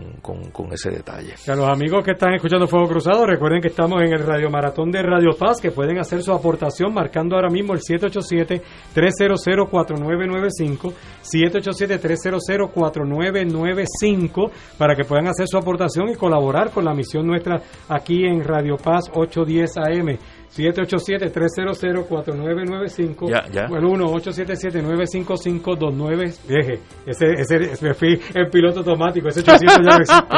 ese detalle. A los amigos que están escuchando Fuego Cruzado, recuerden que estamos en el Radio Maratón de Radio Paz, que pueden hacer su aportación marcando ahora mismo el 787-300-4995, 787-300-4995, para que puedan hacer su aportación y colaborar con la misión nuestra aquí en Radio Paz 810 AM. 787-300-4995. Ya, ya. El 1-877-955-29. Deje, ese, ese, ese, me fui en piloto automático, ese 800 ya no existe.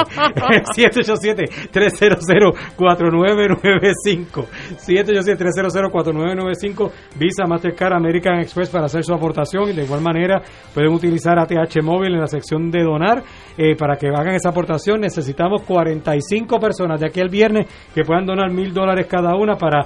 787-300-4995. 787-300-4995. Visa, Mastercard, American Express para hacer su aportación. Y de igual manera pueden utilizar ATH móvil en la sección de donar eh, para que hagan esa aportación. Necesitamos 45 personas de aquí al viernes que puedan donar mil dólares cada una para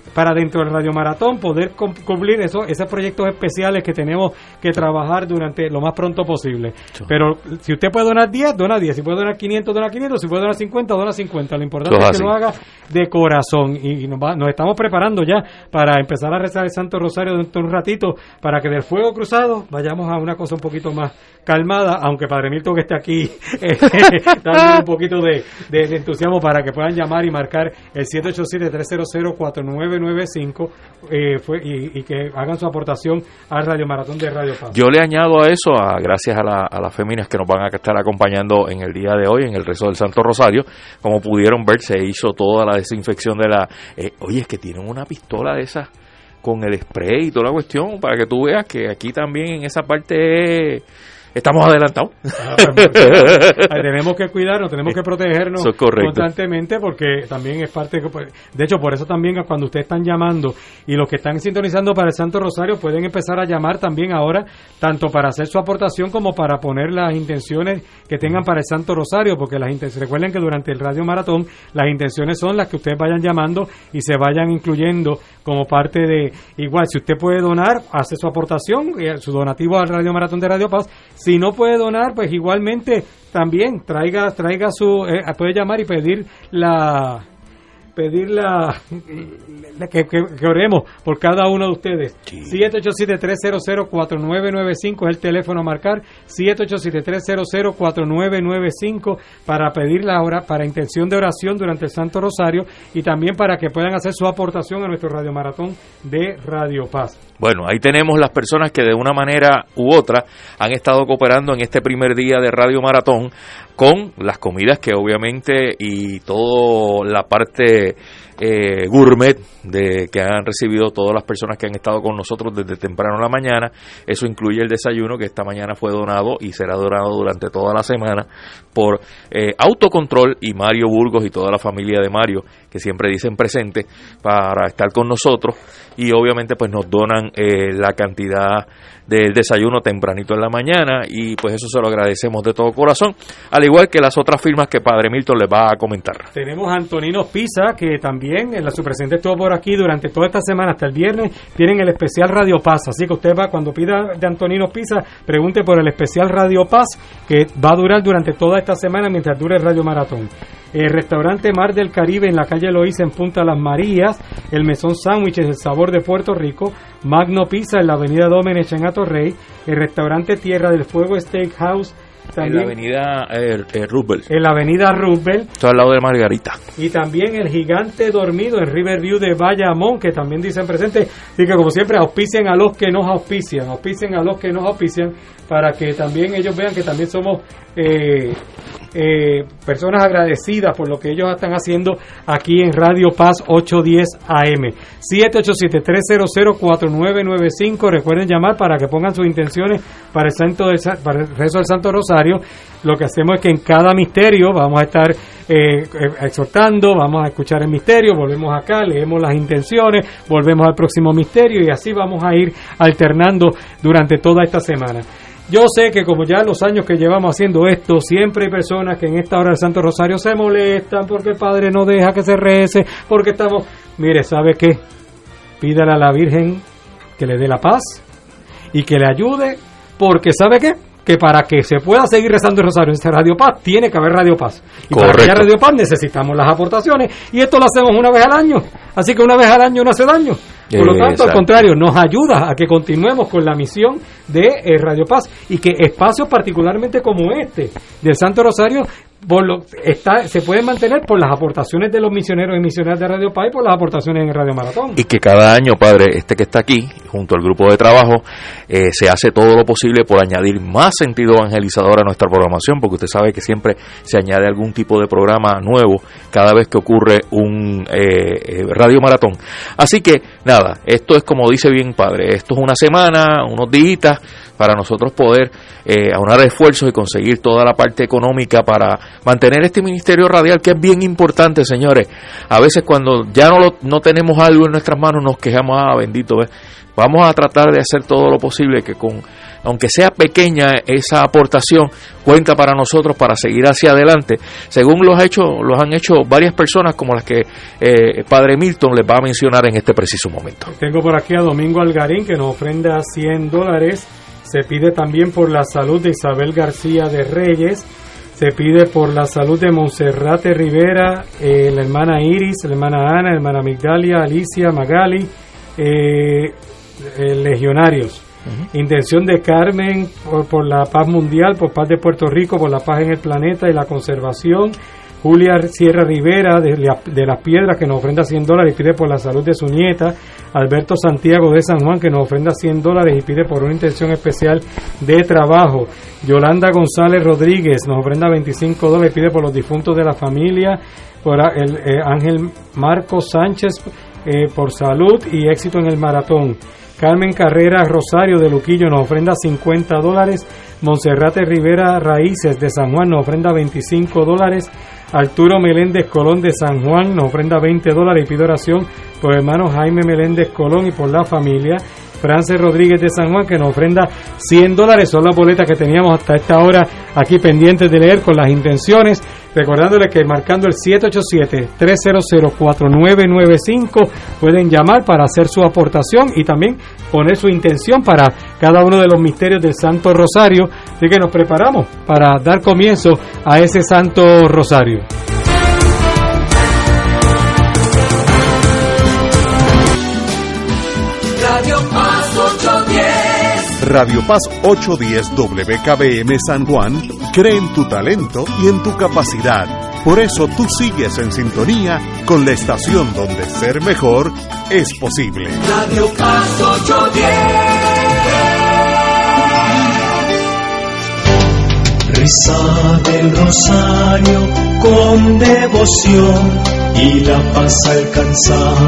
para dentro del Radio Maratón poder cumplir eso, esos proyectos especiales que tenemos que trabajar durante lo más pronto posible. Pero si usted puede donar 10, dona 10. Si puede donar 500, dona 500. Si puede donar 50, dona 50. Lo importante es que lo haga de corazón. Y nos, nos, estamos preparando ya para empezar a rezar el Santo Rosario dentro de un ratito para que del fuego cruzado vayamos a una cosa un poquito más calmada, aunque Padre Milton que esté aquí eh, dando un poquito de, de, entusiasmo para que puedan llamar y marcar el 787-300-4995 eh, y, y, que hagan su aportación al Radio Maratón de Radio Paz. Yo le añado a eso, a, gracias a, la, a las féminas que nos van a estar acompañando en el día de hoy, en el rezo del Santo Rosario, como pudieron ver, se hizo toda la desinfección de la... Eh, oye, es que tienen una pistola de esas con el spray y toda la cuestión, para que tú veas que aquí también en esa parte estamos adelantados. Ah, pues, tenemos que cuidarnos, tenemos que protegernos constantemente porque también es parte, pues, de hecho por eso también cuando ustedes están llamando y los que están sintonizando para el Santo Rosario pueden empezar a llamar también ahora, tanto para hacer su aportación como para poner las intenciones que tengan para el Santo Rosario, porque las intenciones, recuerden que durante el Radio Maratón las intenciones son las que ustedes vayan llamando y se vayan incluyendo como parte de, igual, si usted puede donar, hace su aportación, eh, su donativo al Radio Maratón de Radio Paz, si no puede donar, pues igualmente también traiga, traiga su, eh, puede llamar y pedir la, pedir la, que, oremos por cada uno de ustedes. 787-300-4995 es el teléfono a marcar. 787-300-4995 para pedir la hora, para intención de oración durante el Santo Rosario y también para que puedan hacer su aportación a nuestro Radio Maratón de Radio Paz. Bueno, ahí tenemos las personas que de una manera u otra han estado cooperando en este primer día de Radio Maratón con las comidas que obviamente y toda la parte eh, gourmet de que han recibido todas las personas que han estado con nosotros desde temprano en la mañana. Eso incluye el desayuno que esta mañana fue donado y será donado durante toda la semana por eh, Autocontrol y Mario Burgos y toda la familia de Mario que siempre dicen presente para estar con nosotros. Y obviamente pues nos donan eh, la cantidad del desayuno tempranito en la mañana. Y pues eso se lo agradecemos de todo corazón, al igual que las otras firmas que Padre Milton les va a comentar. Tenemos a Antonino Pisa, que también en la su presidente estuvo por aquí durante toda esta semana hasta el viernes, tienen el especial Radio Paz, así que usted va cuando pida de Antonino Pisa, pregunte por el especial Radio Paz que va a durar durante toda esta semana mientras dure el Radio Maratón. El restaurante Mar del Caribe en la calle Loíza en Punta Las Marías, el Mesón Sándwiches, el sabor de Puerto Rico, Magno Pizza en la avenida Domenech en Atorrey, el restaurante Tierra del Fuego Steakhouse en la avenida eh, eh, Roosevelt. En la avenida Roosevelt. Está al lado de Margarita. Y también el gigante dormido en Riverview de Bayamón, que también dicen presente. Así que como siempre, auspicien a los que nos auspician, auspicien a los que nos auspician, para que también ellos vean que también somos eh, eh, personas agradecidas por lo que ellos están haciendo aquí en Radio Paz 810 AM. 787-300-4995. Recuerden llamar para que pongan sus intenciones para el, santo para el rezo del Santo Rosario. Lo que hacemos es que en cada misterio vamos a estar eh, exhortando, vamos a escuchar el misterio, volvemos acá, leemos las intenciones, volvemos al próximo misterio y así vamos a ir alternando durante toda esta semana. Yo sé que como ya los años que llevamos haciendo esto, siempre hay personas que en esta hora del Santo Rosario se molestan porque el Padre no deja que se rece, porque estamos... Mire, ¿sabe qué? Pídale a la Virgen que le dé la paz y que le ayude, porque ¿sabe qué? que para que se pueda seguir rezando el rosario en Radio Paz, tiene que haber Radio Paz. Y para que haya Radio Paz necesitamos las aportaciones. Y esto lo hacemos una vez al año. Así que una vez al año no hace daño. Por lo tanto, al contrario, nos ayuda a que continuemos con la misión de eh, Radio Paz y que espacios particularmente como este del Santo Rosario está, se pueden mantener por las aportaciones de los misioneros y misioneras de Radio Paz y por las aportaciones en Radio Maratón. Y que cada año, padre, este que está aquí, junto al grupo de trabajo, eh, se hace todo lo posible por añadir más sentido evangelizador a nuestra programación, porque usted sabe que siempre se añade algún tipo de programa nuevo cada vez que ocurre un eh, eh, Radio Maratón. Así que, nada, esto es como dice bien, padre, esto es una semana, unos días para nosotros poder eh, aunar esfuerzos y conseguir toda la parte económica para mantener este ministerio radial que es bien importante, señores. A veces cuando ya no, no tenemos algo en nuestras manos nos quejamos, ah, bendito, vamos a tratar de hacer todo lo posible que con aunque sea pequeña esa aportación, cuenta para nosotros para seguir hacia adelante, según los, hecho, los han hecho varias personas como las que eh, Padre Milton les va a mencionar en este preciso momento. Tengo por aquí a Domingo Algarín que nos ofrenda 100 dólares Se pide también por la salud de Isabel García de Reyes. Se pide por la salud de Monserrate Rivera, eh, la hermana Iris, la hermana Ana, la hermana Migdalia, Alicia, Magali, eh, eh, legionarios. Intención de Carmen por, por la paz mundial, por paz de Puerto Rico, por la paz en el planeta y la conservación. Julia Sierra Rivera de, Las Piedras que nos ofrenda 100 dólares y pide por la salud de su nieta. Alberto Santiago de San Juan que nos ofrenda 100 dólares y pide por una intención especial de trabajo. Yolanda González Rodríguez nos ofrenda 25 dólares y pide por los difuntos de la familia. Por el, eh, Ángel Marcos Sánchez eh, por salud y éxito en el maratón. Carmen Carrera Rosario de Luquillo nos ofrenda 50 dólares. Monserrate Rivera Raíces de San Juan nos ofrenda 25 dólares. Arturo Meléndez Colón de San Juan nos ofrenda 20 dólares y pide oración por hermano Jaime Meléndez Colón y por la familia. Frances Rodríguez de San Juan que nos ofrenda 100 dólares. Son las boletas que teníamos hasta esta hora aquí pendientes de leer con las intenciones. Recordándole que marcando el 787-300-4995 pueden llamar para hacer su aportación y también poner su intención para cada uno de los misterios del Santo Rosario. Así que nos preparamos para dar comienzo a ese Santo Rosario. Radio Paz 810 WKBM San Juan cree en tu talento y en tu capacidad. Por eso tú sigues en sintonía con la estación donde ser mejor es posible. Radio Paz 810. Reza del rosario con devoción y la paz alcanzar